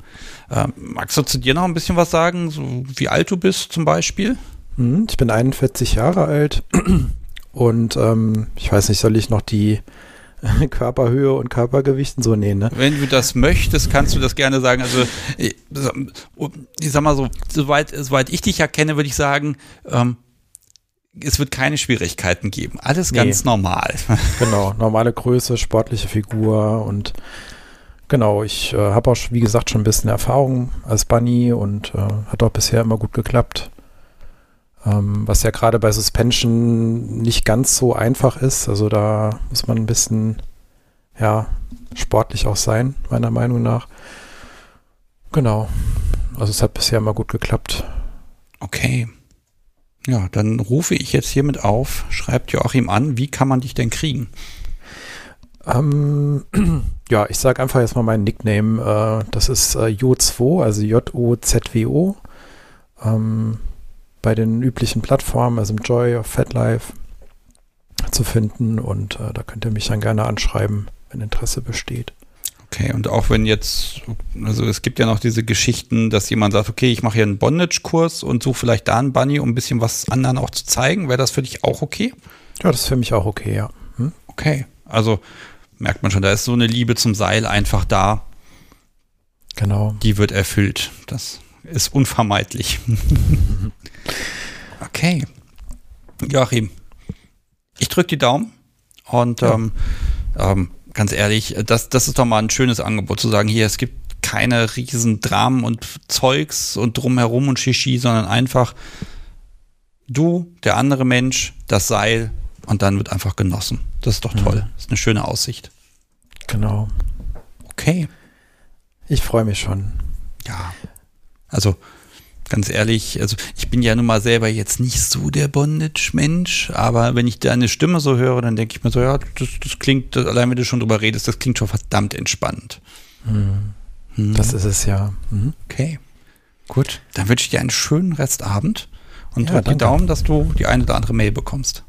Ähm, magst du zu dir noch ein bisschen was sagen, so wie alt du bist zum Beispiel?
Mhm, ich bin 41 Jahre alt <clears throat> und ähm, ich weiß nicht, soll ich noch die <laughs> Körperhöhe und Körpergewichten so nehmen, ne?
Wenn du das möchtest, kannst du das gerne sagen. Also ich, ich sag mal so, soweit, soweit ich dich erkenne, würde ich sagen, ähm, es wird keine Schwierigkeiten geben. Alles ganz nee. normal. <laughs>
Genau, normale Größe, sportliche Figur und genau, ich äh, habe auch, wie gesagt, schon ein bisschen Erfahrung als Bunny und äh, hat auch bisher immer gut geklappt. Ähm, was ja gerade bei Suspension nicht ganz so einfach ist. Also da muss man ein bisschen, ja, sportlich auch sein, meiner Meinung nach. Genau. Also es hat bisher immer gut geklappt.
Okay. Ja, dann rufe ich jetzt hiermit auf, schreibt Joachim an, wie kann man dich denn kriegen?
Ähm, <clears throat> ja, ich sage einfach jetzt mal meinen Nickname. Äh, das ist äh, Jo2, also J-O-Z-W-O. Ähm, bei den üblichen Plattformen, also im Joy of FatLife zu finden und äh, da könnt ihr mich dann gerne anschreiben, wenn Interesse besteht.
Okay, und auch wenn jetzt, also es gibt ja noch diese Geschichten, dass jemand sagt, okay, ich mache hier einen Bondage-Kurs und suche vielleicht da einen Bunny, um ein bisschen was anderen auch zu zeigen. Wäre das für dich auch okay?
Ja, das ist für mich auch okay, ja. Hm?
Okay, also merkt man schon, da ist so eine Liebe zum Seil einfach da.
Genau.
Die wird erfüllt. Das ist unvermeidlich. <laughs> okay. Joachim, ich drücke die Daumen und ja. ähm, ähm, ganz ehrlich, das, das ist doch mal ein schönes Angebot zu sagen, hier, es gibt keine riesen Dramen und Zeugs und drumherum und Shishi, sondern einfach du, der andere Mensch, das Seil und dann wird einfach genossen. Das ist doch toll. Mhm. Das ist eine schöne Aussicht.
Genau.
Okay.
Ich freue mich schon.
Ja. Also, ganz ehrlich, also ich bin ja nun mal selber jetzt nicht so der Bondage-Mensch, aber wenn ich deine Stimme so höre, dann denke ich mir so, ja, das, das klingt, allein wenn du schon drüber redest, das klingt schon verdammt entspannt.
Mhm. Hm. Das ist es ja.
Mhm. Okay. Gut. Dann wünsche ich dir einen schönen Restabend und ja, drück die Daumen, dass du die eine oder andere Mail bekommst.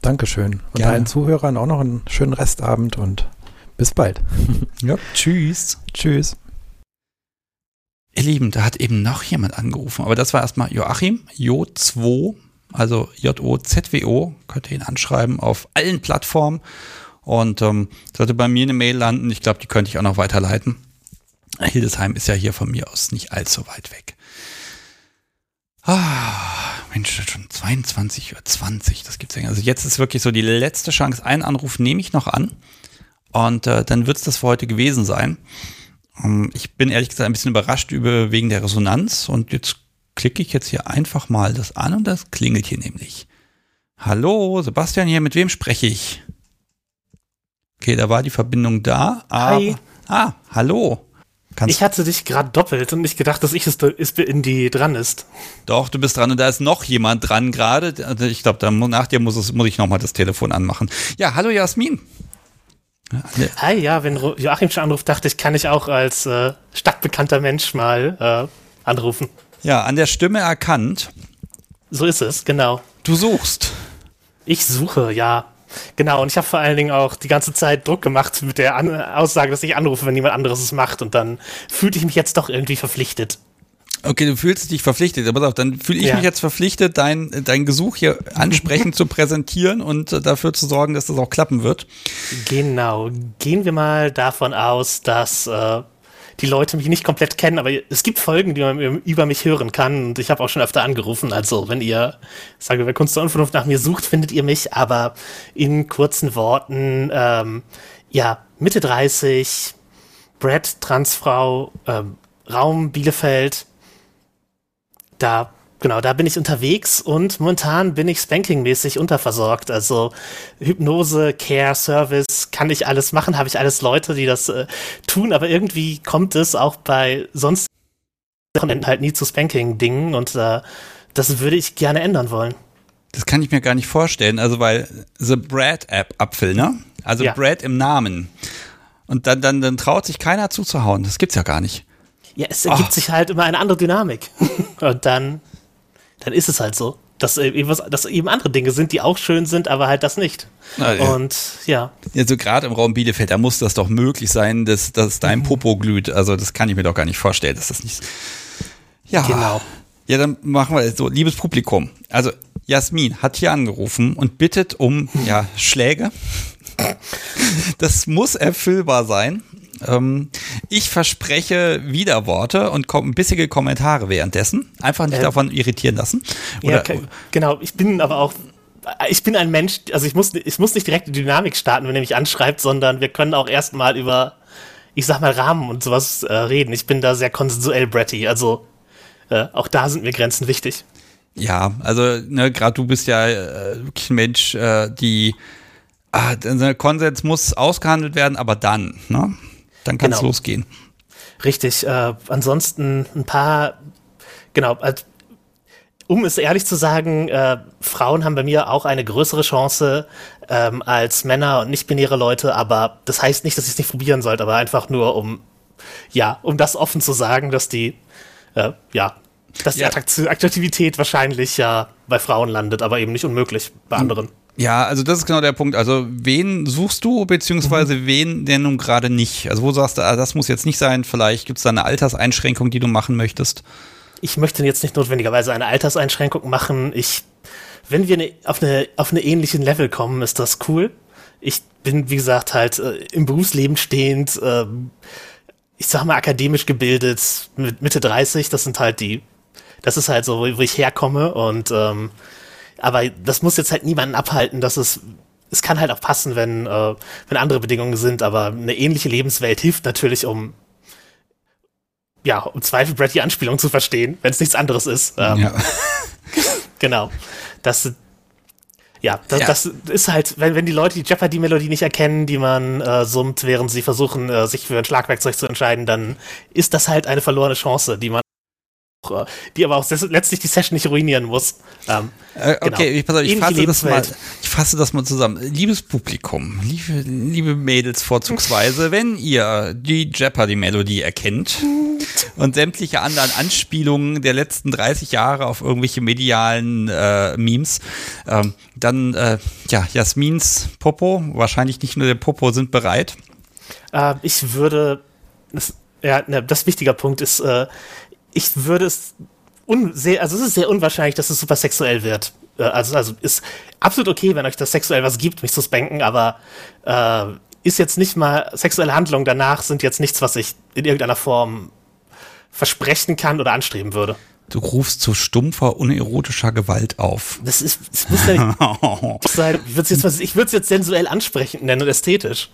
Dankeschön. Und allen Zuhörern auch noch einen schönen Restabend und bis bald. <laughs>
ja, tschüss.
Tschüss.
Ihr Lieben, da hat eben noch jemand angerufen, aber das war erstmal Joachim, Jo2, also J-O-Z-W-O, könnt ihr ihn anschreiben auf allen Plattformen und ähm, sollte bei mir eine Mail landen, ich glaube, die könnte ich auch noch weiterleiten. Hildesheim ist ja hier von mir aus nicht allzu weit weg. Ah, Mensch, schon 22.20 Uhr, das gibt's ja. Also jetzt ist wirklich so die letzte Chance. Einen Anruf nehme ich noch an und äh, dann wird es das für heute gewesen sein. Ähm, ich bin ehrlich gesagt ein bisschen überrascht über wegen der Resonanz und jetzt klicke ich jetzt hier einfach mal das an und das klingelt hier nämlich. Hallo, Sebastian hier, mit wem spreche ich? Okay, da war die Verbindung da. Aber, Hi. Ah, hallo.
Kannst ich hatte dich gerade doppelt und nicht gedacht, dass ich es in die dran ist.
Doch, du bist dran und da ist noch jemand dran gerade. Also ich glaube, nach dir muss, es, muss ich nochmal das Telefon anmachen. Ja, hallo Jasmin.
Hi, ja, wenn Joachim schon anruft, dachte ich, kann ich auch als äh, stadtbekannter Mensch mal äh, anrufen.
Ja, an der Stimme erkannt.
So ist es, genau.
Du suchst.
Ich suche, ja. Genau, und ich habe vor allen Dingen auch die ganze Zeit Druck gemacht mit der An Aussage, dass ich anrufe, wenn jemand anderes es macht. Und dann fühlte ich mich jetzt doch irgendwie verpflichtet.
Okay, du fühlst dich verpflichtet, aber auf, dann fühle ich ja. mich jetzt verpflichtet, dein, dein Gesuch hier ansprechend zu präsentieren und äh, dafür zu sorgen, dass das auch klappen wird.
Genau. Gehen wir mal davon aus, dass äh, die Leute mich nicht komplett kennen, aber es gibt Folgen, die man über mich hören kann und ich habe auch schon öfter angerufen. Also wenn ihr, sage, wer Kunst der Unvernunft nach mir sucht, findet ihr mich, aber in kurzen Worten, ähm, ja, Mitte 30, Brad, Transfrau, ähm, Raum Bielefeld, da Genau, da bin ich unterwegs und momentan bin ich spankingmäßig unterversorgt. Also Hypnose, Care, Service, kann ich alles machen, habe ich alles Leute, die das äh, tun, aber irgendwie kommt es auch bei sonst halt nie zu Spanking-Dingen und äh, das würde ich gerne ändern wollen.
Das kann ich mir gar nicht vorstellen, also weil The Brad App Apfel, ne? Also ja. Brad im Namen. Und dann, dann, dann traut sich keiner zuzuhauen. Das gibt's ja gar nicht.
Ja, es ergibt oh. sich halt immer eine andere Dynamik. <laughs> und dann dann ist es halt so. Dass eben, was, dass eben andere Dinge sind, die auch schön sind, aber halt das nicht. Ah, ja. Und ja.
Also gerade im Raum Bielefeld, da muss das doch möglich sein, dass, dass dein mhm. Popo glüht. Also das kann ich mir doch gar nicht vorstellen, dass das nicht. Ja. Genau. Ja, dann machen wir so, liebes Publikum. Also Jasmin hat hier angerufen und bittet um ja, Schläge. <laughs> Das muss erfüllbar sein. Ähm, ich verspreche Widerworte und kom bissige Kommentare währenddessen. Einfach nicht äh, davon irritieren lassen.
Oder, ja, genau. Ich bin aber auch ich bin ein Mensch, also ich muss, ich muss nicht direkt die Dynamik starten, wenn er mich anschreibt, sondern wir können auch erstmal über, ich sag mal, Rahmen und sowas äh, reden. Ich bin da sehr konsensuell bratty, also äh, auch da sind mir Grenzen wichtig.
Ja, also ne, gerade du bist ja äh, wirklich ein Mensch, äh, die ah, der Konsens muss ausgehandelt werden, aber dann, ne? Dann kann es genau. losgehen.
Richtig. Äh, ansonsten ein paar, genau, also, um es ehrlich zu sagen, äh, Frauen haben bei mir auch eine größere Chance ähm, als Männer und nicht-binäre Leute, aber das heißt nicht, dass ich es nicht probieren sollte, aber einfach nur um, ja, um das offen zu sagen, dass die, äh, ja, dass die ja. Attraktivität wahrscheinlich ja bei Frauen landet, aber eben nicht unmöglich bei anderen.
Ja, also das ist genau der Punkt. Also wen suchst du, beziehungsweise mhm. wen denn nun gerade nicht? Also wo sagst du, ah, das muss jetzt nicht sein, vielleicht gibt es da eine Alterseinschränkung, die du machen möchtest?
Ich möchte jetzt nicht notwendigerweise eine Alterseinschränkung machen. Ich wenn wir ne, auf eine auf eine ähnlichen Level kommen, ist das cool. Ich bin, wie gesagt, halt äh, im Berufsleben stehend, äh, ich sag mal akademisch gebildet, mit Mitte 30, das sind halt die, das ist halt so, wo ich herkomme und ähm, aber das muss jetzt halt niemanden abhalten, dass es es kann halt auch passen, wenn, äh, wenn andere Bedingungen sind, aber eine ähnliche Lebenswelt hilft natürlich, um ja, um Zweifel Brett die Anspielung zu verstehen, wenn es nichts anderes ist. Ähm, ja. <laughs> genau. Das, ja, das, ja. das ist halt, wenn, wenn die Leute die Jeopardy-Melodie nicht erkennen, die man äh, summt, während sie versuchen, äh, sich für ein Schlagwerkzeug zu entscheiden, dann ist das halt eine verlorene Chance, die man die aber auch letztlich die Session nicht ruinieren muss. Ähm,
äh, okay, genau. ich, auf, ich, fasse das mal, ich fasse das mal zusammen. Liebes Publikum, liebe, liebe Mädels vorzugsweise, wenn ihr die Jeopardy-Melodie erkennt und sämtliche anderen Anspielungen der letzten 30 Jahre auf irgendwelche medialen äh, Memes, ähm, dann, äh, ja, Jasmins Popo, wahrscheinlich nicht nur der Popo, sind bereit.
Äh, ich würde, das, ja, ne, das wichtige Punkt ist, äh, ich würde es sehr, also es ist sehr unwahrscheinlich, dass es super sexuell wird. Äh, also, also ist absolut okay, wenn euch das sexuell was gibt, mich zu spanken, aber äh, ist jetzt nicht mal sexuelle Handlungen danach sind jetzt nichts, was ich in irgendeiner Form versprechen kann oder anstreben würde.
Du rufst zu stumpfer, unerotischer Gewalt auf.
Das ist, das muss ja nicht <laughs> sein. Ich würde es jetzt, jetzt sensuell ansprechend nennen und ästhetisch.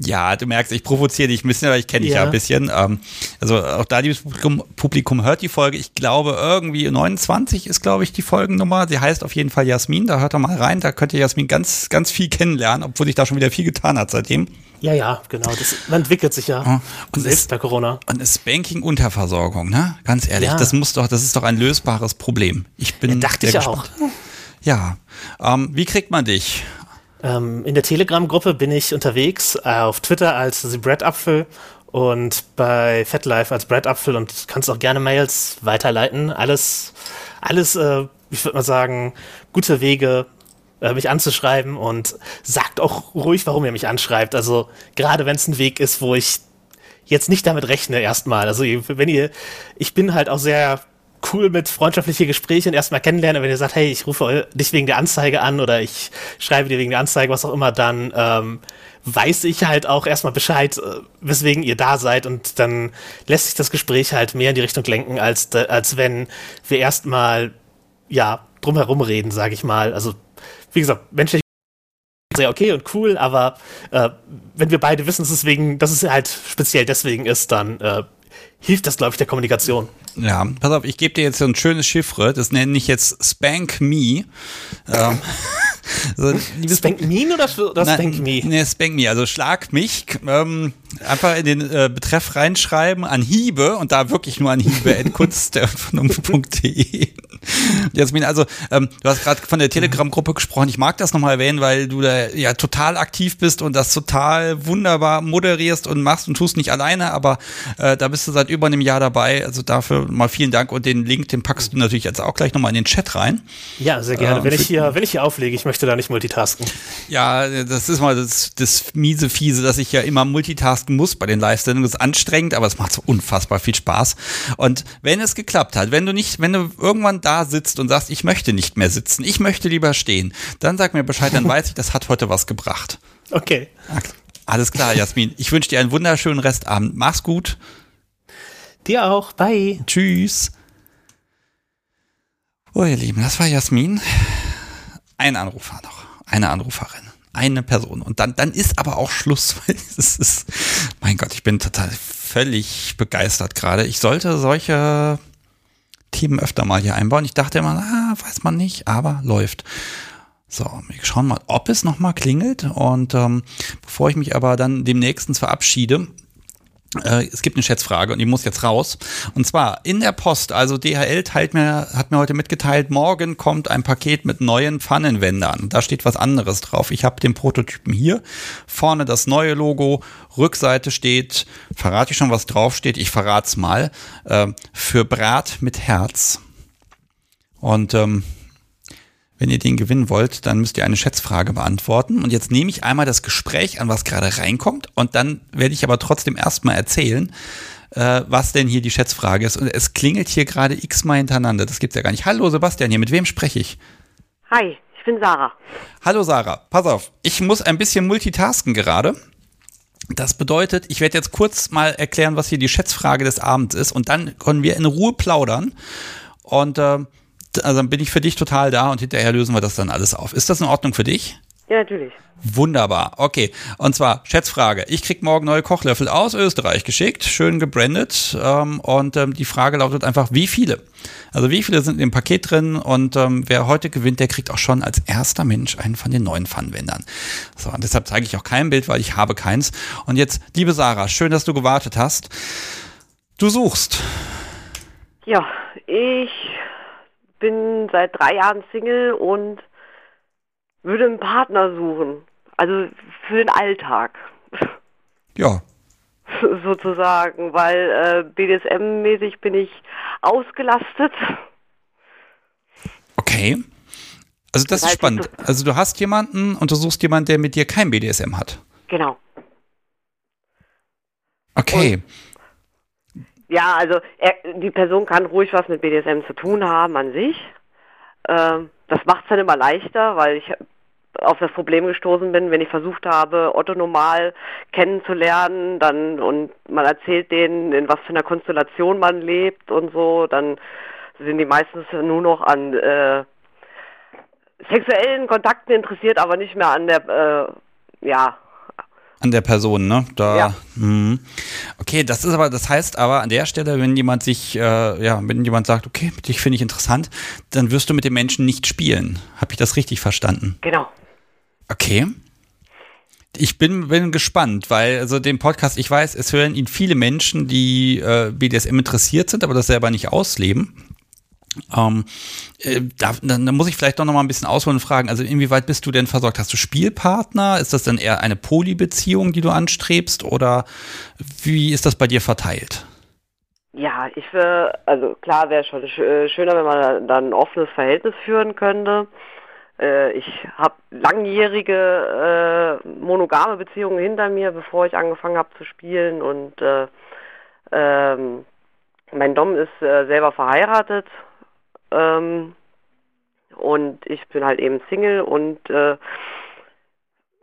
Ja, du merkst, ich provoziere dich ein bisschen, aber ich kenne dich ja. ja. ein bisschen. Ähm, also auch da, liebes Publikum, Publikum, hört die Folge. Ich glaube, irgendwie 29 ist, glaube ich, die Folgennummer. Sie heißt auf jeden Fall Jasmin. Da hört er mal rein. Da könnt ihr Jasmin ganz, ganz viel kennenlernen, obwohl sich da schon wieder viel getan hat seitdem.
Ja, ja, genau. Das, man entwickelt sich ja.
Und selbst bei Corona. Und ist Banking-Unterversorgung, ne? Ganz ehrlich, ja. das muss doch, das ist doch ein lösbares Problem. Ich bin. Ja,
dachte ich gespannt. auch.
Ja. Ähm, wie kriegt man dich?
Ähm, in der Telegram-Gruppe bin ich unterwegs, äh, auf Twitter als The Bread Apfel und bei FatLife als Bread Apfel und kannst auch gerne Mails weiterleiten. Alles, alles, äh, ich würde mal sagen, gute Wege, äh, mich anzuschreiben und sagt auch ruhig, warum ihr mich anschreibt. Also gerade wenn es ein Weg ist, wo ich jetzt nicht damit rechne erstmal. Also wenn ihr, ich bin halt auch sehr cool mit freundschaftliche Gespräche und erstmal kennenlernen. Wenn ihr sagt, hey, ich rufe dich wegen der Anzeige an oder ich schreibe dir wegen der Anzeige, was auch immer, dann ähm, weiß ich halt auch erstmal Bescheid, äh, weswegen ihr da seid und dann lässt sich das Gespräch halt mehr in die Richtung lenken, als, als wenn wir erstmal, ja, drumherum reden, sage ich mal. Also, wie gesagt, menschlich sehr okay und cool, aber äh, wenn wir beide wissen, dass es, wegen, dass es halt speziell deswegen ist, dann äh, hilft das, glaube ich, der Kommunikation.
Ja, pass auf, ich gebe dir jetzt so ein schönes Chiffre, das nenne ich jetzt Spank Me. ähm, <laughs>
so, Spank Me oder, oder Spank Me?
Nee, Spank Me, also schlag mich. Ähm, einfach in den äh, Betreff reinschreiben, an Hiebe und da wirklich nur an Hiebe at kunst.de. <laughs> Jasmin, also ähm, du hast gerade von der Telegram-Gruppe gesprochen. Ich mag das nochmal erwähnen, weil du da ja total aktiv bist und das total wunderbar moderierst und machst und tust nicht alleine, aber äh, da bist du seit über einem Jahr dabei. Also dafür mal vielen Dank und den Link, den packst du natürlich jetzt auch gleich nochmal in den Chat rein.
Ja, sehr gerne. Ähm, wenn ich hier, wenn ich hier auflege, ich möchte da nicht multitasken.
Ja, das ist mal das, das miese Fiese, dass ich ja immer multitasken muss bei den Live-Sendungen. Das ist anstrengend, aber es macht so unfassbar viel Spaß. Und wenn es geklappt hat, wenn du nicht, wenn du irgendwann da sitzt und sagst, ich möchte nicht mehr sitzen, ich möchte lieber stehen, dann sag mir Bescheid, dann weiß ich, das hat heute was gebracht.
Okay.
Alles klar, Jasmin. Ich wünsche dir einen wunderschönen Restabend. Mach's gut.
Dir auch. Bye.
Tschüss. Oh, ihr Lieben, das war Jasmin. Ein Anrufer noch. Eine Anruferin. Eine Person. Und dann, dann ist aber auch Schluss, <laughs> weil es ist, mein Gott, ich bin total völlig begeistert gerade. Ich sollte solche Themen öfter mal hier einbauen. Ich dachte immer, ah, weiß man nicht, aber läuft. So, wir schauen mal, ob es nochmal klingelt. Und ähm, bevor ich mich aber dann demnächst verabschiede, es gibt eine Schätzfrage und die muss jetzt raus. Und zwar in der Post, also DHL teilt mir, hat mir heute mitgeteilt, morgen kommt ein Paket mit neuen Pfannenwändern. Da steht was anderes drauf. Ich habe den Prototypen hier. Vorne das neue Logo, Rückseite steht, verrate ich schon, was drauf steht, ich verrate es mal, äh, für Brat mit Herz. Und ähm, wenn ihr den gewinnen wollt, dann müsst ihr eine Schätzfrage beantworten. Und jetzt nehme ich einmal das Gespräch an, was gerade reinkommt. Und dann werde ich aber trotzdem erstmal erzählen, äh, was denn hier die Schätzfrage ist. Und es klingelt hier gerade x-mal hintereinander. Das gibt's ja gar nicht. Hallo Sebastian, hier mit wem spreche ich?
Hi, ich bin Sarah.
Hallo Sarah, pass auf, ich muss ein bisschen multitasken gerade. Das bedeutet, ich werde jetzt kurz mal erklären, was hier die Schätzfrage des Abends ist und dann können wir in Ruhe plaudern. Und äh, also dann bin ich für dich total da und hinterher lösen wir das dann alles auf. Ist das in Ordnung für dich?
Ja, natürlich.
Wunderbar. Okay. Und zwar, Schätzfrage. Ich krieg morgen neue Kochlöffel aus Österreich geschickt, schön gebrandet. Ähm, und ähm, die Frage lautet einfach, wie viele? Also wie viele sind in dem Paket drin? Und ähm, wer heute gewinnt, der kriegt auch schon als erster Mensch einen von den neuen Pfannenwändern. So, und deshalb zeige ich auch kein Bild, weil ich habe keins. Und jetzt, liebe Sarah, schön, dass du gewartet hast. Du suchst.
Ja, ich bin seit drei Jahren Single und würde einen Partner suchen. Also für den Alltag.
Ja. <laughs>
Sozusagen, weil äh, BDSM-mäßig bin ich ausgelastet.
Okay. Also das,
Das
ist
heißt,
spannend. Also du hast jemanden und du suchst jemanden, der mit dir kein BDSM hat.
Genau.
Okay.
Ja, also er, die Person kann ruhig was mit BDSM zu tun haben an sich. Ähm, das macht es dann immer leichter, weil ich auf das Problem gestoßen bin, wenn ich versucht habe, Otto normal kennenzulernen, dann und man erzählt denen, in was für einer Konstellation man lebt und so, dann sind die meistens nur noch an äh, sexuellen Kontakten interessiert, aber nicht mehr an der, äh, ja,
An der Person, ne? Da.
Ja.
Mhm. Okay, das ist aber, das heißt aber an der Stelle, wenn jemand sich, äh, ja, wenn jemand sagt, okay, dich finde ich interessant, dann wirst du mit dem Menschen nicht spielen. Habe ich das richtig verstanden?
genau.
Okay. Ich bin, bin gespannt, weil also den Podcast, ich weiß, es hören ihn viele Menschen, die äh, BDSM interessiert sind, aber das selber nicht ausleben. Ähm, äh, da, dann muss ich vielleicht doch noch mal ein bisschen ausholen und fragen, also inwieweit bist du denn versorgt? Hast du Spielpartner? Ist das dann eher eine Polybeziehung, die du anstrebst oder wie ist das bei dir verteilt?
Ja, ich wäre, also klar wäre schon sch äh, schöner, wenn man dann ein offenes Verhältnis führen könnte. Äh, ich habe langjährige äh, monogame Beziehungen hinter mir, bevor ich angefangen habe zu spielen und äh, ähm, mein Dom ist äh, selber verheiratet ähm, und ich bin halt eben Single und äh,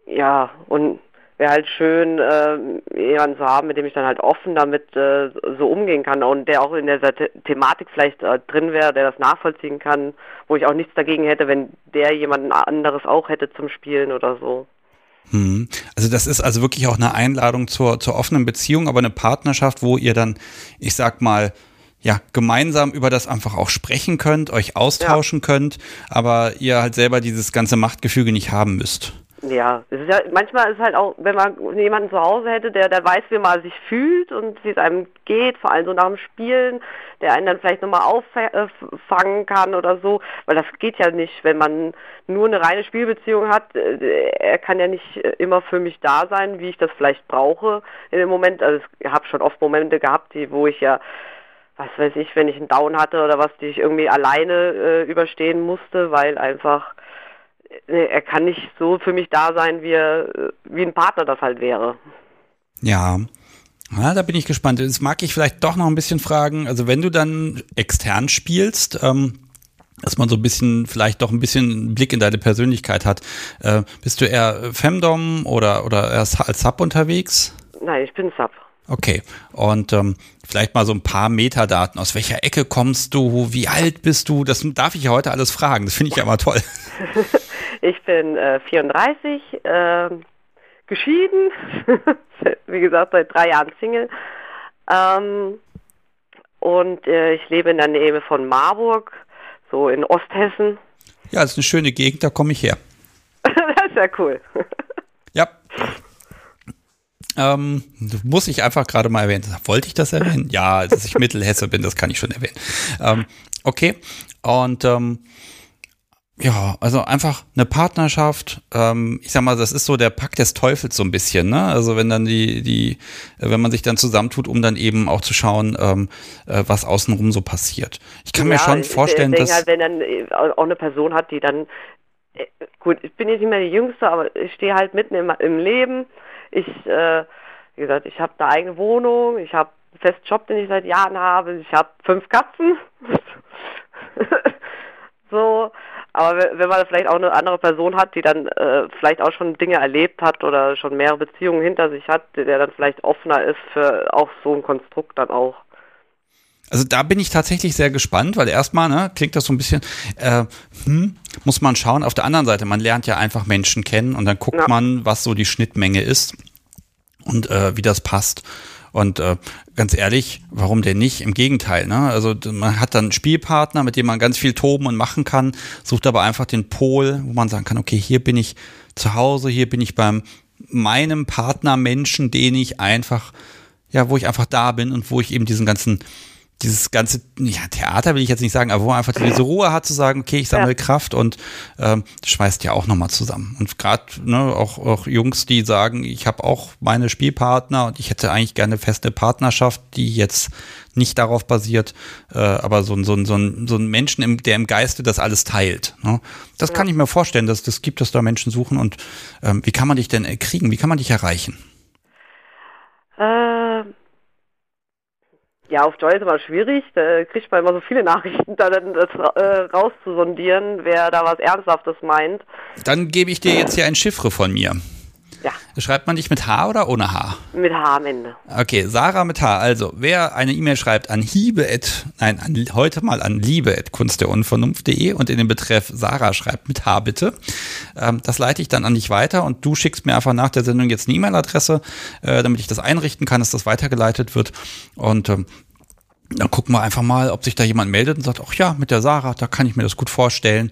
ja, und wäre halt schön, äh, jemanden zu haben, mit dem ich dann halt offen damit äh, so umgehen kann und der auch in der The Thematik vielleicht äh, drin wäre, der das nachvollziehen kann, wo ich auch nichts dagegen hätte, wenn der jemanden anderes auch hätte zum Spielen oder so.
Hm. Also das ist also wirklich auch eine Einladung zur, zur offenen Beziehung, aber eine Partnerschaft, wo ihr dann, ich sag mal, ja, gemeinsam über das einfach auch sprechen könnt, euch austauschen könnt, aber ihr halt selber dieses ganze Machtgefüge nicht haben müsst.
Ja, es ist ja, manchmal ist halt auch, wenn man jemanden zu Hause hätte, der, der weiß, wie man sich fühlt und wie es einem geht, vor allem so nach dem Spielen, der einen dann vielleicht nochmal auffangen kann oder so, weil das geht ja nicht, wenn man nur eine reine Spielbeziehung hat, äh, er kann ja nicht äh, immer für mich da sein, wie ich das vielleicht brauche in dem Moment, also ich habe schon oft Momente gehabt, die, wo ich ja was weiß ich, wenn ich einen Down hatte oder was, die ich irgendwie alleine äh, überstehen musste, weil einfach äh, er kann nicht so für mich da sein, wie, er, äh, wie ein Partner das halt wäre.
Ja. Ja, da bin ich gespannt. Jetzt mag ich vielleicht doch noch ein bisschen fragen. Also wenn du dann extern spielst, ähm, dass man so ein bisschen, vielleicht doch ein bisschen einen Blick in deine Persönlichkeit hat. Äh, bist du eher Femdom oder, oder erst als Sub unterwegs?
Nein, ich bin Sub.
Okay. Und ähm, vielleicht mal so ein paar Metadaten. Aus welcher Ecke kommst du? Wie alt bist du? Das darf ich ja heute alles fragen. Das finde ich ja immer toll. <laughs>
ich bin äh, 34, äh, geschieden, <laughs> wie gesagt, seit drei Jahren Single. Ähm, und äh, ich lebe in der Nähe von Marburg, so in Osthessen.
Ja, das ist eine schöne Gegend, da komme ich her. <laughs>
das ist ja cool.
Ja. Ähm, muss ich einfach gerade mal erwähnen. Wollte ich das erwähnen? Ja, dass ich Mittelhesse bin, das kann ich schon erwähnen. Ähm, okay. Und ähm, ja, also einfach eine Partnerschaft. Ähm, ich sag mal, das ist so der Pakt des Teufels so ein bisschen. Ne? Also wenn dann die, die, wenn man sich dann zusammentut, um dann eben auch zu schauen, ähm, äh, was außenrum so passiert. Ich kann
ja,
mir schon vorstellen,
ich
dass
halt, wenn dann äh, auch eine Person hat, die dann äh, gut, ich bin jetzt nicht mehr die Jüngste, aber ich stehe halt mitten im, im Leben. Ich, äh, wie gesagt, ich habe eine eigene Wohnung, ich habe einen festen Job, den ich seit Jahren habe, ich habe fünf Katzen. <laughs> so, Aber we- wenn man vielleicht auch eine andere Person hat, die dann äh, vielleicht auch schon Dinge erlebt hat oder schon mehrere Beziehungen hinter sich hat, der dann vielleicht offener ist für auch so ein Konstrukt dann auch.
Also da bin ich tatsächlich sehr gespannt, weil erstmal ne, klingt das so ein bisschen, äh, hm, muss man schauen. Auf der anderen Seite, man lernt ja einfach Menschen kennen und dann guckt
Ja.
man, was so die Schnittmenge ist und äh, wie das passt. Und äh, ganz ehrlich, warum denn nicht? Im Gegenteil, ne? Also man hat dann einen Spielpartner, mit dem man ganz viel toben und machen kann, sucht aber einfach den Pol, wo man sagen kann, okay, hier bin ich zu Hause, hier bin ich beim meinem Partner Menschen, den ich einfach, ja, wo ich einfach da bin und wo ich eben diesen ganzen dieses ganze ja, Theater will ich jetzt nicht sagen, aber wo man einfach diese Ruhe hat zu sagen, okay, ich sammle Kraft und ähm, das schweißt ja auch nochmal zusammen. Und gerade ne, auch, auch Jungs, die sagen, ich habe auch meine Spielpartner und ich hätte eigentlich gerne eine feste Partnerschaft, die jetzt nicht darauf basiert, äh, aber so, ein- so, ein- so, ein- so ein Menschen, im, der im Geiste das alles teilt. Ne? Das kann ich mir vorstellen, dass das gibt, dass da Menschen suchen und ähm, wie kann man dich denn äh, kriegen? Wie kann man dich erreichen?
Äh, ja, auf Joy ist immer schwierig. Da kriegt man immer so viele <laughs> Nachrichten, da dann das äh, rauszusondieren, wer da was Ernsthaftes meint.
Dann gebe ich dir jetzt hier ein Chiffre von mir.
Ja.
Schreibt man dich mit H oder ohne H?
Mit H am Ende.
Okay, Sarah mit H. Also, wer eine E-Mail schreibt an hiebe, at, nein, an, heute mal an liebe at kunstderunvernunft.de und in den Betreff Sarah schreibt mit H bitte. Ähm, das leite ich dann an dich weiter und du schickst mir einfach nach der Sendung jetzt eine E-Mail-Adresse, äh, damit ich das einrichten kann, dass das weitergeleitet wird. Und ähm, dann gucken wir einfach mal, ob sich da jemand meldet und sagt, ach ja, mit der Sarah, da kann ich mir das gut vorstellen.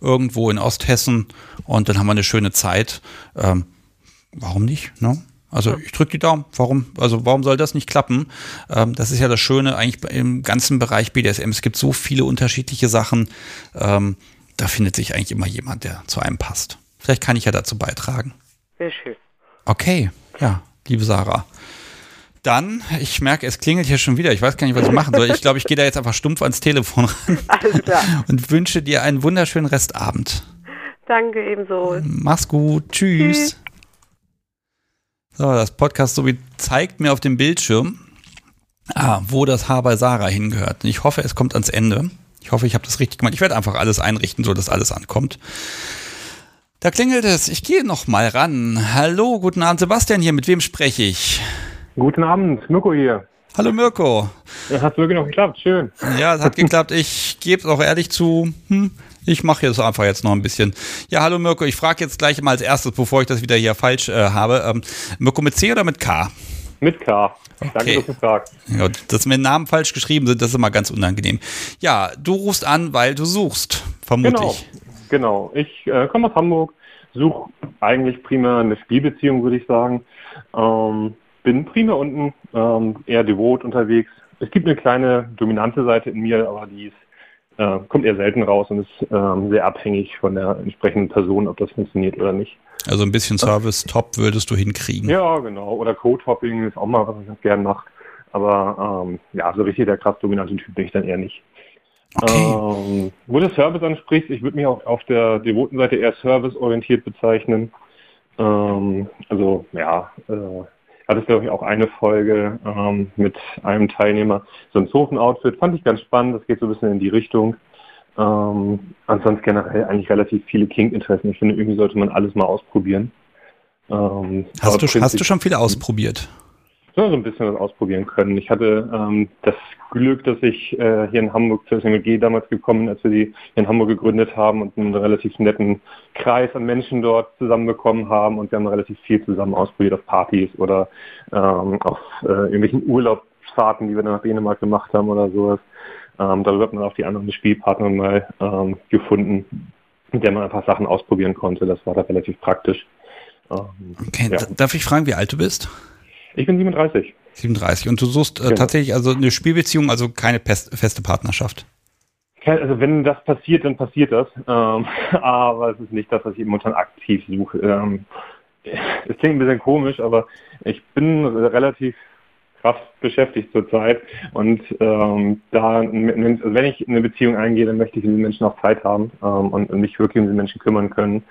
Irgendwo in Osthessen und dann haben wir eine schöne Zeit. Ähm, warum nicht? Ne? Also ich drücke die Daumen. Warum? Also warum soll das nicht klappen? Ähm, das ist ja das Schöne eigentlich im ganzen Bereich BDSM. Es gibt so viele unterschiedliche Sachen. Ähm, da findet sich eigentlich immer jemand, der zu einem passt. Vielleicht kann ich ja dazu beitragen.
Sehr schön.
Okay, ja, liebe Sarah. Dann, ich merke, es klingelt hier schon wieder. Ich weiß gar nicht, was ich machen soll. Ich glaube, ich gehe da jetzt einfach stumpf ans Telefon ran <laughs>
Alles klar. <laughs>
und wünsche dir einen wunderschönen Restabend.
Danke ebenso.
Mach's gut. Tschüss. So, das Podcast sowie zeigt mir auf dem Bildschirm, ah, wo das Haar bei Sarah hingehört. Und ich hoffe, es kommt ans Ende. Ich hoffe, ich habe das richtig gemacht. Ich werde einfach alles einrichten, so dass alles ankommt. Da klingelt es. Ich gehe noch mal ran. Hallo, guten Abend, Sebastian hier. Mit wem spreche ich?
Guten Abend, Mirko hier.
Hallo Mirko.
Ja, hat wirklich noch geklappt, schön.
Ja, es hat geklappt. Ich gebe es auch ehrlich zu. Hm, ich mache jetzt einfach jetzt noch ein bisschen. Ja, hallo Mirko. Ich frage jetzt gleich mal als erstes, bevor ich das wieder hier falsch äh, habe. Ähm, Mirko mit C oder mit K?
Mit K. Danke,
Okay.
dass du fragst.
Ja, dass mir Namen falsch geschrieben sind, das ist immer ganz unangenehm. Ja, du rufst an, weil du suchst, vermute
Genau,
ich.
genau. Ich äh, komme aus Hamburg, suche eigentlich primär eine Spielbeziehung, würde ich sagen. Ähm, bin primär unten, ähm, eher devot unterwegs. Es gibt eine kleine dominante Seite in mir, aber die ist, äh, kommt eher selten raus und ist ähm, sehr abhängig von der entsprechenden Person, ob das funktioniert oder nicht.
Also ein bisschen Service top würdest du hinkriegen.
Ja, genau. Oder Code-Hopping ist auch mal, was ich ganz gern mache. Aber ähm, ja, so richtig der krass dominante Typ bin ich dann eher nicht. Ähm, wo du Service ansprichst, ich würde mich auch auf der devoten Seite eher serviceorientiert bezeichnen. Ähm, also ja, äh, hattest glaube ich auch eine Folge ähm, mit einem Teilnehmer. So ein Zofen-Outfit fand ich ganz spannend, das geht so ein bisschen in die Richtung. Ähm, ansonsten generell eigentlich relativ viele King-Interessen. Ich finde, irgendwie sollte man alles mal ausprobieren. Ähm,
Hast du, hast du schon viele ausprobiert?
ja, so ein bisschen was ausprobieren können. Ich hatte ähm, das Glück, dass ich äh, hier in Hamburg zur SMG damals gekommen bin, als wir die in Hamburg gegründet haben und einen relativ netten Kreis an Menschen dort zusammenbekommen haben und wir haben relativ viel zusammen ausprobiert auf Partys oder ähm, auf äh, irgendwelchen Urlaubsfahrten, die wir dann nach Dänemark gemacht haben oder sowas. Ähm, darüber hat man auch die anderen Spielpartner mal ähm, gefunden, mit der man ein paar Sachen ausprobieren konnte. Das war da relativ praktisch. Ähm,
Okay,
ja.
darf ich fragen, wie alt du bist?
Ich bin 37.
37. Und du suchst äh,
Genau.
tatsächlich also eine Spielbeziehung, also keine feste Partnerschaft.
Also wenn das passiert, dann passiert das. Ähm, <laughs> aber es ist nicht das, was ich momentan aktiv suche. Ähm, es klingt ein bisschen komisch, aber ich bin relativ krass beschäftigt zurzeit. Und ähm, da, also wenn ich eine Beziehung eingehe, dann möchte ich mit den Menschen auch Zeit haben ähm, und, und mich wirklich um die Menschen kümmern können.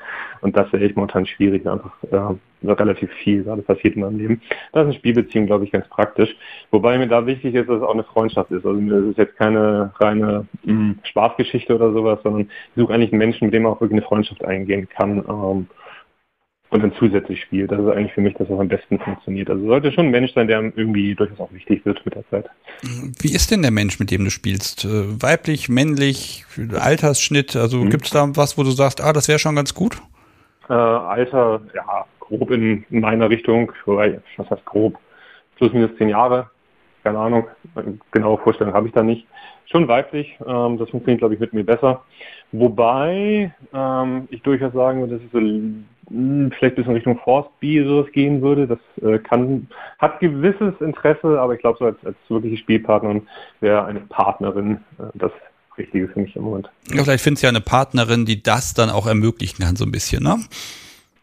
Und das sehe ich momentan schwierig, einfach äh, relativ viel gerade passiert in meinem Leben. Da ist eine Spielbeziehung, glaube ich, ganz praktisch. Wobei mir da wichtig ist, dass es auch eine Freundschaft ist. Also es ist jetzt keine reine mh, Spaßgeschichte oder sowas, sondern ich suche eigentlich einen Menschen, mit dem man auch wirklich eine Freundschaft eingehen kann. Ähm, und dann zusätzlich spielt. Das ist eigentlich für mich das, was am besten funktioniert. Also sollte schon ein Mensch sein, der irgendwie durchaus auch wichtig wird mit der Zeit.
Wie ist denn der Mensch, mit dem du spielst? Äh, weiblich, männlich, Altersschnitt? Also mhm. gibt es da was, wo du sagst, ah, das wäre schon ganz gut?
Äh, Alter, ja, grob in, in meiner Richtung, wobei, was heißt grob? Plus minus zehn Jahre, keine Ahnung, genaue Vorstellung habe ich da nicht. Schon weiblich, ähm, das funktioniert, glaube ich, mit mir besser. Wobei ähm, ich durchaus sagen würde, dass ich so hm, vielleicht ein bisschen Richtung Forstbier gehen würde. Das äh, kann, hat gewisses Interesse, aber ich glaube, so als, als wirkliche Spielpartnerin wäre eine Partnerin äh, das Richtige für mich im Moment.
Ja, vielleicht findest du ja eine Partnerin, die das dann auch ermöglichen kann, so ein bisschen, ne?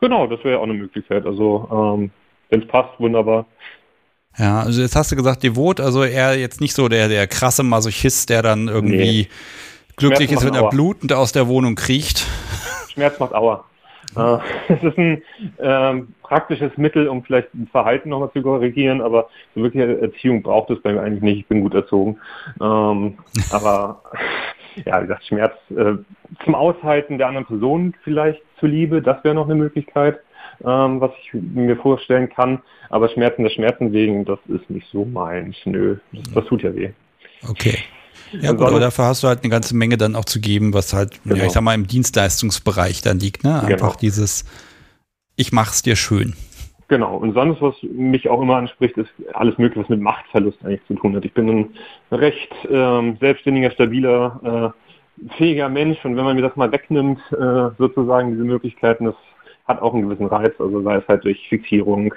Genau, das wäre auch eine Möglichkeit. Also, ähm, wenn es passt, wunderbar.
Ja, also jetzt hast du gesagt, devot, also er jetzt nicht so der, der krasse Masochist, der dann irgendwie nee. glücklich ist, wenn er blutend aus der Wohnung kriecht.
Schmerz macht Aua. <laughs> Es ist ein ähm, praktisches Mittel, um vielleicht ein Verhalten nochmal zu korrigieren, aber so wirkliche Erziehung braucht es bei mir eigentlich nicht. Ich bin gut erzogen. Ähm, <laughs> aber <laughs> ja, wie gesagt, Schmerz äh, zum Aushalten der anderen Person vielleicht zuliebe, das wäre noch eine Möglichkeit, ähm, was ich mir vorstellen kann. Aber Schmerzen der Schmerzen wegen, das ist nicht so meins. Nö, das, das tut ja weh.
Okay. Ja, gut, aber dafür hast du halt eine ganze Menge dann auch zu geben, was halt, genau. ja, ich sag mal, im Dienstleistungsbereich dann liegt, ne? Einfach genau. dieses, ich mach's dir schön.
Genau, und sonst, was mich auch immer anspricht, ist alles Mögliche, was mit Machtverlust eigentlich zu tun hat. Ich bin ein recht ähm, selbstständiger, stabiler, äh, fähiger Mensch und wenn man mir das mal wegnimmt, äh, sozusagen diese Möglichkeiten, das hat auch einen gewissen Reiz, also sei es halt durch Fixierung,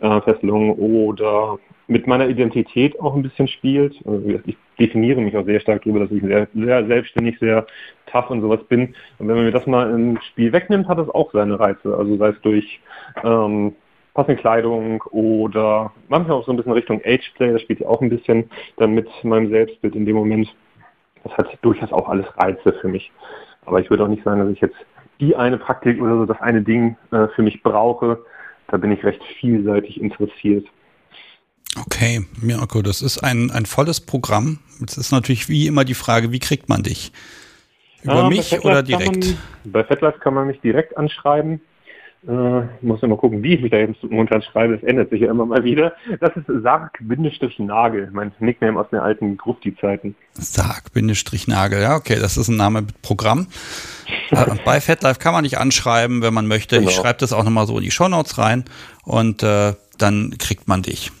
äh, Fesselung oder mit meiner Identität auch ein bisschen spielt. Also ich definiere mich auch sehr stark darüber, dass ich sehr, sehr selbstständig, sehr tough und sowas bin. Und wenn man mir das mal im Spiel wegnimmt, hat das auch seine Reize. Also sei es durch ähm, passende Kleidung oder manchmal auch so ein bisschen Richtung Ageplay, das spielt ja auch ein bisschen dann mit meinem Selbstbild in dem Moment. Das hat durchaus auch alles Reize für mich. Aber ich würde auch nicht sagen, dass ich jetzt die eine Praktik oder so das eine Ding äh, für mich brauche. Da bin ich recht vielseitig interessiert.
Okay, Mirko, das ist ein, ein volles Programm. Jetzt ist natürlich wie immer die Frage, wie kriegt man dich? Über
ah,
mich oder direkt?
Man, bei FetLife kann man mich direkt anschreiben. Äh, muss immer gucken, wie ich mich da jetzt momentan schreibe. Das ändert sich ja immer mal wieder. Das ist Sarg-Nagel, mein Nickname aus den alten Grufti-Zeiten.
Sarg-Nagel, ja, okay, das ist ein Name mit Programm. äh, bei FetLife kann man dich anschreiben, wenn man möchte. Genau. Ich schreibe das auch nochmal so in die Shownotes rein und äh, dann kriegt man dich.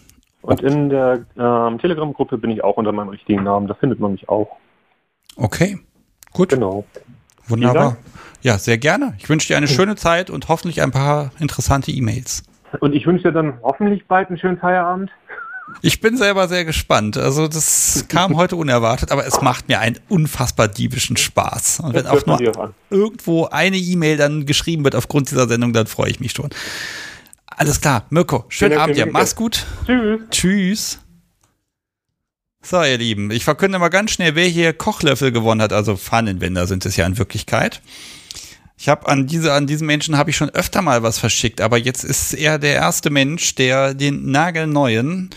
Und in der ähm, Telegram-Gruppe bin ich auch unter meinem richtigen Namen. Da findet man mich auch.
Okay, gut.
Genau.
Wunderbar. Ja, sehr gerne. Ich wünsche dir eine schöne Zeit und hoffentlich ein paar interessante E-Mails.
Und ich wünsche dir dann hoffentlich bald einen schönen Feierabend.
Ich bin selber sehr gespannt. Also das <laughs> kam heute unerwartet, aber es macht mir einen unfassbar diebischen Spaß. Und wenn auch nur irgendwo eine E-Mail dann geschrieben wird aufgrund dieser Sendung, dann freue ich mich schon. Alles klar, Mirko, schönen Abend dir. Mach's gut.
Tschüss.
Tschüss. So, ihr Lieben, ich verkünde mal ganz schnell, wer hier Kochlöffel gewonnen hat. Also Pfannenwender sind es ja in Wirklichkeit. Ich habe an diese, an diesen Menschen habe ich schon öfter mal was verschickt, aber jetzt ist er der erste Mensch, der den nagelneuen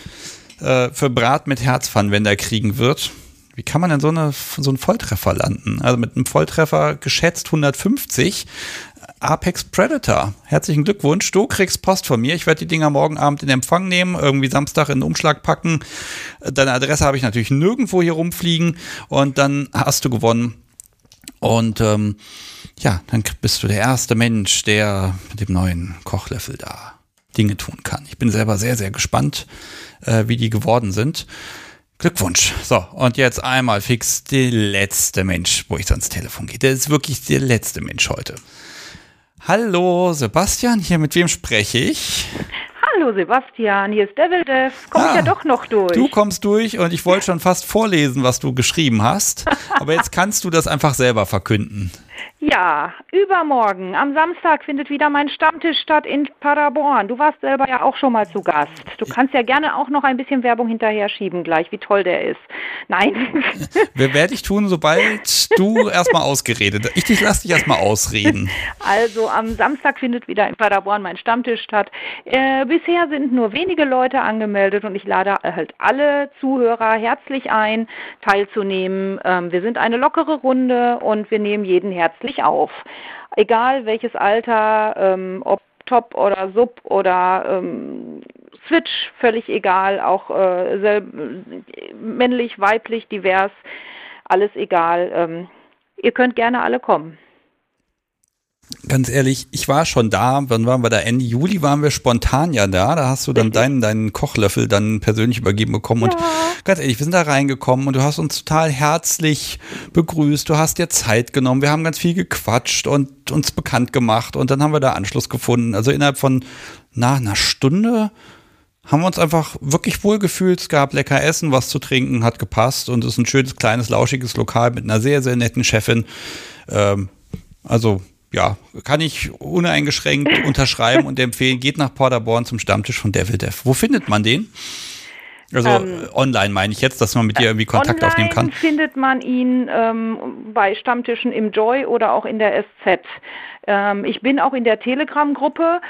äh, für Brat mit Herzpfannenwender kriegen wird. Wie kann man denn so, eine, so einen Volltreffer landen? Also mit einem Volltreffer geschätzt 150. Apex Predator. Herzlichen Glückwunsch. Du kriegst Post von mir. Ich werde die Dinger morgen Abend in Empfang nehmen, irgendwie Samstag in den Umschlag packen. Deine Adresse habe ich natürlich nirgendwo hier rumfliegen und dann hast du gewonnen. Und ähm, ja, dann bist du der erste Mensch, der mit dem neuen Kochlöffel da Dinge tun kann. Ich bin selber sehr, sehr gespannt, äh, wie die geworden sind. Glückwunsch. So, und jetzt einmal fix der letzte Mensch, wo ich ans Telefon gehe. Der ist wirklich der letzte Mensch heute. Hallo, Sebastian, hier mit wem spreche ich?
Hallo Sebastian, hier ist Devil Dev. Komm ah, ich ja doch noch durch.
Du kommst durch und ich wollte <laughs> schon fast vorlesen, was du geschrieben hast. aber jetzt kannst du das einfach selber verkünden.
Ja, übermorgen, am Samstag findet wieder mein Stammtisch statt in Paderborn. Du warst selber ja auch schon mal zu Gast. Du kannst ja gerne auch noch ein bisschen Werbung hinterher schieben gleich, wie toll der ist. Nein. <laughs>
Wer werde ich tun, sobald du erstmal ausgeredet Ich dich lass dich erstmal ausreden.
Also am Samstag findet wieder in Paderborn mein Stammtisch statt. Äh, bisher sind nur wenige Leute angemeldet und ich lade halt alle Zuhörer herzlich ein, teilzunehmen. Ähm, wir sind eine lockere Runde und wir nehmen jeden herzlich auf. Egal welches Alter, ähm, ob Top oder Sub oder ähm, Switch, völlig egal, auch äh, männlich, weiblich, divers, alles egal. Ähm, ihr könnt gerne alle kommen
ganz ehrlich, ich war schon da, wann waren wir da? Ende Juli waren wir spontan ja da. Da hast du dann deinen, deinen Kochlöffel dann persönlich übergeben bekommen. Ja. Und ganz ehrlich, wir sind da reingekommen und du hast uns total herzlich begrüßt. Du hast dir Zeit genommen. Wir haben ganz viel gequatscht und uns bekannt gemacht. Und dann haben wir da Anschluss gefunden. Also innerhalb von na, einer Stunde haben wir uns einfach wirklich wohl gefühlt. Es gab lecker Essen, was zu trinken, hat gepasst und es ist ein schönes, kleines, lauschiges Lokal mit einer sehr, sehr netten Chefin. Ähm, also ja, kann ich uneingeschränkt <laughs> unterschreiben und empfehlen, geht nach Paderborn zum Stammtisch von Devil Dev. Wo findet man den? Also ähm, online meine ich jetzt, dass man mit dir irgendwie Kontakt aufnehmen kann.
findet man ihn ähm, bei Stammtischen im Joy oder auch in der SZ. Ähm, ich bin auch in der Telegram-Gruppe.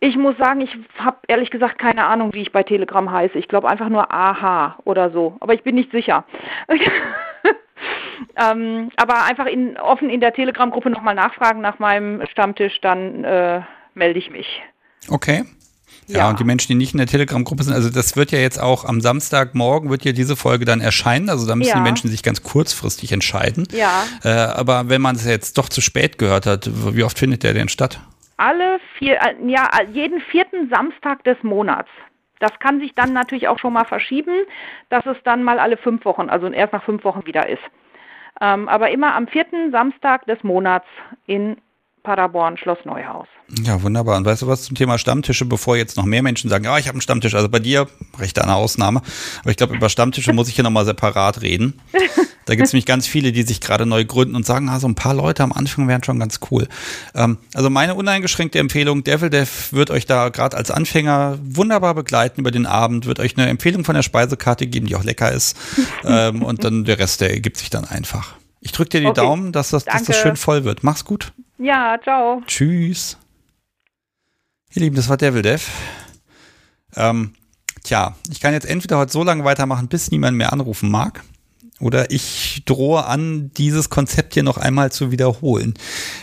Ich muss sagen, ich habe ehrlich gesagt keine Ahnung, wie ich bei Telegram heiße. Ich glaube einfach nur AH oder so, aber ich bin nicht sicher. <laughs> Ähm, aber einfach in, offen in der Telegram-Gruppe nochmal nachfragen nach meinem Stammtisch, dann äh, melde ich mich.
Okay. Ja, ja, und die Menschen, die nicht in der Telegram-Gruppe sind, also das wird ja jetzt auch am Samstagmorgen wird ja diese Folge dann erscheinen. Also da müssen ja. die Menschen sich ganz kurzfristig entscheiden.
Ja.
Äh, aber wenn man es jetzt doch zu spät gehört hat, wie oft findet der denn statt?
Alle vier, äh, ja, jeden vierten Samstag des Monats. Das kann sich dann natürlich auch schon mal verschieben, dass es dann mal alle fünf Wochen, also erst nach fünf Wochen wieder ist. Ähm, aber immer am vierten Samstag des Monats in Paderborn, Schloss Neuhaus.
Ja, wunderbar. Und weißt du was zum Thema Stammtische, bevor jetzt noch mehr Menschen sagen, ja, ich habe einen Stammtisch. Also bei dir, recht eine Ausnahme. Aber ich glaube, über Stammtische <laughs> muss ich hier nochmal separat reden. Da gibt es nämlich ganz viele, die sich gerade neu gründen und sagen, ah, so ein paar Leute am Anfang wären schon ganz cool. Ähm, also meine uneingeschränkte Empfehlung, Devil Dev wird euch da gerade als Anfänger wunderbar begleiten über den Abend, wird euch eine Empfehlung von der Speisekarte geben, die auch lecker ist. <laughs> ähm, und dann der Rest, der ergibt sich dann einfach. Ich drücke dir die okay. Daumen, dass das, dass das schön voll wird. Mach's gut.
Ja, ciao.
Tschüss. Ihr Lieben, das war Devil Dev. Ähm, tja, ich kann jetzt entweder heute so lange weitermachen, bis niemand mehr anrufen mag. Oder ich drohe an, dieses Konzept hier noch einmal zu wiederholen.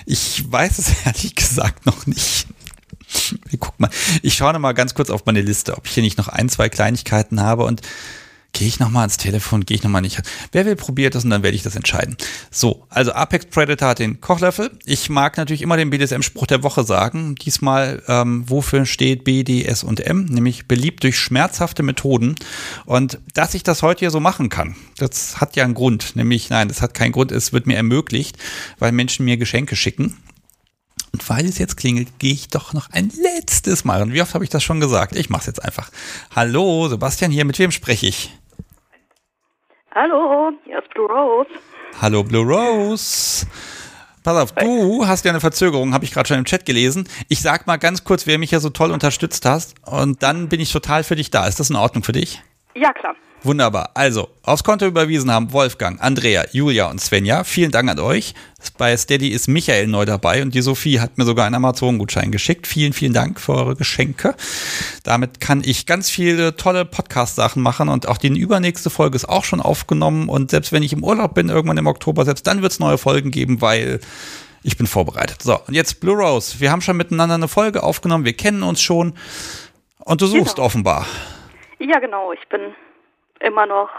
Ich weiß es <laughs> ehrlich gesagt noch nicht. Guck mal, ich schaue noch mal ganz kurz auf meine Liste, ob ich hier nicht noch ein, zwei Kleinigkeiten habe und Gehe ich nochmal ans Telefon, gehe ich nochmal nicht. Wer will, probiert das und dann werde ich das entscheiden. So, also Apex Predator hat den Kochlöffel. Ich mag natürlich immer den BDSM-Spruch der Woche sagen. Diesmal, ähm, wofür steht B, D, S und M? Nämlich beliebt durch schmerzhafte Methoden. Und dass ich das heute hier so machen kann, das hat ja einen Grund. Nämlich, nein, das hat keinen Grund. Es wird mir ermöglicht, weil Menschen mir Geschenke schicken. Und weil es jetzt klingelt, gehe ich doch noch ein letztes Mal. Und wie oft habe ich das schon gesagt? Ich mache es jetzt einfach. Hallo, Sebastian hier. Mit wem spreche ich?
Hallo, hier ist Blue Rose.
Hallo Blue Rose. Pass auf, du hast ja eine Verzögerung, habe ich gerade schon im Chat gelesen. Ich sag mal ganz kurz, wer mich ja so toll unterstützt hast und dann bin ich total für dich da. Ist das in Ordnung für dich?
Ja, klar.
Wunderbar. Also, aufs Konto überwiesen haben Wolfgang, Andrea, Julia und Svenja. Vielen Dank an euch. Bei Steady ist Michael neu dabei und die Sophie hat mir sogar einen Amazon-Gutschein geschickt. Vielen, vielen Dank für eure Geschenke. Damit kann ich ganz viele tolle Podcast-Sachen machen und auch die übernächste Folge ist auch schon aufgenommen. Und selbst wenn ich im Urlaub bin, irgendwann im Oktober, selbst dann wird es neue Folgen geben, weil ich bin vorbereitet. So, und jetzt Blue Rose. Wir haben schon miteinander eine Folge aufgenommen. Wir kennen uns schon. Und du suchst genau. offenbar.
Ja, genau. Ich bin immer noch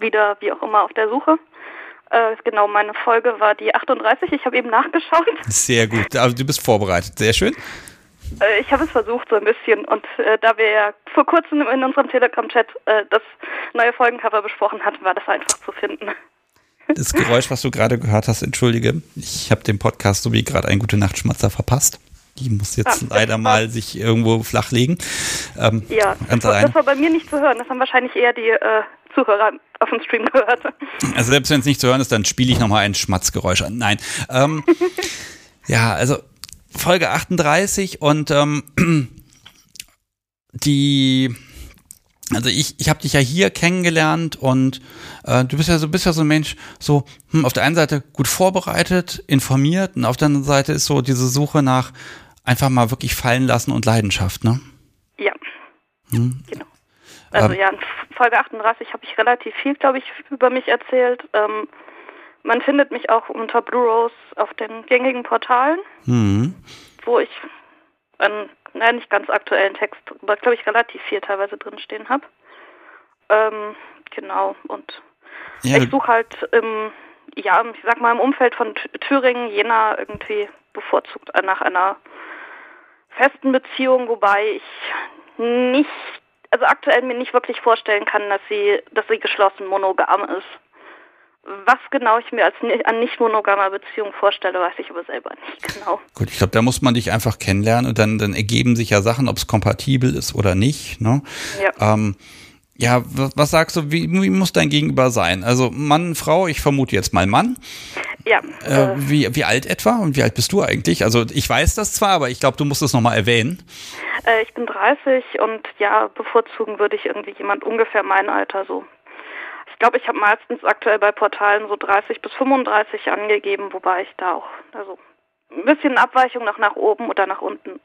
wieder, wie auch immer, auf der Suche. Äh, genau, meine Folge war die 38. Ich habe eben nachgeschaut.
Sehr gut. Also du bist vorbereitet. Sehr schön.
Äh, ich habe es versucht so ein bisschen und äh, da wir ja vor kurzem in unserem Telegram-Chat äh, das neue Folgencover besprochen hatten, war das einfach zu finden.
Das Geräusch, was du gerade gehört hast, entschuldige. Ich habe den Podcast so wie gerade ein Gute Nacht Schmatzer verpasst. Die muss jetzt ah, leider mal sich irgendwo flachlegen.
Ähm, ja, das war, das war, bei mir nicht zu hören. Das haben wahrscheinlich eher die äh, Zuhörer auf dem Stream gehört.
Also selbst wenn es nicht zu hören ist, dann spiele ich nochmal ein Schmatzgeräusch an. Nein. Ähm, <laughs> ja, also Folge 38 und ähm, <clears throat> die also ich, ich habe dich ja hier kennengelernt und äh, du bist ja so bist ja so ein Mensch, so hm, auf der einen Seite gut vorbereitet, informiert und auf der anderen Seite ist so diese Suche nach einfach mal wirklich fallen lassen und Leidenschaft, ne?
Ja.
Hm.
Genau. Also
Ähm.
ja, in Folge 38 habe ich relativ viel, glaube ich, über mich erzählt. Ähm, man findet mich auch unter Blue Rose auf den gängigen Portalen,
Hm.
wo ich einen, naja, nicht ganz aktuellen Text, aber glaube ich relativ viel teilweise drinstehen habe. Ähm, genau, und
Ja,
ich suche halt im, ja, ich sag mal im Umfeld von Thü- Thüringen, Jena irgendwie bevorzugt nach einer festen Beziehung, wobei ich nicht, also aktuell mir nicht wirklich vorstellen kann, dass sie, dass sie geschlossen monogam ist. Was genau ich mir als an nicht monogamer Beziehung vorstelle, weiß ich aber selber nicht genau.
Gut, ich glaube, da muss man dich einfach kennenlernen und dann, dann ergeben sich ja Sachen, ob es kompatibel ist oder nicht. Ne?
Ja.
Ähm, ja, was, sagst du, wie, wie muss dein Gegenüber sein? Also Mann, Frau, ich vermute jetzt mal Mann.
Ja,
Äh, wie, wie alt etwa und wie alt bist du eigentlich? Also ich weiß das zwar, aber ich glaube, du musst es nochmal erwähnen.
Äh, ich bin 30 und ja, bevorzugen würde ich irgendwie jemand ungefähr mein Alter so. Ich glaube, ich habe meistens aktuell bei Portalen so 30 bis 35 angegeben, wobei ich da auch, also ein bisschen Abweichung noch nach oben oder nach unten.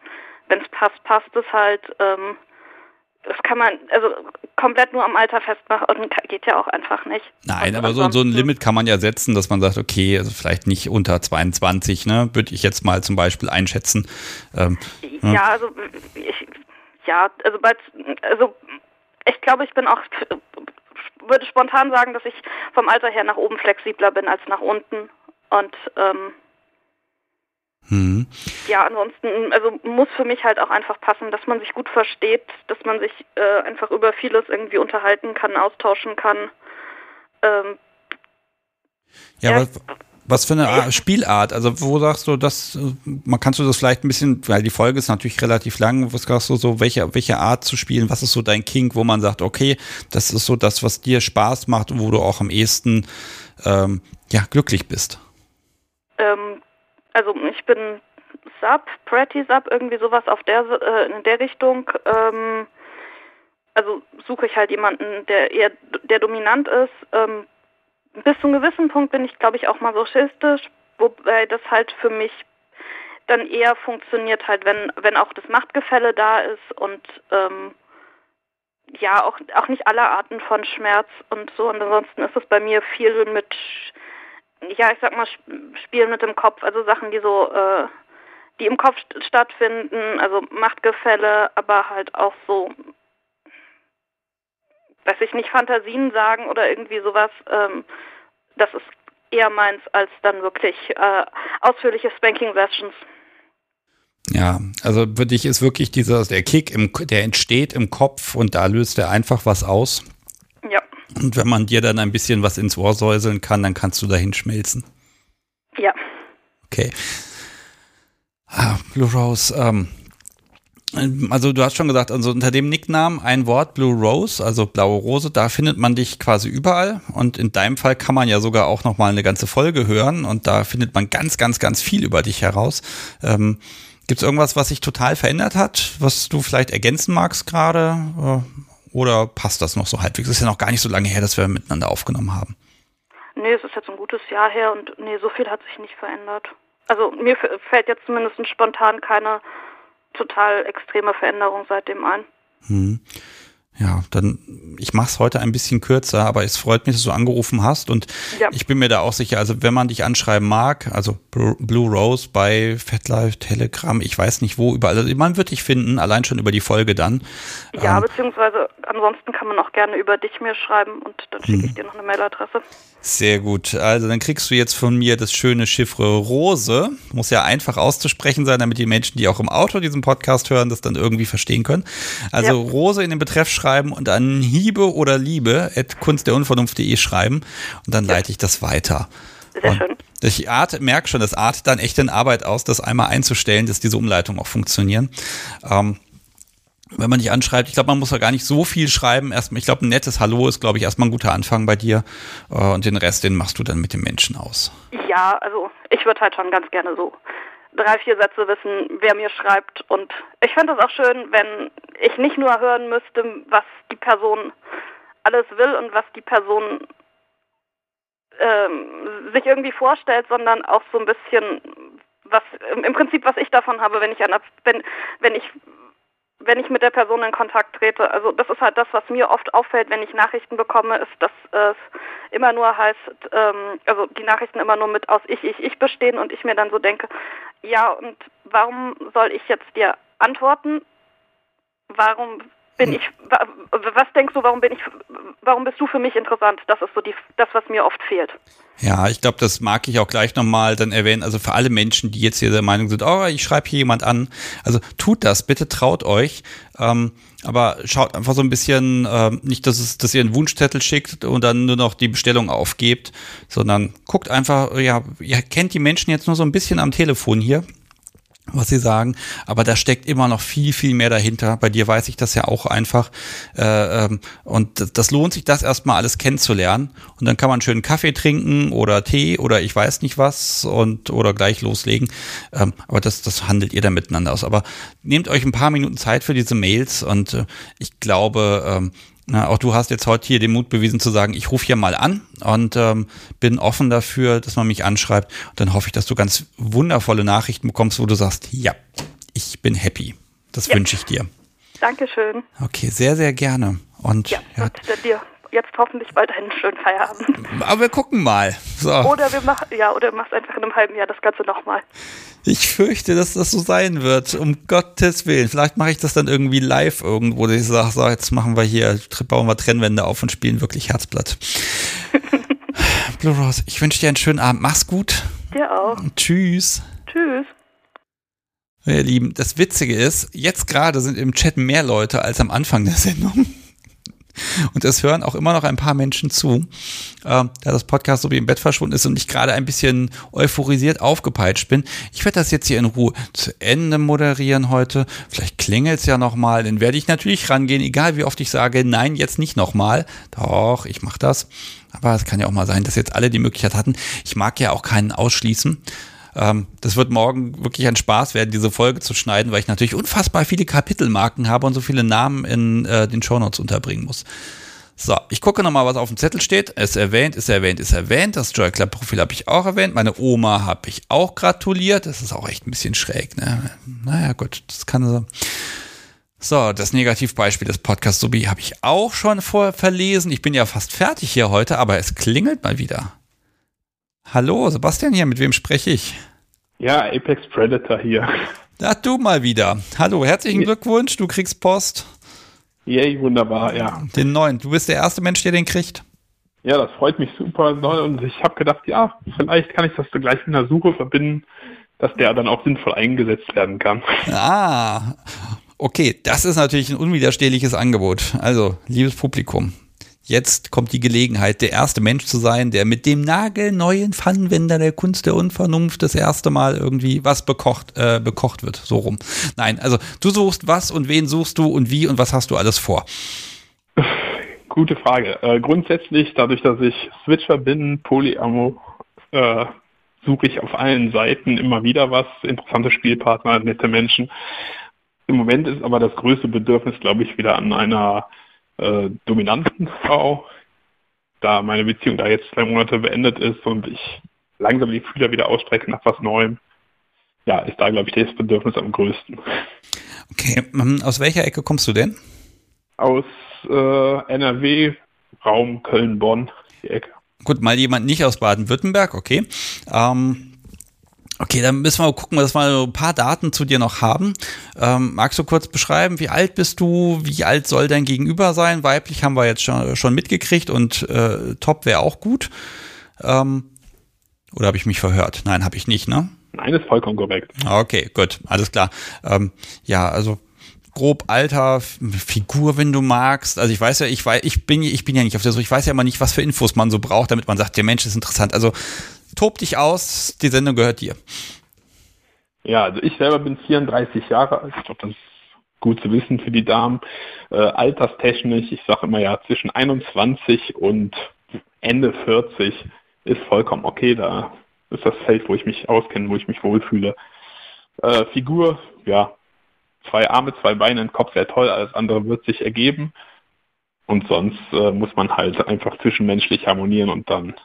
Wenn es passt, passt es halt. Ähm, das kann man, also komplett nur am Alter festmachen, geht ja auch einfach nicht.
Nein, aber so, so ein Limit kann man ja setzen, dass man sagt, okay, also vielleicht nicht unter 22, ne, würde ich jetzt mal zum Beispiel einschätzen. Ähm, ne?
Ja, also ich, ja, also bei, also ich glaube, ich bin auch, würde spontan sagen, dass ich vom Alter her nach oben flexibler bin als nach unten. Und ähm,
Hm.
ja, ansonsten, also muss für mich halt auch einfach passen, dass man sich gut versteht, dass man sich äh, einfach über vieles irgendwie unterhalten kann, austauschen kann. Ähm,
Ja, was, was für eine Art, <laughs> Spielart? Also wo sagst du, das, man kannst du das vielleicht ein bisschen, weil die Folge ist natürlich relativ lang, was sagst du so, welche, welche Art zu spielen, was ist so dein Kink, wo man sagt, okay, das ist so das, was dir Spaß macht und wo du auch am ehesten ähm, ja, glücklich bist.
Ähm, also ich bin Sub, Pretty Sub, irgendwie sowas auf der äh, in der Richtung. Ähm, also suche ich halt jemanden, der eher der dominant ist. Ähm, bis zu einem gewissen Punkt bin ich, glaube ich, auch masochistisch, wobei das halt für mich dann eher funktioniert halt, wenn wenn auch das Machtgefälle da ist und ähm, ja auch auch nicht alle Arten von Schmerz und so. Und ansonsten ist es bei mir viel mit ja, ich sag mal, Sp- Spielen mit dem Kopf, also Sachen, die so, äh, die im Kopf st stattfinden, also Machtgefälle, aber halt auch so, weiß ich nicht, Fantasien sagen oder irgendwie sowas, ähm, das ist eher meins als dann wirklich äh, ausführliche Spanking-Sessions.
Ja, also für dich ist wirklich dieser, der Kick, im, der entsteht im Kopf und da löst er einfach was aus.
Ja.
Und wenn man dir dann ein bisschen was ins Ohr säuseln kann, dann kannst du dahin schmelzen.
Ja.
Okay. Ah, Blue Rose, ähm, also du hast schon gesagt, also unter dem Nicknamen ein Wort Blue Rose, also blaue Rose, da findet man dich quasi überall und in deinem Fall kann man ja sogar auch noch mal eine ganze Folge hören und da findet man ganz, ganz, ganz viel über dich heraus. Ähm, Gibt es irgendwas, was sich total verändert hat, was du vielleicht ergänzen magst gerade äh, oder passt das noch so halbwegs? Es ist ja noch gar nicht so lange her, dass wir miteinander aufgenommen haben.
Nee, es ist jetzt ein gutes Jahr her und nee, so viel hat sich nicht verändert. Also mir fällt jetzt zumindest spontan keine total extreme Veränderung seitdem ein.
Hm. Ja, dann, ich mach's heute ein bisschen kürzer, aber es freut mich, dass du angerufen hast und
Ja.
ich bin mir da auch sicher, also wenn man dich anschreiben mag, also Blue Rose bei FetLife, Telegram, ich weiß nicht wo, überall, also man wird dich finden, allein schon über die Folge dann.
Ja,
Ähm,
beziehungsweise ansonsten kann man auch gerne über dich mir schreiben und dann schicke ich dir noch eine Mailadresse.
Sehr gut. Also dann kriegst du jetzt von mir das schöne Chiffre Rose. Muss ja einfach auszusprechen sein, damit die Menschen, die auch im Auto diesen Podcast hören, das dann irgendwie verstehen können. Also Rose in den Betreff schreiben und an Hiebe oder Liebe at kunstderunvernunft.de schreiben und dann leite ich das weiter.
Sehr
und
schön.
Ich art, merke schon, das artet dann echt in Arbeit aus, das einmal einzustellen, dass diese Umleitungen auch funktionieren. Ähm, wenn man dich anschreibt, ich glaube, man muss ja gar nicht so viel schreiben. Erstmal, ich glaube, ein nettes Hallo ist, glaube ich, erstmal ein guter Anfang bei dir. Äh, und den Rest, den machst du dann mit dem Menschen aus.
Ja, also ich würde halt schon ganz gerne so drei, vier Sätze wissen, wer mir schreibt. Und ich fände es auch schön, wenn ich nicht nur hören müsste, was die Person alles will und was die Person ähm, sich irgendwie vorstellt, sondern auch so ein bisschen was im Prinzip was ich davon habe, wenn ich an wenn wenn ich wenn ich mit der Person in Kontakt trete. Also das ist halt das, was mir oft auffällt, wenn ich Nachrichten bekomme, ist, dass es immer nur heißt, ähm, also die Nachrichten immer nur mit aus ich, ich, ich bestehen und ich mir dann so denke, ja, und warum soll ich jetzt dir antworten? Warum bin hm. ich, was denkst du, warum bin ich, warum bist du für mich interessant? Das ist so die, das, was mir oft fehlt.
Ja, ich glaube, das mag ich auch gleich nochmal dann erwähnen. Also für alle Menschen, die jetzt hier der Meinung sind, oh, ich schreibe hier jemand an. Also tut das, bitte traut euch. Ähm, aber schaut einfach so ein bisschen, äh, nicht, dass, es, dass ihr einen Wunschzettel schickt und dann nur noch die Bestellung aufgebt, sondern guckt einfach, ja, ihr kennt die Menschen jetzt nur so ein bisschen am Telefon hier was sie sagen, aber da steckt immer noch viel, viel mehr dahinter. Bei dir weiß ich das ja auch einfach. Äh, ähm, und das, lohnt sich, das erstmal alles kennenzulernen. Und dann kann man schön Kaffee trinken oder Tee oder ich weiß nicht was und oder gleich loslegen. Ähm, aber das, das handelt ihr dann miteinander aus. Aber nehmt euch ein paar Minuten Zeit für diese Mails und äh, ich glaube, ähm, na, auch du hast jetzt heute hier den Mut bewiesen zu sagen, ich rufe hier mal an und ähm, bin offen dafür, dass man mich anschreibt. Und dann hoffe ich, dass du ganz wundervolle Nachrichten bekommst, wo du sagst, ja, ich bin happy. Das ja. wünsche ich dir.
Dankeschön.
Okay, sehr, sehr gerne. Und
ja, ja. dir jetzt hoffentlich bald einen schönen Feierabend.
Aber wir gucken mal. So.
Oder wir machen, ja, oder du machst einfach in einem halben Jahr das Ganze nochmal.
Ich fürchte, dass das so sein wird. Um Gottes Willen. Vielleicht mache ich das dann irgendwie live irgendwo, dass ich sage, so, jetzt machen wir hier, bauen wir Trennwände auf und spielen wirklich Herzblatt. <laughs> Blue Rose, ich wünsche dir einen schönen Abend. Mach's gut.
Dir auch.
Und tschüss.
Tschüss.
Ihr Lieben, das Witzige ist, jetzt gerade sind im Chat mehr Leute als am Anfang der Sendung. Und es hören auch immer noch ein paar Menschen zu, äh, da das Podcast so wie im Bett verschwunden ist und ich gerade ein bisschen euphorisiert aufgepeitscht bin. Ich werde das jetzt hier in Ruhe zu Ende moderieren heute. Vielleicht klingelt es ja nochmal, dann werde ich natürlich rangehen, egal wie oft ich sage, nein, jetzt nicht nochmal. Doch, ich mache das. Aber es kann ja auch mal sein, dass jetzt alle die Möglichkeit hatten. Ich mag ja auch keinen ausschließen. Ähm, das wird morgen wirklich ein Spaß werden, diese Folge zu schneiden, weil ich natürlich unfassbar viele Kapitelmarken habe und so viele Namen in äh, den Shownotes unterbringen muss. So, ich gucke nochmal, was auf dem Zettel steht. Ist erwähnt, ist erwähnt, ist erwähnt. Das Joy Club Profil habe ich auch erwähnt. Meine Oma habe ich auch gratuliert. Das ist auch echt ein bisschen schräg, ne? Naja, gut, das kann so. So, das Negativbeispiel des Podcasts Subi habe ich auch schon vorher verlesen. Ich bin ja fast fertig hier heute, aber es klingelt mal wieder. Hallo, Sebastian hier, mit wem spreche ich?
Ja, Apex Predator hier.
Da du mal wieder. Hallo, herzlichen Glückwunsch, du kriegst Post.
Yay, wunderbar, ja.
Den neuen. Du bist der erste Mensch, der den kriegt.
Ja, das freut mich super und ich habe gedacht, ja, vielleicht kann ich das so gleich mit einer Suche verbinden, dass der dann auch sinnvoll eingesetzt werden kann.
Ah, okay, das ist natürlich ein unwiderstehliches Angebot. Also, liebes Publikum, Jetzt kommt die Gelegenheit, der erste Mensch zu sein, der mit dem nagelneuen Pfannenwender der Kunst der Unvernunft das erste Mal irgendwie was bekocht, äh, bekocht wird. So rum. Nein, also du suchst was und wen suchst du und wie und was hast du alles vor?
Gute Frage. Äh, grundsätzlich, dadurch, dass ich Switcher bin, Polyamo, äh, suche ich auf allen Seiten immer wieder was, interessante Spielpartner, nette Menschen. Im Moment ist aber das größte Bedürfnis, glaube ich, wieder an einer äh, dominanten Frau, da meine Beziehung da jetzt zwei Monate beendet ist und ich langsam die Fühler wieder ausstrecke nach was Neuem, ja, ist da, glaube ich, das Bedürfnis am größten.
Okay, ähm, aus welcher Ecke kommst du denn?
Aus äh, NRW, Raum Köln-Bonn, die Ecke.
Gut, mal jemand nicht aus Baden-Württemberg, okay. Ähm, Okay, dann müssen wir mal gucken, dass wir so ein paar Daten zu dir noch haben. Ähm, magst du kurz beschreiben, wie alt bist du? Wie alt soll dein Gegenüber sein? Weiblich haben wir jetzt schon, schon mitgekriegt und äh, top wäre auch gut. Ähm, oder habe ich mich verhört? Nein, habe ich nicht, ne?
Nein, ist vollkommen korrekt.
Okay, gut, alles klar. Ähm, ja, also grob Alter, Figur, wenn du magst. Also ich weiß ja, ich weiß, ich bin, ich bin ja nicht auf der Suche. Ich weiß ja immer nicht, was für Infos man so braucht, damit man sagt, der Mensch ist interessant. Also tob dich aus, die Sendung gehört dir.
Ja, also ich selber bin 34 Jahre alt. Ich glaube, das ist gut zu wissen für die Damen. Äh, alterstechnisch, ich sage immer ja, zwischen 21 und Ende 40 ist vollkommen okay. Da ist das Feld, wo ich mich auskenne, wo ich mich wohlfühle. Äh, Figur, ja, zwei Arme, zwei Beine, ein Kopf wäre toll, alles andere wird sich ergeben. Und sonst äh, muss man halt einfach zwischenmenschlich harmonieren und dann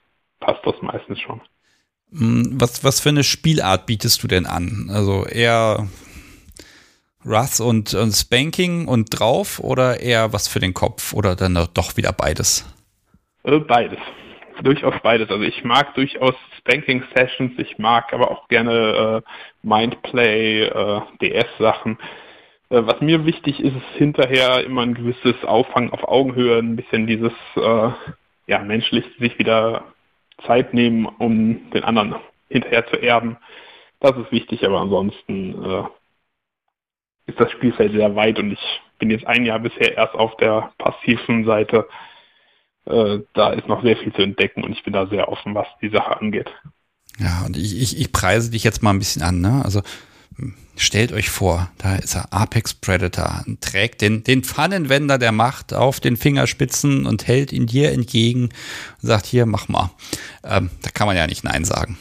passt das meistens schon.
Hm, was, was für eine Spielart bietest du denn an? Also eher Wrath und, und Spanking und drauf oder eher was für den Kopf oder dann doch wieder beides?
Äh, beides. Durchaus beides. Also ich mag durchaus Spanking Sessions, ich mag aber auch gerne äh, Mindplay, äh, DS-Sachen. Äh, was mir wichtig ist, ist hinterher immer ein gewisses Auffangen auf Augenhöhe, ein bisschen dieses äh, ja, menschlich sich wieder Zeit nehmen, um den anderen hinterher zu erben. Das ist wichtig, aber ansonsten äh, ist das Spielfeld sehr weit und ich bin jetzt ein Jahr bisher erst auf der passiven Seite. Äh, da ist noch sehr viel zu entdecken und ich bin da sehr offen, was die Sache angeht.
Ja, und ich, ich, ich preise dich jetzt mal ein bisschen an. Ne? Also stellt euch vor, da ist er Apex Predator, trägt den, den Pfannenwender der Macht auf den Fingerspitzen und hält ihn dir entgegen und sagt, hier, mach mal. Ähm, da kann man ja nicht Nein sagen.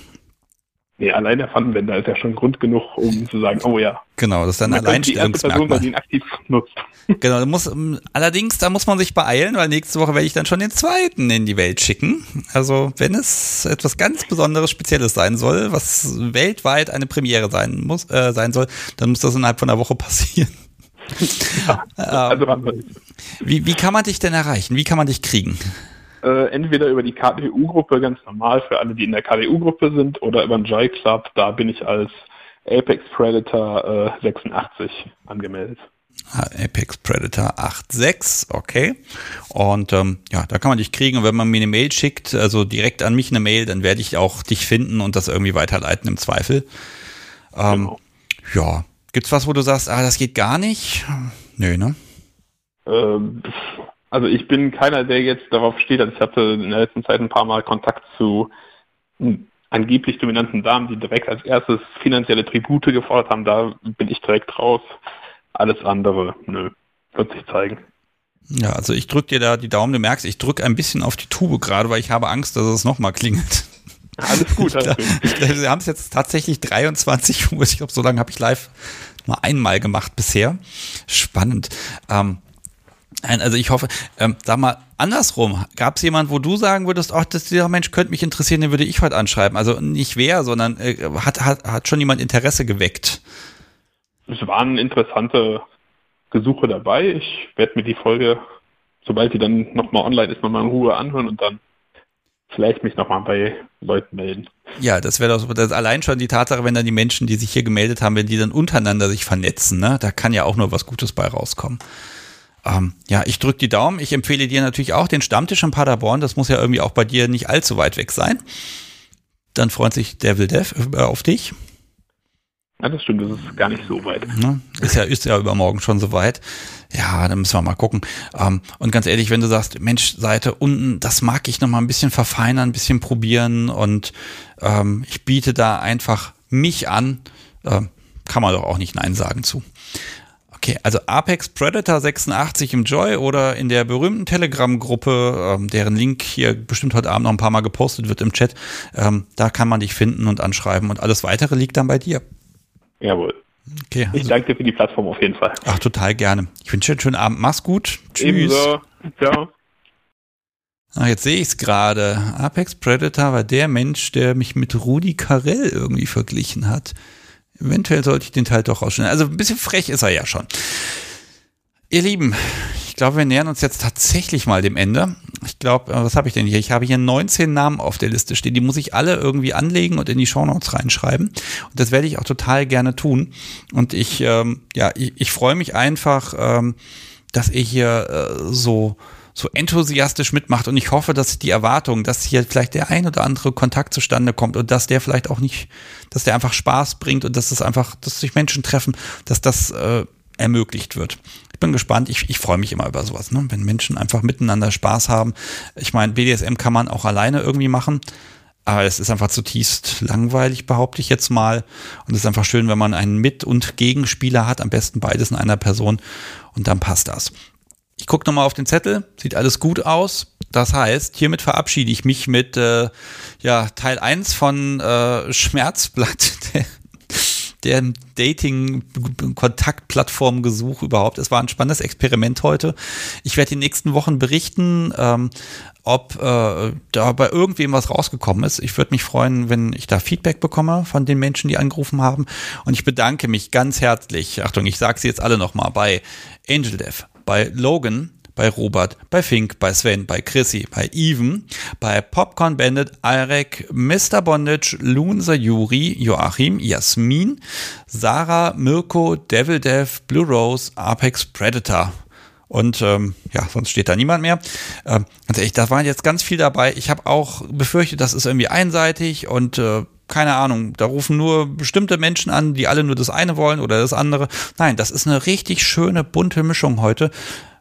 Nee, allein der Pfannenwender ist ja schon Grund genug, um zu sagen, oh ja.
Genau, das ist ein Alleinstellungsmerkmal. Die ihn aktiv nutzt. <laughs> Genau, da muss, ähm, allerdings, da muss man sich beeilen, weil nächste Woche werde ich dann schon den zweiten in die Welt schicken. Also, wenn es etwas ganz Besonderes, Spezielles sein soll, was weltweit eine Premiere sein muss, äh, sein soll, dann muss das innerhalb von einer Woche <laughs> passieren. Ja, also ähm, wie, wie kann man dich denn erreichen? Wie kann man dich kriegen?
Äh, entweder über die KDU-Gruppe, ganz normal für alle, die in der KDU-Gruppe sind, oder über den Joy Club, da bin ich als Apex Predator äh, 86 angemeldet.
Ah, Apex Predator 86, okay. Und ähm, ja, da kann man dich kriegen. Und wenn man mir eine Mail schickt, also direkt an mich eine Mail, dann werde ich auch dich finden und das irgendwie weiterleiten im Zweifel. Ähm, genau. Ja, gibt's was, wo du sagst, ah, das geht gar nicht? Nö, ne?
Ähm, also ich bin keiner, der jetzt darauf steht. Also ich hatte in der letzten Zeit ein paar Mal Kontakt zu angeblich dominanten Damen, die direkt als erstes finanzielle Tribute gefordert haben. Da bin ich direkt raus. Alles andere, nö, wird sich zeigen.
Ja, also ich drücke dir da die Daumen, du merkst, ich drücke ein bisschen auf die Tube gerade, weil ich habe Angst, dass es nochmal klingelt.
Alles gut, <laughs> alles gut.
Wir haben es jetzt tatsächlich 23 Uhr. Ich glaube, so lange habe ich live nur einmal gemacht bisher. Spannend. Ähm, also ich hoffe, ähm, sag mal, andersrum, gab es jemand, wo du sagen würdest, ach, das, dieser Mensch könnte mich interessieren, den würde ich heute anschreiben. Also nicht wer, sondern äh, hat, hat, hat schon jemand Interesse geweckt?
Es waren interessante Gesuche dabei. Ich werde mir die Folge, sobald die dann nochmal online ist, nochmal in Ruhe anhören und dann vielleicht mich nochmal bei Leuten melden.
Ja, das wäre doch das allein schon die Tatsache, wenn dann die Menschen, die sich hier gemeldet haben, wenn die dann untereinander sich vernetzen, ne? Da kann ja auch nur was Gutes bei rauskommen. Ähm, ja, ich drücke die Daumen. Ich empfehle dir natürlich auch den Stammtisch in Paderborn. Das muss ja irgendwie auch bei dir nicht allzu weit weg sein. Dann freut sich Devil Dev äh, auf dich.
Ja, das stimmt, das ist gar nicht so weit.
Ne? Ist ja, ist ja übermorgen schon so weit. Ja, dann müssen wir mal gucken. Ähm, und ganz ehrlich, wenn du sagst, Mensch, Seite unten, das mag ich noch mal ein bisschen verfeinern, ein bisschen probieren und ähm, ich biete da einfach mich an, äh, kann man doch auch nicht Nein sagen zu. Okay, also Apex Predator 86 im Joy oder in der berühmten Telegram-Gruppe, ähm, deren Link hier bestimmt heute Abend noch ein paar Mal gepostet wird im Chat, ähm, da kann man dich finden und anschreiben und alles weitere liegt dann bei dir.
Jawohl.
Okay,
also. Ich danke dir für die Plattform auf jeden Fall.
Ach, total gerne. Ich wünsche dir einen schönen Abend. Mach's gut. Tschüss.
Ebenso. Ciao.
Ah, jetzt sehe ich es gerade. Apex Predator war der Mensch, der mich mit Rudi Carell irgendwie verglichen hat. Eventuell sollte ich den Teil doch rausschneiden. Also ein bisschen frech ist er ja schon. Ihr Lieben, ich glaube, wir nähern uns jetzt tatsächlich mal dem Ende. Ich glaube, äh, was habe ich denn hier? Ich habe hier 19 Namen auf der Liste stehen. Die muss ich alle irgendwie anlegen und in die Shownotes reinschreiben. Und das werde ich auch total gerne tun. Und ich, ähm, ja, ich, ich freue mich einfach, ähm, dass ihr hier äh, so so enthusiastisch mitmacht und ich hoffe, dass die Erwartung, dass hier vielleicht der ein oder andere Kontakt zustande kommt und dass der vielleicht auch nicht, dass der einfach Spaß bringt und dass es einfach, dass sich Menschen treffen, dass das äh, ermöglicht wird. Ich bin gespannt, ich, ich freue mich immer über sowas, ne? wenn Menschen einfach miteinander Spaß haben. Ich meine, BDSM kann man auch alleine irgendwie machen, Aber es ist einfach zutiefst langweilig, behaupte ich jetzt mal. Und es ist einfach schön, wenn man einen Mit- und Gegenspieler hat, am besten beides in einer Person. Und dann passt das. Ich gucke nochmal auf den Zettel, sieht alles gut aus. Das heißt, hiermit verabschiede ich mich mit äh, ja, Teil 1 von äh, Schmerzblatt, <laughs> der, der Dating-Kontaktplattform-Gesuch überhaupt. Es war ein spannendes Experiment heute. Ich werde die nächsten Wochen berichten, ähm, ob äh, da bei irgendwem was rausgekommen ist. Ich würde mich freuen, wenn ich da Feedback bekomme von den Menschen, die angerufen haben. Und ich bedanke mich ganz herzlich, Achtung, ich sage sie jetzt alle nochmal, bei Angel Dev, bei Logan, bei Robert, bei Fink, bei Sven, bei Chrissy, bei Even, bei Popcorn Bandit, Alrek, Mr. Bondage, Lunsa Juri, Joachim, Jasmin, Sarah, Mirko, Devil Dev, Blue Rose, Apex Predator. Und ähm, ja, sonst steht da niemand mehr. Ähm, ganz ehrlich, da waren jetzt ganz viel dabei. Ich habe auch befürchtet, das ist irgendwie einseitig und äh, keine Ahnung, da rufen nur bestimmte Menschen an, die alle nur das eine wollen oder das andere. Nein, das ist eine richtig schöne, bunte Mischung heute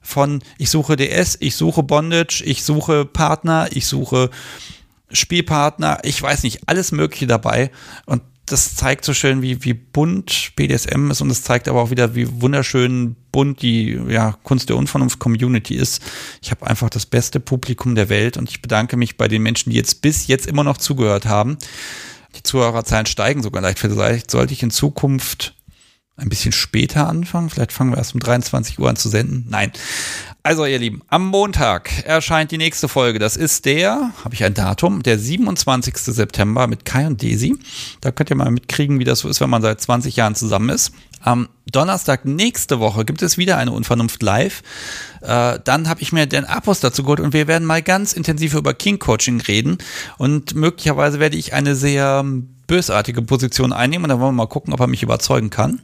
von ich suche DS, ich suche Bondage, ich suche Partner, ich suche Spielpartner, ich weiß nicht, alles Mögliche dabei. Und das zeigt so schön, wie, wie bunt BDSM ist und es zeigt aber auch wieder, wie wunderschön bunt die ja, Kunst der Unvernunft Community ist. Ich habe einfach das beste Publikum der Welt und ich bedanke mich bei den Menschen, die jetzt bis jetzt immer noch zugehört haben. Zuhörerzahlen steigen sogar leicht. Vielleicht sollte ich in Zukunft ein bisschen später anfangen. Vielleicht fangen wir erst um 23 Uhr an zu senden. Nein. Also, ihr Lieben, am Montag erscheint die nächste Folge. Das ist der, habe ich ein Datum, der 27. September mit Kai und Daisy. Da könnt ihr mal mitkriegen, wie das so ist, wenn man seit 20 Jahren zusammen ist. Am Donnerstag nächste Woche gibt es wieder eine Unvernunft live. Äh, dann habe ich mir den Apos dazu geholt und wir werden mal ganz intensiv über King Coaching reden. Und möglicherweise werde ich eine sehr bösartige Position einnehmen und dann wollen wir mal gucken, ob er mich überzeugen kann.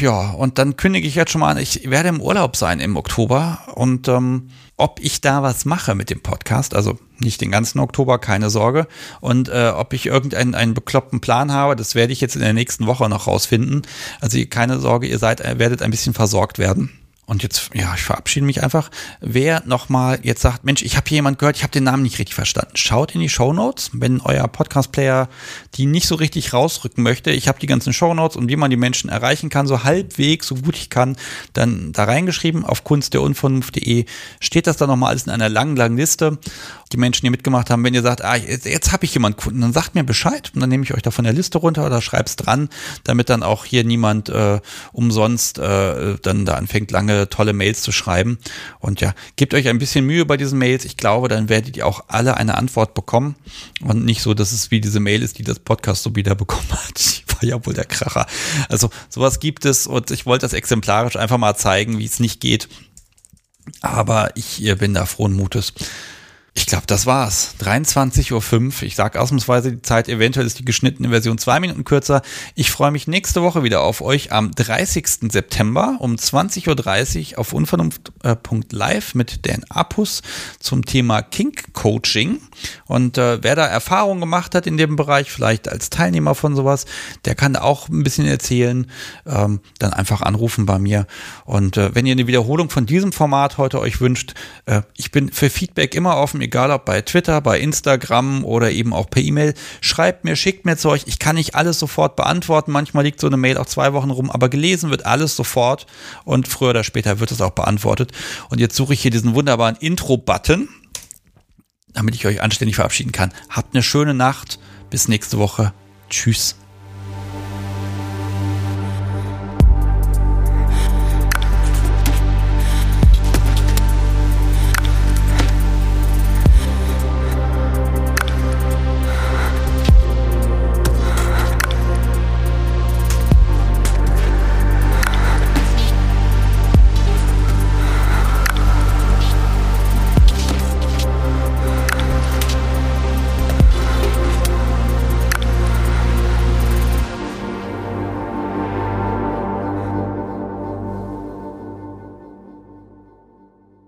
Ja, und dann kündige ich jetzt schon mal an, ich werde im Urlaub sein im Oktober und ähm, ob ich da was mache mit dem Podcast, also nicht den ganzen Oktober, keine Sorge, und äh, ob ich irgendeinen einen bekloppten Plan habe, das werde ich jetzt in der nächsten Woche noch rausfinden. Also keine Sorge, ihr seid, werdet ein bisschen versorgt werden. Und jetzt, ja, ich verabschiede mich einfach. Wer nochmal jetzt sagt, Mensch, ich habe hier jemand gehört, ich habe den Namen nicht richtig verstanden. Schaut in die Show Notes, wenn euer Podcast-Player die nicht so richtig rausrücken möchte. Ich habe die ganzen Show Notes und wie man die Menschen erreichen kann, so halbwegs, so gut ich kann, dann da reingeschrieben. Auf kunstderunvernunft.de steht das dann nochmal alles in einer langen, langen Liste. Die Menschen, die mitgemacht haben, wenn ihr sagt, ah, jetzt, jetzt habe ich jemanden gefunden, dann sagt mir Bescheid und dann nehme ich euch da von der Liste runter oder schreib's dran, damit dann auch hier niemand äh, umsonst äh, dann da anfängt, lange tolle Mails zu schreiben. Und ja, gebt euch ein bisschen Mühe bei diesen Mails. Ich glaube, dann werdet ihr auch alle eine Antwort bekommen. Und nicht so, dass es wie diese Mail ist, die das Podcast so wieder bekommen <laughs> hat. Die war ja wohl der Kracher. Also sowas gibt es und ich wollte das exemplarisch einfach mal zeigen, wie es nicht geht. Aber ich bin da frohen Mutes. Ich glaube, das war's. 23.05 Uhr. Ich sage ausnahmsweise die Zeit. Eventuell ist die geschnittene Version zwei Minuten kürzer. Ich freue mich nächste Woche wieder auf euch am 30. September um 20.30 Uhr auf unvernunft.live mit Dan Apus zum Thema Kink Coaching. Und äh, wer da Erfahrung gemacht hat in dem Bereich, vielleicht als Teilnehmer von sowas, der kann da auch ein bisschen erzählen. Ähm, dann einfach anrufen bei mir. Und äh, wenn ihr eine Wiederholung von diesem Format heute euch wünscht, äh, ich bin für Feedback immer offen egal ob bei Twitter, bei Instagram oder eben auch per E-Mail. Schreibt mir, schickt mir Zeug. Ich kann nicht alles sofort beantworten. Manchmal liegt so eine Mail auch zwei Wochen rum, aber gelesen wird alles sofort und früher oder später wird es auch beantwortet. Und jetzt suche ich hier diesen wunderbaren Intro-Button, damit ich euch anständig verabschieden kann. Habt eine schöne Nacht. Bis nächste Woche. Tschüss.